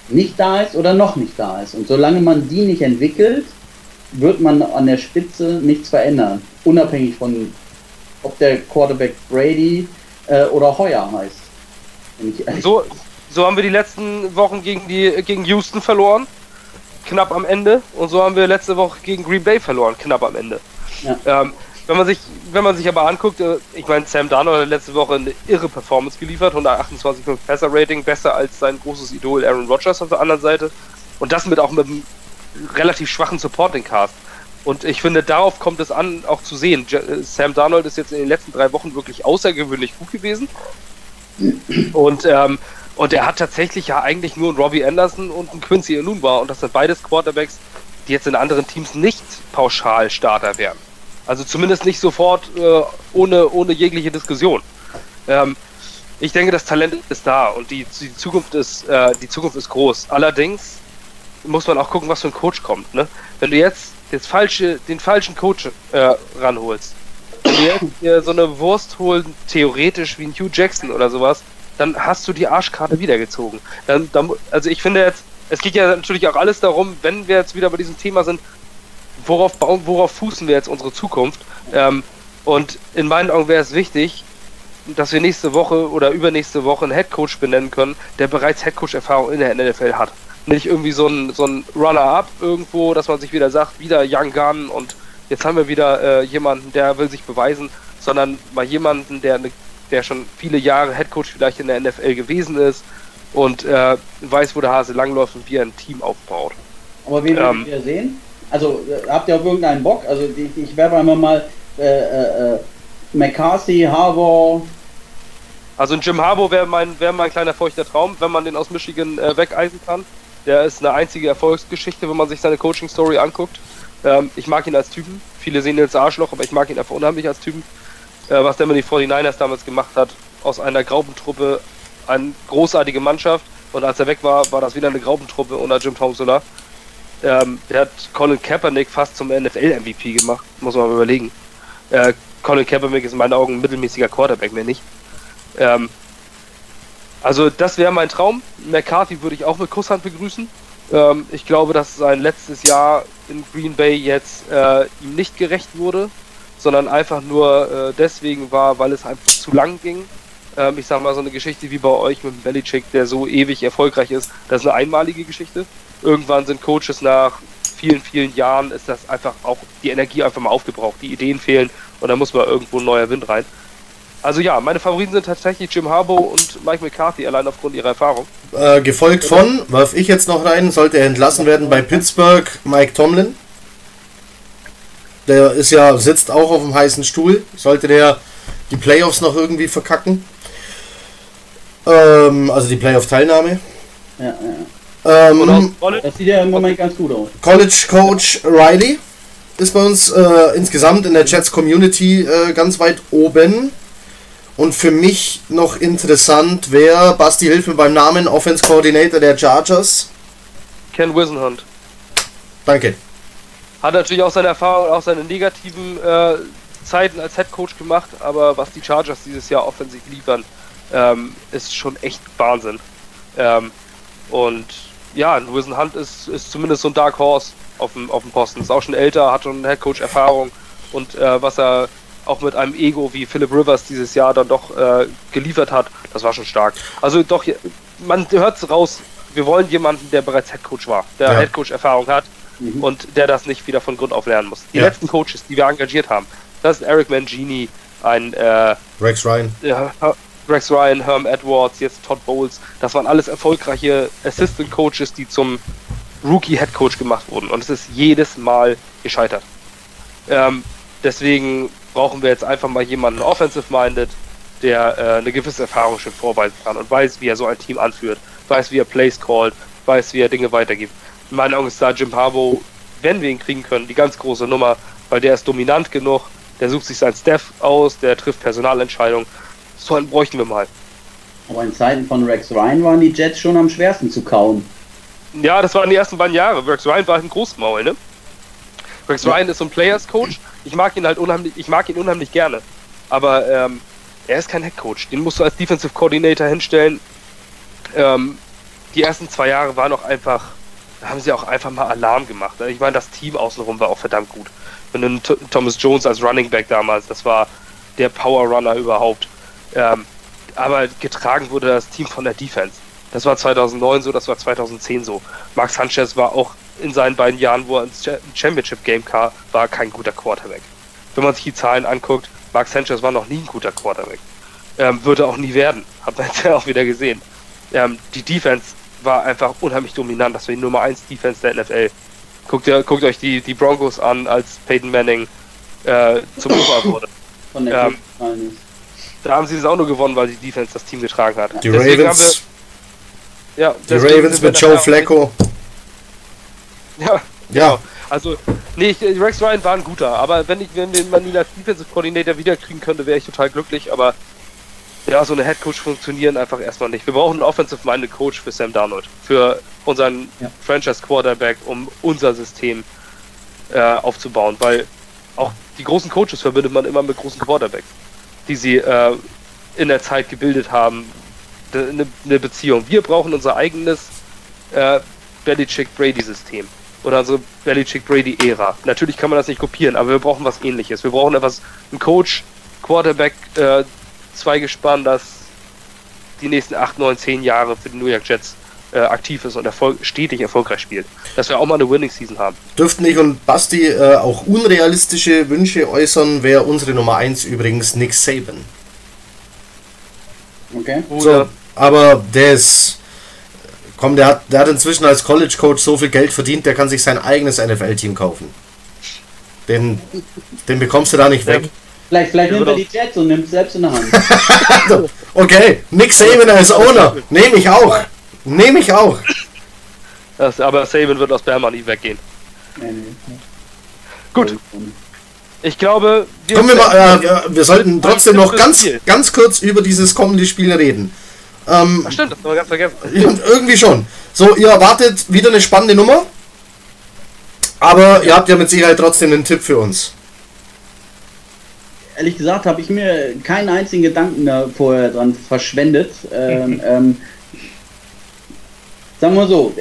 S3: nicht da ist oder noch nicht da ist. Und solange man die nicht entwickelt, wird man an der Spitze nichts verändern. Unabhängig von, ob der Quarterback Brady äh, oder Heuer heißt.
S2: So, so haben wir die letzten Wochen gegen, die, gegen Houston verloren knapp am Ende. Und so haben wir letzte Woche gegen Green Bay verloren, knapp am Ende. Ja. Ähm, wenn man sich, wenn man sich aber anguckt, äh, ich meine, Sam Darnold hat letzte Woche eine irre Performance geliefert, 128,5 Passer Rating, besser als sein großes Idol Aaron Rodgers auf der anderen Seite. Und das mit auch mit einem relativ schwachen Supporting Cast. Und ich finde, darauf kommt es an, auch zu sehen. Äh, Sam Darnold ist jetzt in den letzten drei Wochen wirklich außergewöhnlich gut gewesen. Und ähm, und er hat tatsächlich ja eigentlich nur einen Robbie Anderson und einen Quincy Enunwa und das sind beides Quarterbacks, die jetzt in anderen Teams nicht pauschal Starter wären. Also zumindest nicht sofort äh, ohne, ohne jegliche Diskussion. Ähm, ich denke, das Talent ist da und die, die, Zukunft ist, äh, die Zukunft ist groß. Allerdings muss man auch gucken, was für ein Coach kommt. Ne? Wenn du jetzt das falsche, den falschen Coach äh, ranholst, wenn du jetzt so eine Wurst holen, theoretisch wie ein Hugh Jackson oder sowas, dann hast du die Arschkarte wiedergezogen. Dann, dann, also ich finde jetzt, es geht ja natürlich auch alles darum, wenn wir jetzt wieder bei diesem Thema sind, worauf bauen, worauf fußen wir jetzt unsere Zukunft? Ähm, und in meinen Augen wäre es wichtig, dass wir nächste Woche oder übernächste Woche einen Headcoach benennen können, der bereits Headcoach-Erfahrung in der NFL hat. Nicht irgendwie so ein, so ein Runner-up irgendwo, dass man sich wieder sagt, wieder Young Gun und jetzt haben wir wieder äh, jemanden, der will sich beweisen, sondern mal jemanden, der eine der schon viele Jahre Headcoach vielleicht in der NFL gewesen ist und äh, weiß, wo der Hase langläuft und wie er ein Team aufbaut.
S3: Aber wen ähm, wir sehen? Also äh, habt ihr auf irgendeinen Bock? Also ich, ich werfe einmal mal äh, äh, äh McCarthy, Harbour.
S2: Also ein Jim Harbour wäre mein, wär mein kleiner feuchter Traum, wenn man den aus Michigan äh, wegeisen kann. Der ist eine einzige Erfolgsgeschichte, wenn man sich seine Coaching-Story anguckt. Ähm, ich mag ihn als Typen. Viele sehen ihn als Arschloch, aber ich mag ihn einfach unheimlich als Typen was der mit die 49ers damals gemacht hat, aus einer Graubentruppe eine großartige Mannschaft. Und als er weg war, war das wieder eine Graubentruppe unter Jim Tomsula. Ähm, der hat Colin Kaepernick fast zum NFL-MVP gemacht, muss man mal überlegen. Äh, Colin Kaepernick ist in meinen Augen ein mittelmäßiger Quarterback, mehr nicht. Ähm, also das wäre mein Traum. McCarthy würde ich auch mit Kusshand begrüßen. Ähm, ich glaube, dass sein letztes Jahr in Green Bay jetzt äh, ihm nicht gerecht wurde sondern einfach nur äh, deswegen war, weil es einfach zu lang ging. Ähm, ich sag mal, so eine Geschichte wie bei euch mit dem Belichick, der so ewig erfolgreich ist, das ist eine einmalige Geschichte. Irgendwann sind Coaches nach vielen, vielen Jahren ist das einfach auch die Energie einfach mal aufgebraucht, die Ideen fehlen und da muss mal irgendwo ein neuer Wind rein. Also ja, meine Favoriten sind tatsächlich Jim Harbaugh und Mike McCarthy, allein aufgrund ihrer Erfahrung.
S1: Äh, gefolgt von, warf ich jetzt noch rein, sollte er entlassen werden bei Pittsburgh, Mike Tomlin. Der ist ja, sitzt auch auf dem heißen Stuhl. Sollte der die Playoffs noch irgendwie verkacken. Ähm, also die Playoff-Teilnahme. Ja, ja. Ähm, das sieht ja im Moment ganz gut aus. College Coach Riley. ist bei uns äh, insgesamt in der Jets Community äh, ganz weit oben. Und für mich noch interessant wäre, Basti, hilf mir beim Namen, Offense Coordinator der Chargers.
S2: Ken Wisenhunt.
S1: Danke.
S2: Hat natürlich auch seine Erfahrung, auch seine negativen äh, Zeiten als Head Coach gemacht, aber was die Chargers dieses Jahr offensiv liefern, ähm, ist schon echt Wahnsinn. Ähm, und ja, Wilson Hunt ist, ist zumindest so ein Dark Horse auf dem, auf dem Posten. Ist auch schon älter, hat schon Head Coach Erfahrung und äh, was er auch mit einem Ego wie Philip Rivers dieses Jahr dann doch äh, geliefert hat, das war schon stark. Also doch, man hört es raus, wir wollen jemanden, der bereits Head Coach war, der ja. Head Coach Erfahrung hat mhm. und der das nicht wieder von Grund auf lernen muss. Die ja. letzten Coaches, die wir engagiert haben, das ist Eric Mangini, ein äh,
S1: Rex Ryan.
S2: Ja, Rex Ryan, Herm Edwards, jetzt Todd Bowles, das waren alles erfolgreiche Assistant Coaches, die zum Rookie Head Coach gemacht wurden. Und es ist jedes Mal gescheitert. Ähm, deswegen brauchen wir jetzt einfach mal jemanden offensive-minded, der äh, eine gewisse Erfahrung schon vorweisen kann und weiß, wie er so ein Team anführt, weiß, wie er Plays callt, weiß, wie er Dinge weitergibt. In meinen Augen ist da Jim Harbaugh, wenn wir ihn kriegen können, die ganz große Nummer, weil der ist dominant genug, der sucht sich sein Staff aus, der trifft Personalentscheidungen. So einen bräuchten wir mal.
S3: Aber in Zeiten von Rex Ryan waren die Jets schon am schwersten zu kauen.
S2: Ja, das waren die ersten beiden Jahre. Rex Ryan war ein Großmaul, ne? Rex Ryan ist so ein Players Coach. Ich mag ihn halt unheimlich, ich mag ihn unheimlich gerne. Aber ähm, er ist kein Head Coach. Den musst du als Defensive Coordinator hinstellen. Ähm, die ersten zwei Jahre waren auch einfach, da haben sie auch einfach mal Alarm gemacht. Ich meine, das Team außenrum war auch verdammt gut. Und Thomas Jones als Running Back damals, das war der Power Runner überhaupt. Ähm, aber getragen wurde das Team von der Defense. Das war 2009 so, das war 2010 so. Max Sanchez war auch in seinen beiden Jahren, wo er ins Championship Game kam, war kein guter Quarterback. Wenn man sich die Zahlen anguckt, Max Sanchez war noch nie ein guter Quarterback. Ähm, würde auch nie werden. Hat man jetzt (laughs) ja auch wieder gesehen. Ähm, die Defense war einfach unheimlich dominant. Das war die Nummer 1 Defense der NFL. Guckt, ihr, guckt euch die, die Broncos an, als Peyton Manning äh, zum (coughs) Ober wurde. Von der ähm, da haben sie es auch nur gewonnen, weil die Defense das Team getragen hat.
S1: Die deswegen Ravens. Wir, ja, die Ravens mit Joe Flacco.
S2: Ja, (laughs) ja. Genau. Also, nee, Rex Ryan war ein guter, aber wenn ich, wenn man ihn als Defensive Coordinator wiederkriegen könnte, wäre ich total glücklich, aber ja, so eine Head Coach funktionieren einfach erstmal nicht. Wir brauchen einen Offensive-Minded Coach für Sam Darnold, für unseren ja. Franchise Quarterback, um unser System äh, aufzubauen, weil auch die großen Coaches verbindet man immer mit großen Quarterbacks die sie äh, in der Zeit gebildet haben, eine, eine Beziehung. Wir brauchen unser eigenes äh, Belichick-Brady-System oder unsere Belichick-Brady-Ära. Natürlich kann man das nicht kopieren, aber wir brauchen was ähnliches. Wir brauchen etwas, einen Coach, Quarterback, äh, zwei Gespann, das die nächsten 8, 9, 10 Jahre für die New York Jets äh, aktiv ist und Erfolg, stetig erfolgreich spielt. Dass wir auch mal eine Winning Season haben.
S1: Dürften ich und Basti äh, auch unrealistische Wünsche äußern, wäre unsere Nummer 1 übrigens Nick Saban.
S3: Okay.
S1: So, aber der ist. Komm, der hat, der hat inzwischen als College Coach so viel Geld verdient, der kann sich sein eigenes NFL-Team kaufen. Den, den bekommst du da nicht weg.
S3: Vielleicht, vielleicht nimmt er die Jets und nimmt es selbst in der Hand. (laughs)
S1: okay, Nick Saban als Owner. Nehme ich auch. Nehme ich auch.
S2: Das, aber Saban wird aus Berma nie weggehen. Nee, nee. Gut. Ich glaube,
S1: wir, Kommen wir, mal, äh, wir sollten trotzdem noch ganz, ganz kurz über dieses kommende Spiel reden.
S2: Ähm, Ach stimmt, das haben wir ganz vergessen. (laughs)
S1: Irgendwie schon. So, ihr erwartet wieder eine spannende Nummer. Aber ihr habt ja mit Sicherheit trotzdem einen Tipp für uns.
S3: Ehrlich gesagt habe ich mir keinen einzigen Gedanken da vorher dran verschwendet. Ähm, (laughs) ähm, sagen wir so,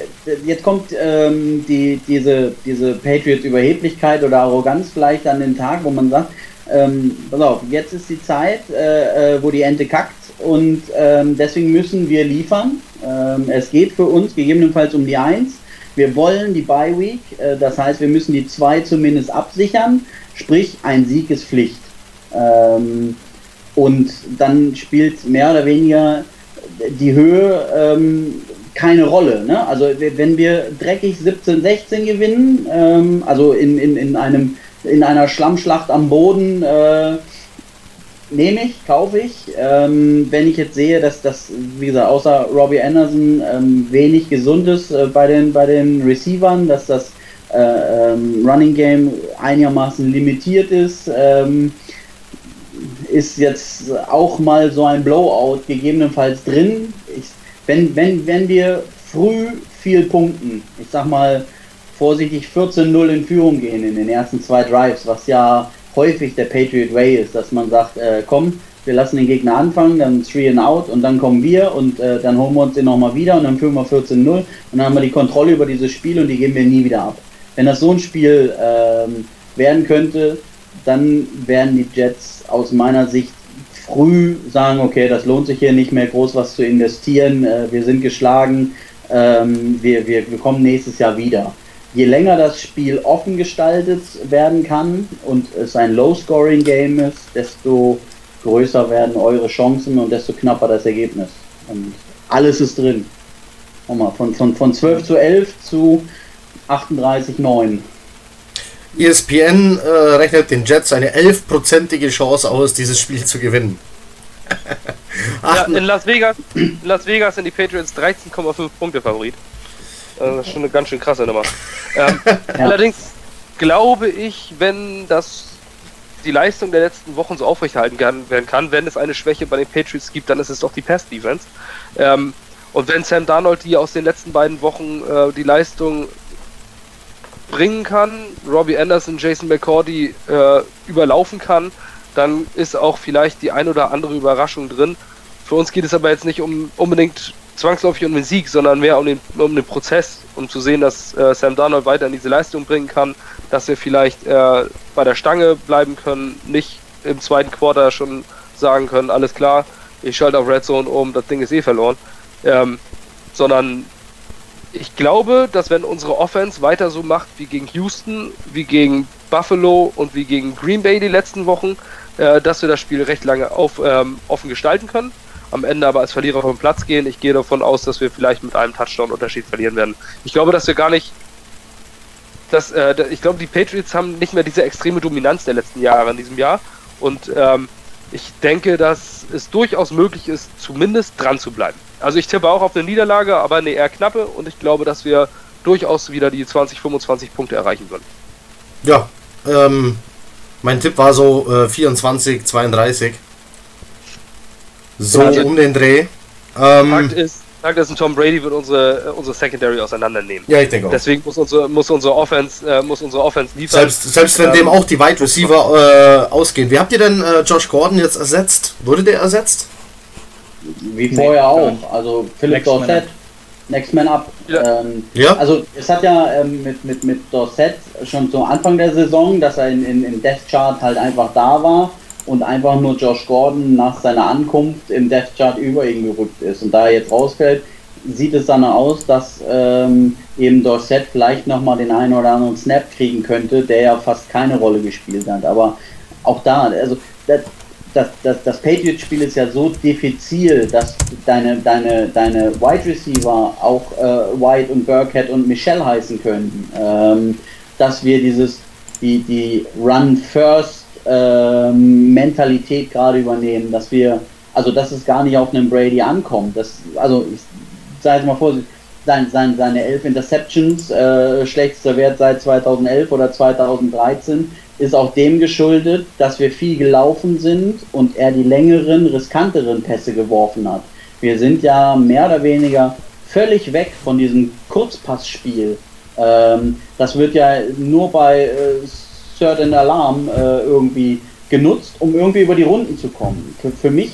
S3: jetzt kommt ähm, die, diese, diese Patriots-Überheblichkeit oder Arroganz vielleicht an den Tag, wo man sagt, ähm, pass auf, jetzt ist die Zeit, äh, äh, wo die Ente kackt und ähm, deswegen müssen wir liefern. Ähm, es geht für uns gegebenenfalls um die Eins. Wir wollen die Bye Week, äh, das heißt, wir müssen die zwei zumindest absichern, sprich, ein Sieg ist Pflicht. Ähm, und dann spielt mehr oder weniger die Höhe ähm, keine Rolle. Ne? Also wenn wir dreckig 17-16 gewinnen, ähm, also in, in, in, einem, in einer Schlammschlacht am Boden, äh, nehme ich, kaufe ich. Ähm, wenn ich jetzt sehe, dass das, wie gesagt, außer Robbie Anderson ähm, wenig gesund ist äh, bei, den, bei den Receivern, dass das äh, ähm, Running Game einigermaßen limitiert ist, ähm, ist jetzt auch mal so ein Blowout gegebenenfalls drin. Ich, wenn, wenn, wenn wir früh viel punkten, ich sag mal vorsichtig 14-0 in Führung gehen in den ersten zwei Drives, was ja häufig der Patriot Way ist, dass man sagt, äh, komm, wir lassen den Gegner anfangen, dann 3 and out und dann kommen wir und äh, dann holen wir uns den nochmal wieder und dann führen wir 14-0 und dann haben wir die Kontrolle über dieses Spiel und die geben wir nie wieder ab. Wenn das so ein Spiel ähm, werden könnte, dann werden die Jets aus meiner Sicht früh sagen, okay, das lohnt sich hier nicht mehr groß was zu investieren, äh, wir sind geschlagen, ähm, wir, wir, wir kommen nächstes Jahr wieder. Je länger das Spiel offen gestaltet werden kann und es ein Low-Scoring-Game ist, desto größer werden eure Chancen und desto knapper das Ergebnis. Und alles ist drin. Mal, von, von, von 12 zu 11 zu 38 9.
S1: ESPN äh, rechnet den Jets eine 11-prozentige Chance aus, dieses Spiel zu gewinnen. (laughs)
S2: ja, in Las Vegas, in Las Vegas sind die Patriots 13,5 Punkte Favorit. Das ist schon eine ganz schön krasse Nummer. Ähm, (laughs) ja. Allerdings glaube ich, wenn das die Leistung der letzten Wochen so aufrechterhalten werden kann, wenn es eine Schwäche bei den Patriots gibt, dann ist es doch die Pass-Defense. Ähm, und wenn Sam Darnold die aus den letzten beiden Wochen äh, die Leistung bringen kann, Robbie Anderson, Jason McCordy äh, überlaufen kann, dann ist auch vielleicht die ein oder andere Überraschung drin. Für uns geht es aber jetzt nicht um unbedingt zwangsläufig um den Sieg, sondern mehr um den, um den Prozess, um zu sehen, dass äh, Sam Darnold weiter in diese Leistung bringen kann, dass wir vielleicht äh, bei der Stange bleiben können, nicht im zweiten Quarter schon sagen können, alles klar, ich schalte auf Red Zone um, das Ding ist eh verloren, ähm, sondern ich glaube, dass wenn unsere Offense weiter so macht wie gegen Houston, wie gegen Buffalo und wie gegen Green Bay die letzten Wochen, äh, dass wir das Spiel recht lange auf, ähm, offen gestalten können am Ende aber als Verlierer vom Platz gehen. Ich gehe davon aus, dass wir vielleicht mit einem Touchdown-Unterschied verlieren werden. Ich glaube, dass wir gar nicht. Dass, äh, ich glaube, die Patriots haben nicht mehr diese extreme Dominanz der letzten Jahre in diesem Jahr. Und ähm, ich denke, dass es durchaus möglich ist, zumindest dran zu bleiben. Also ich tippe auch auf eine Niederlage, aber eine eher knappe und ich glaube, dass wir durchaus wieder die 20, 25 Punkte erreichen würden.
S1: Ja, ähm, mein Tipp war so äh, 24, 32. So also, um den Dreh.
S2: Ähm, Fakt ist, Fakt ist, Tom Brady wird unsere, äh, unsere Secondary auseinandernehmen.
S1: Ja, ich denke auch.
S2: Deswegen muss unsere, muss unsere Offense, äh, muss unsere Offense liefern.
S1: Selbst, selbst wenn ähm, dem auch die Wide Receiver äh, ausgehen. Wie habt ihr denn äh, Josh Gordon jetzt ersetzt? Wurde der ersetzt?
S3: Wie vorher auch. Also Philipp Dorset, Next Man Up. Ja. Ähm, ja. Also es hat ja ähm, mit, mit, mit Dorset schon zu Anfang der Saison, dass er in, in, in Death Chart halt einfach da war und einfach nur Josh Gordon nach seiner Ankunft im Death Chart über ihn gerückt ist und da er jetzt rausfällt, sieht es dann aus, dass ähm, eben Dorset vielleicht nochmal den einen oder anderen Snap kriegen könnte, der ja fast keine Rolle gespielt hat. Aber auch da, also das, das, das, das Patriots-Spiel ist ja so diffizil, dass deine, deine, deine Wide Receiver auch äh, White und Burkhead und Michelle heißen können, ähm, dass wir dieses, die, die Run First ähm, gerade übernehmen, dass wir, also dass es gar nicht auf einen Brady ankommt. Das, also ich sage jetzt mal vorsichtig, sein, sein, seine elf Interceptions, äh, schlechtester Wert seit 2011 oder 2013, ist auch dem geschuldet, dass wir viel gelaufen sind und er die längeren, riskanteren Pässe geworfen hat. Wir sind ja mehr oder weniger völlig weg von diesem Kurzpassspiel. Ähm, das wird ja nur bei äh, Certain Alarm äh, irgendwie genutzt, um irgendwie über die Runden zu kommen. Für, für mich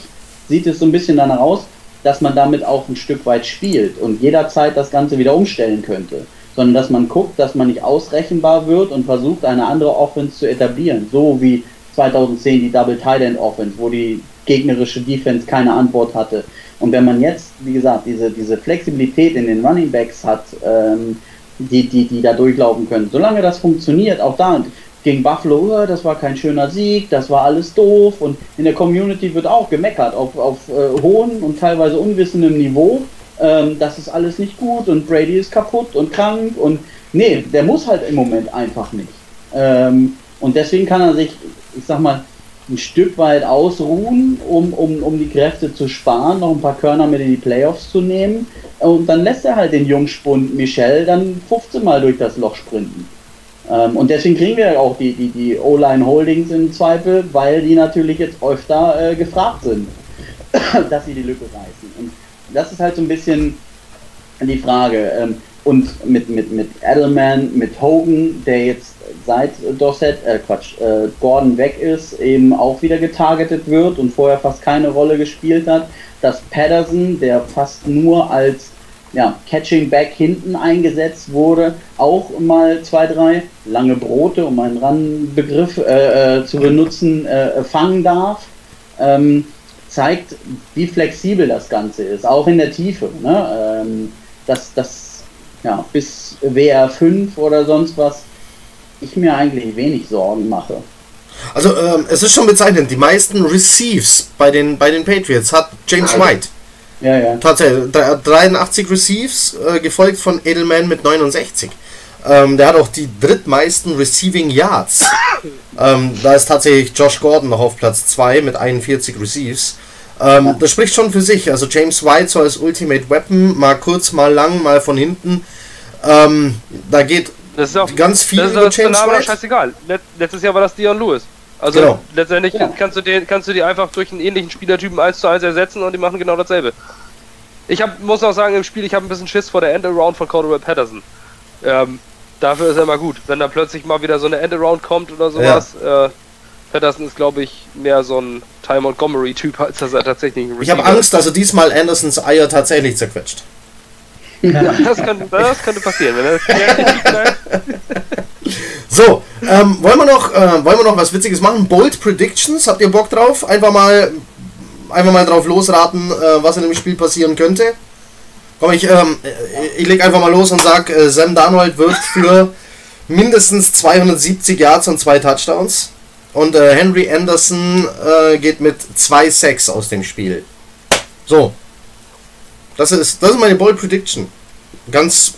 S3: sieht es so ein bisschen danach aus, dass man damit auch ein Stück weit spielt und jederzeit das Ganze wieder umstellen könnte. Sondern dass man guckt, dass man nicht ausrechenbar wird und versucht, eine andere Offense zu etablieren. So wie 2010 die Double Tight End Offense, wo die gegnerische Defense keine Antwort hatte. Und wenn man jetzt, wie gesagt, diese, diese Flexibilität in den Running Backs hat, ähm, die, die, die da durchlaufen können, solange das funktioniert, auch da, gegen Buffalo, das war kein schöner Sieg, das war alles doof und in der Community wird auch gemeckert auf, auf äh, hohem und teilweise unwissendem Niveau. Ähm, das ist alles nicht gut und Brady ist kaputt und krank und nee, der muss halt im Moment einfach nicht. Ähm, und deswegen kann er sich, ich sag mal, ein Stück weit ausruhen, um, um, um die Kräfte zu sparen, noch ein paar Körner mit in die Playoffs zu nehmen. Und dann lässt er halt den Jungspund Michel dann 15 Mal durch das Loch sprinten. Ähm, und deswegen kriegen wir auch die, die, die O-Line Holdings im Zweifel, weil die natürlich jetzt öfter äh, gefragt sind, (coughs) dass sie die Lücke reißen. Und das ist halt so ein bisschen die Frage. Ähm, und mit, mit, mit Edelman, mit Hogan, der jetzt seit Dorset, äh Quatsch, äh, Gordon weg ist, eben auch wieder getargetet wird und vorher fast keine Rolle gespielt hat. Dass Patterson, der fast nur als ja, Catching Back hinten eingesetzt wurde, auch mal zwei, drei lange Brote, um einen Randbegriff äh, äh, zu benutzen, äh, fangen darf, ähm, zeigt, wie flexibel das Ganze ist, auch in der Tiefe. Ne? Ähm, dass das ja, bis WR5 oder sonst was ich mir eigentlich wenig Sorgen mache.
S1: Also ähm, es ist schon bezeichnend, die meisten Receives bei den, bei den Patriots hat James also, White.
S3: Ja, ja.
S1: Tatsächlich. 83 Receives, äh, gefolgt von Edelman mit 69. Ähm, der hat auch die drittmeisten Receiving Yards. (laughs) ähm, da ist tatsächlich Josh Gordon noch auf Platz 2 mit 41 Receives. Ähm, ja. Das spricht schon für sich. Also James White so als Ultimate Weapon, mal kurz, mal lang, mal von hinten. Ähm, da geht
S2: auch, ganz viel das ist über James White. scheißegal. Letztes Jahr war das Dion Lewis. Also genau. letztendlich ja. kannst, du den, kannst du die einfach durch einen ähnlichen Spielertypen 1 zu 1 ersetzen und die machen genau dasselbe. Ich hab, muss auch sagen, im Spiel, ich habe ein bisschen Schiss vor der End-Around von Cordell Patterson. Ähm, dafür ist er immer gut. Wenn da plötzlich mal wieder so eine End-Around kommt oder sowas, ja. äh, Patterson ist, glaube ich, mehr so ein Ty Montgomery-Typ, als dass er tatsächlich
S1: ein Ich habe Angst, dass er diesmal Andersons Eier tatsächlich zerquetscht.
S2: Ja, (laughs) das, könnte, das könnte passieren, wenn er das (laughs)
S1: So, ähm, wollen, wir noch, äh, wollen wir noch was Witziges machen? Bold Predictions, habt ihr Bock drauf? Einfach mal, einfach mal drauf losraten, äh, was in dem Spiel passieren könnte. Komm, ich, ähm, ich leg einfach mal los und sag, äh, Sam Darnold wird für mindestens 270 Yards und zwei Touchdowns. Und äh, Henry Anderson äh, geht mit zwei Sacks aus dem Spiel. So. Das ist, das ist meine Bold Prediction. Ganz.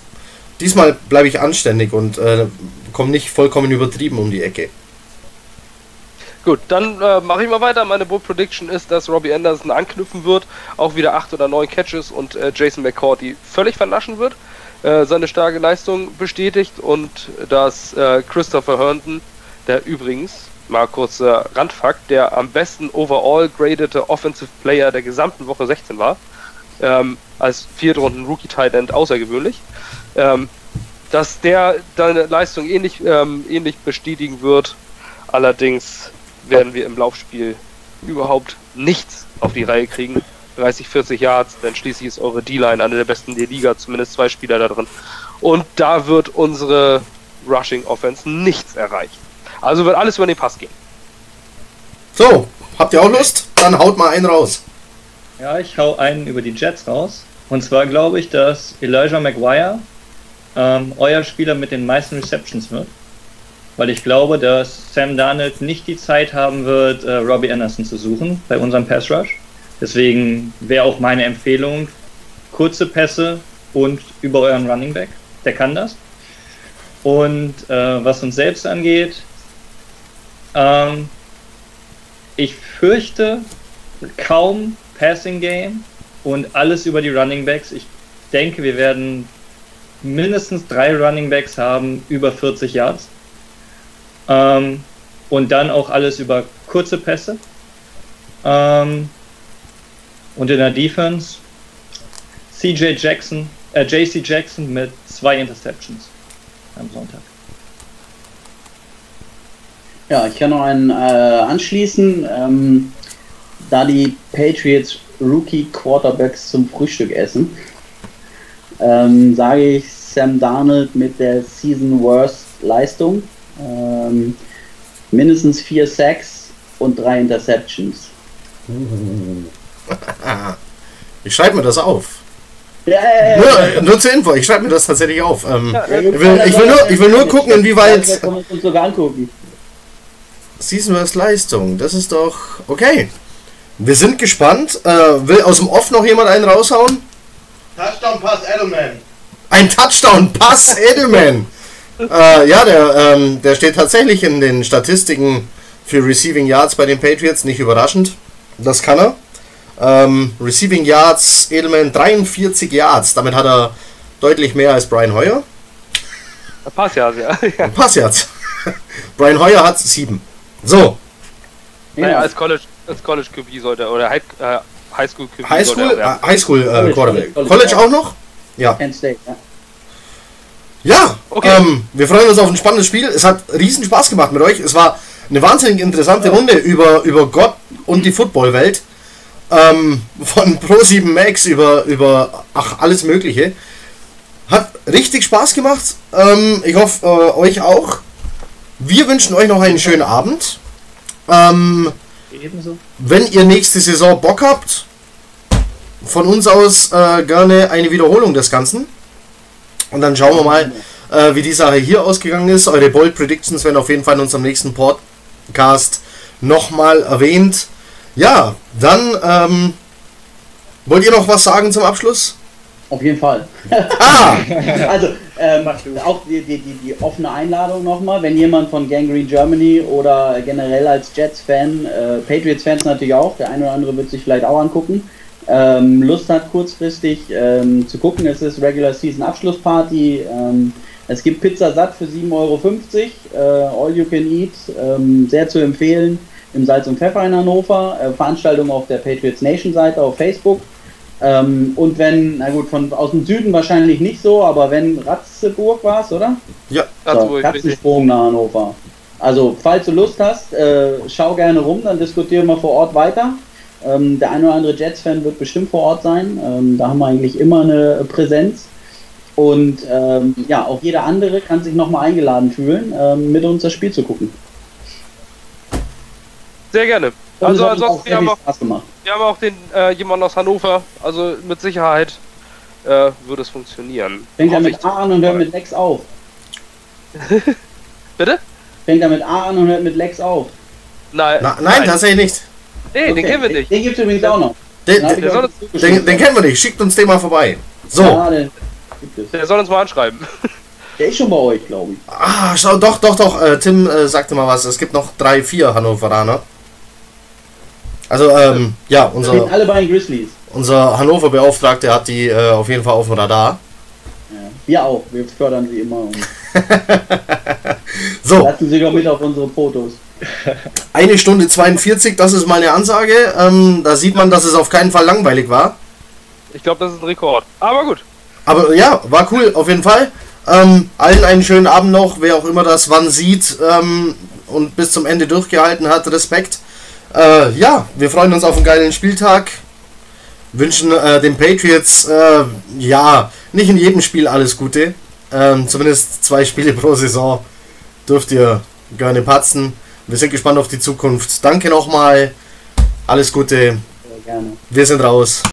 S1: Diesmal bleibe ich anständig und äh, komme nicht vollkommen übertrieben um die Ecke.
S2: Gut, dann äh, mache ich mal weiter. Meine Bold Prediction ist, dass Robbie Anderson anknüpfen wird, auch wieder 8 oder 9 Catches und äh, Jason McCourty völlig vernaschen wird, äh, seine starke Leistung bestätigt und dass äh, Christopher Herndon, der übrigens, mal kurzer Randfakt, der am besten overall gradete Offensive Player der gesamten Woche 16 war, ähm, als Viertrunden Rookie Tight End außergewöhnlich. Ähm, dass der deine Leistung ähnlich, ähm, ähnlich bestätigen wird. Allerdings werden wir im Laufspiel überhaupt nichts auf die Reihe kriegen. 30, 40 Yards, denn schließlich ist eure D-Line eine der besten der Liga, zumindest zwei Spieler da drin. Und da wird unsere Rushing Offense nichts erreichen. Also wird alles über den Pass gehen.
S1: So, habt ihr auch Lust? Dann haut mal einen raus.
S4: Ja, ich hau einen über die Jets raus. Und zwar glaube ich, dass Elijah McGuire ähm, euer Spieler mit den meisten Receptions wird. Weil ich glaube, dass Sam Darnold nicht die Zeit haben wird, äh, Robbie Anderson zu suchen bei unserem Pass Rush. Deswegen wäre auch meine Empfehlung, kurze Pässe und über euren Running Back. Der kann das. Und äh, was uns selbst angeht, ähm, ich fürchte kaum Passing Game und alles über die Running Backs. Ich denke, wir werden mindestens drei Running Backs haben, über 40 Yards. Ähm, und dann auch alles über kurze Pässe. Ähm, und in der Defense CJ Jackson, äh, JC Jackson mit zwei Interceptions am Sonntag.
S3: Ja, ich kann noch einen äh, anschließen. Ähm, da die Patriots Rookie Quarterbacks zum Frühstück essen, ähm, sage ich Sam Darnold mit der Season Worst Leistung. Ähm, mindestens vier Sacks und drei Interceptions. (laughs)
S1: Ich schreibe mir das auf. Ja, ja, ja, nur, nur, zur Info, ich schreibe mir das tatsächlich auf. Ähm, ich, will, ich, will, nur, ich will nur gucken, inwieweit. Season Worst Leistung, das ist doch okay. Wir sind gespannt. Äh, will aus dem Off noch jemand einen raushauen?
S5: Touchdown Pass Edelman.
S1: Ein Touchdown Pass (laughs) Edelman. äh, ja, der, ähm, der steht tatsächlich in den Statistiken für Receiving Yards bei den Patriots. Nicht überraschend. Das kann er. Ähm, Receiving Yards, Edelman 43 Yards. Damit hat er deutlich mehr als Brian Hoyer.
S2: Pass ja, ja.
S1: Pass jetzt. (laughs) Brian Hoyer hat sieben. So,
S2: Naja,
S3: Ja.
S2: als College, als College QB sollte er- oder High, äh, Highschool QB
S1: Highschool,
S2: sollte er werden.
S1: äh, Highschool äh,
S3: College,
S1: Quarterback.
S3: College,
S1: College auch noch? Ja.
S3: Kent State, ja.
S1: Ja,
S2: Okay.
S1: ähm, wir freuen uns auf ein spannendes Spiel. Es hat riesen Spaß gemacht mit euch. Es war eine wahnsinnig interessante Runde über, über Gott und die Footballwelt. Ähm, von Pro7 Max über, über ach, alles Mögliche. Hat richtig Spaß gemacht. Ähm, ich hoffe, äh, euch auch. Wir wünschen euch noch einen schönen Abend. Ähm,
S4: Ebenso.
S1: wenn ihr nächste Saison Bock habt, von uns aus äh, gerne eine Wiederholung des Ganzen. Und dann schauen wir mal, äh, wie die Sache hier ausgegangen ist. Eure Bold Predictions werden auf jeden Fall in unserem nächsten Podcast nochmal erwähnt. Ja, dann ähm, wollt ihr noch was sagen zum Abschluss?
S3: Auf jeden Fall.
S1: Ah, (laughs)
S3: Also, ähm, auch die, die, die, die offene Einladung nochmal, wenn jemand von Gangrene Germany oder generell als Jets-Fan, äh, Patriots-Fans natürlich auch, der eine oder andere wird sich vielleicht auch angucken, ähm, Lust hat kurzfristig ähm, zu gucken, es ist Regular Season Abschlussparty, ähm, es gibt Pizza satt für 7,50 Euro, äh, all you can eat, ähm, sehr zu empfehlen im Salz und Pfeffer in Hannover, äh, Veranstaltung auf der Patriots Nation Seite auf Facebook. Ähm, und wenn, na gut, von aus dem Süden wahrscheinlich nicht so, aber wenn Ratzeburg war es, oder?
S1: ja,
S2: Das
S3: So. Katzensprung nach Hannover. Also, falls du Lust hast, äh, schau gerne rum, dann diskutieren wir vor Ort weiter. Ähm, der ein oder andere Jets-Fan wird bestimmt vor Ort sein. Ähm, da haben wir eigentlich immer eine Präsenz. Und ähm, ja, auch jeder andere kann sich nochmal eingeladen fühlen, ähm, mit uns das Spiel zu gucken.
S2: Sehr gerne. Also
S3: auch
S2: ansonsten, wir haben auch, wir haben auch den äh, jemanden aus Hannover. Also mit Sicherheit äh, würde es funktionieren.
S3: Fängt er mit A an und hört mit Lex auf. (laughs)
S2: Bitte?
S3: Fängt er mit A an und hört mit Lex auf.
S2: Nein,
S1: na, nein, tatsächlich nicht.
S2: Nee, den
S3: Okay,
S2: kennen wir nicht.
S3: Den gibt es übrigens auch noch.
S1: Den,
S3: Den
S1: den, den, den kennen wir nicht. Schickt uns den mal vorbei. So,
S3: Ja, den gibt es.
S2: Der soll uns mal anschreiben. (laughs)
S3: Der ist schon bei euch, glaube ich.
S1: ah, schau, doch, doch, doch. Äh, Tim äh, sagte mal was. Es gibt noch drei, vier Hannoveraner. Also, ähm, ja,
S3: Sind
S1: unser,
S3: alle bei den Grizzlies.
S1: unser Hannover-Beauftragte hat die äh, auf jeden Fall auf dem Radar.
S3: Ja. Wir auch. Wir fördern sie immer. Und (laughs)
S1: So,
S3: lassen sie doch mit auf unsere Fotos. (laughs)
S1: eine Stunde 42, das ist meine Ansage. Ähm, da sieht man, dass es auf keinen Fall langweilig war.
S2: Ich glaube, das ist ein Rekord. Aber gut.
S1: Aber ja, war cool, auf jeden Fall. Ähm, allen einen schönen Abend noch, wer auch immer das wann sieht ähm, und bis zum Ende durchgehalten hat, Respekt. Äh, ja, wir freuen uns auf einen geilen Spieltag. Wünschen äh, den Patriots, äh, ja, nicht in jedem Spiel alles Gute. Ähm, zumindest zwei Spiele (laughs) pro Saison dürft ihr gerne patzen. Wir sind gespannt auf die Zukunft. Danke nochmal. Alles Gute. Wir sind raus.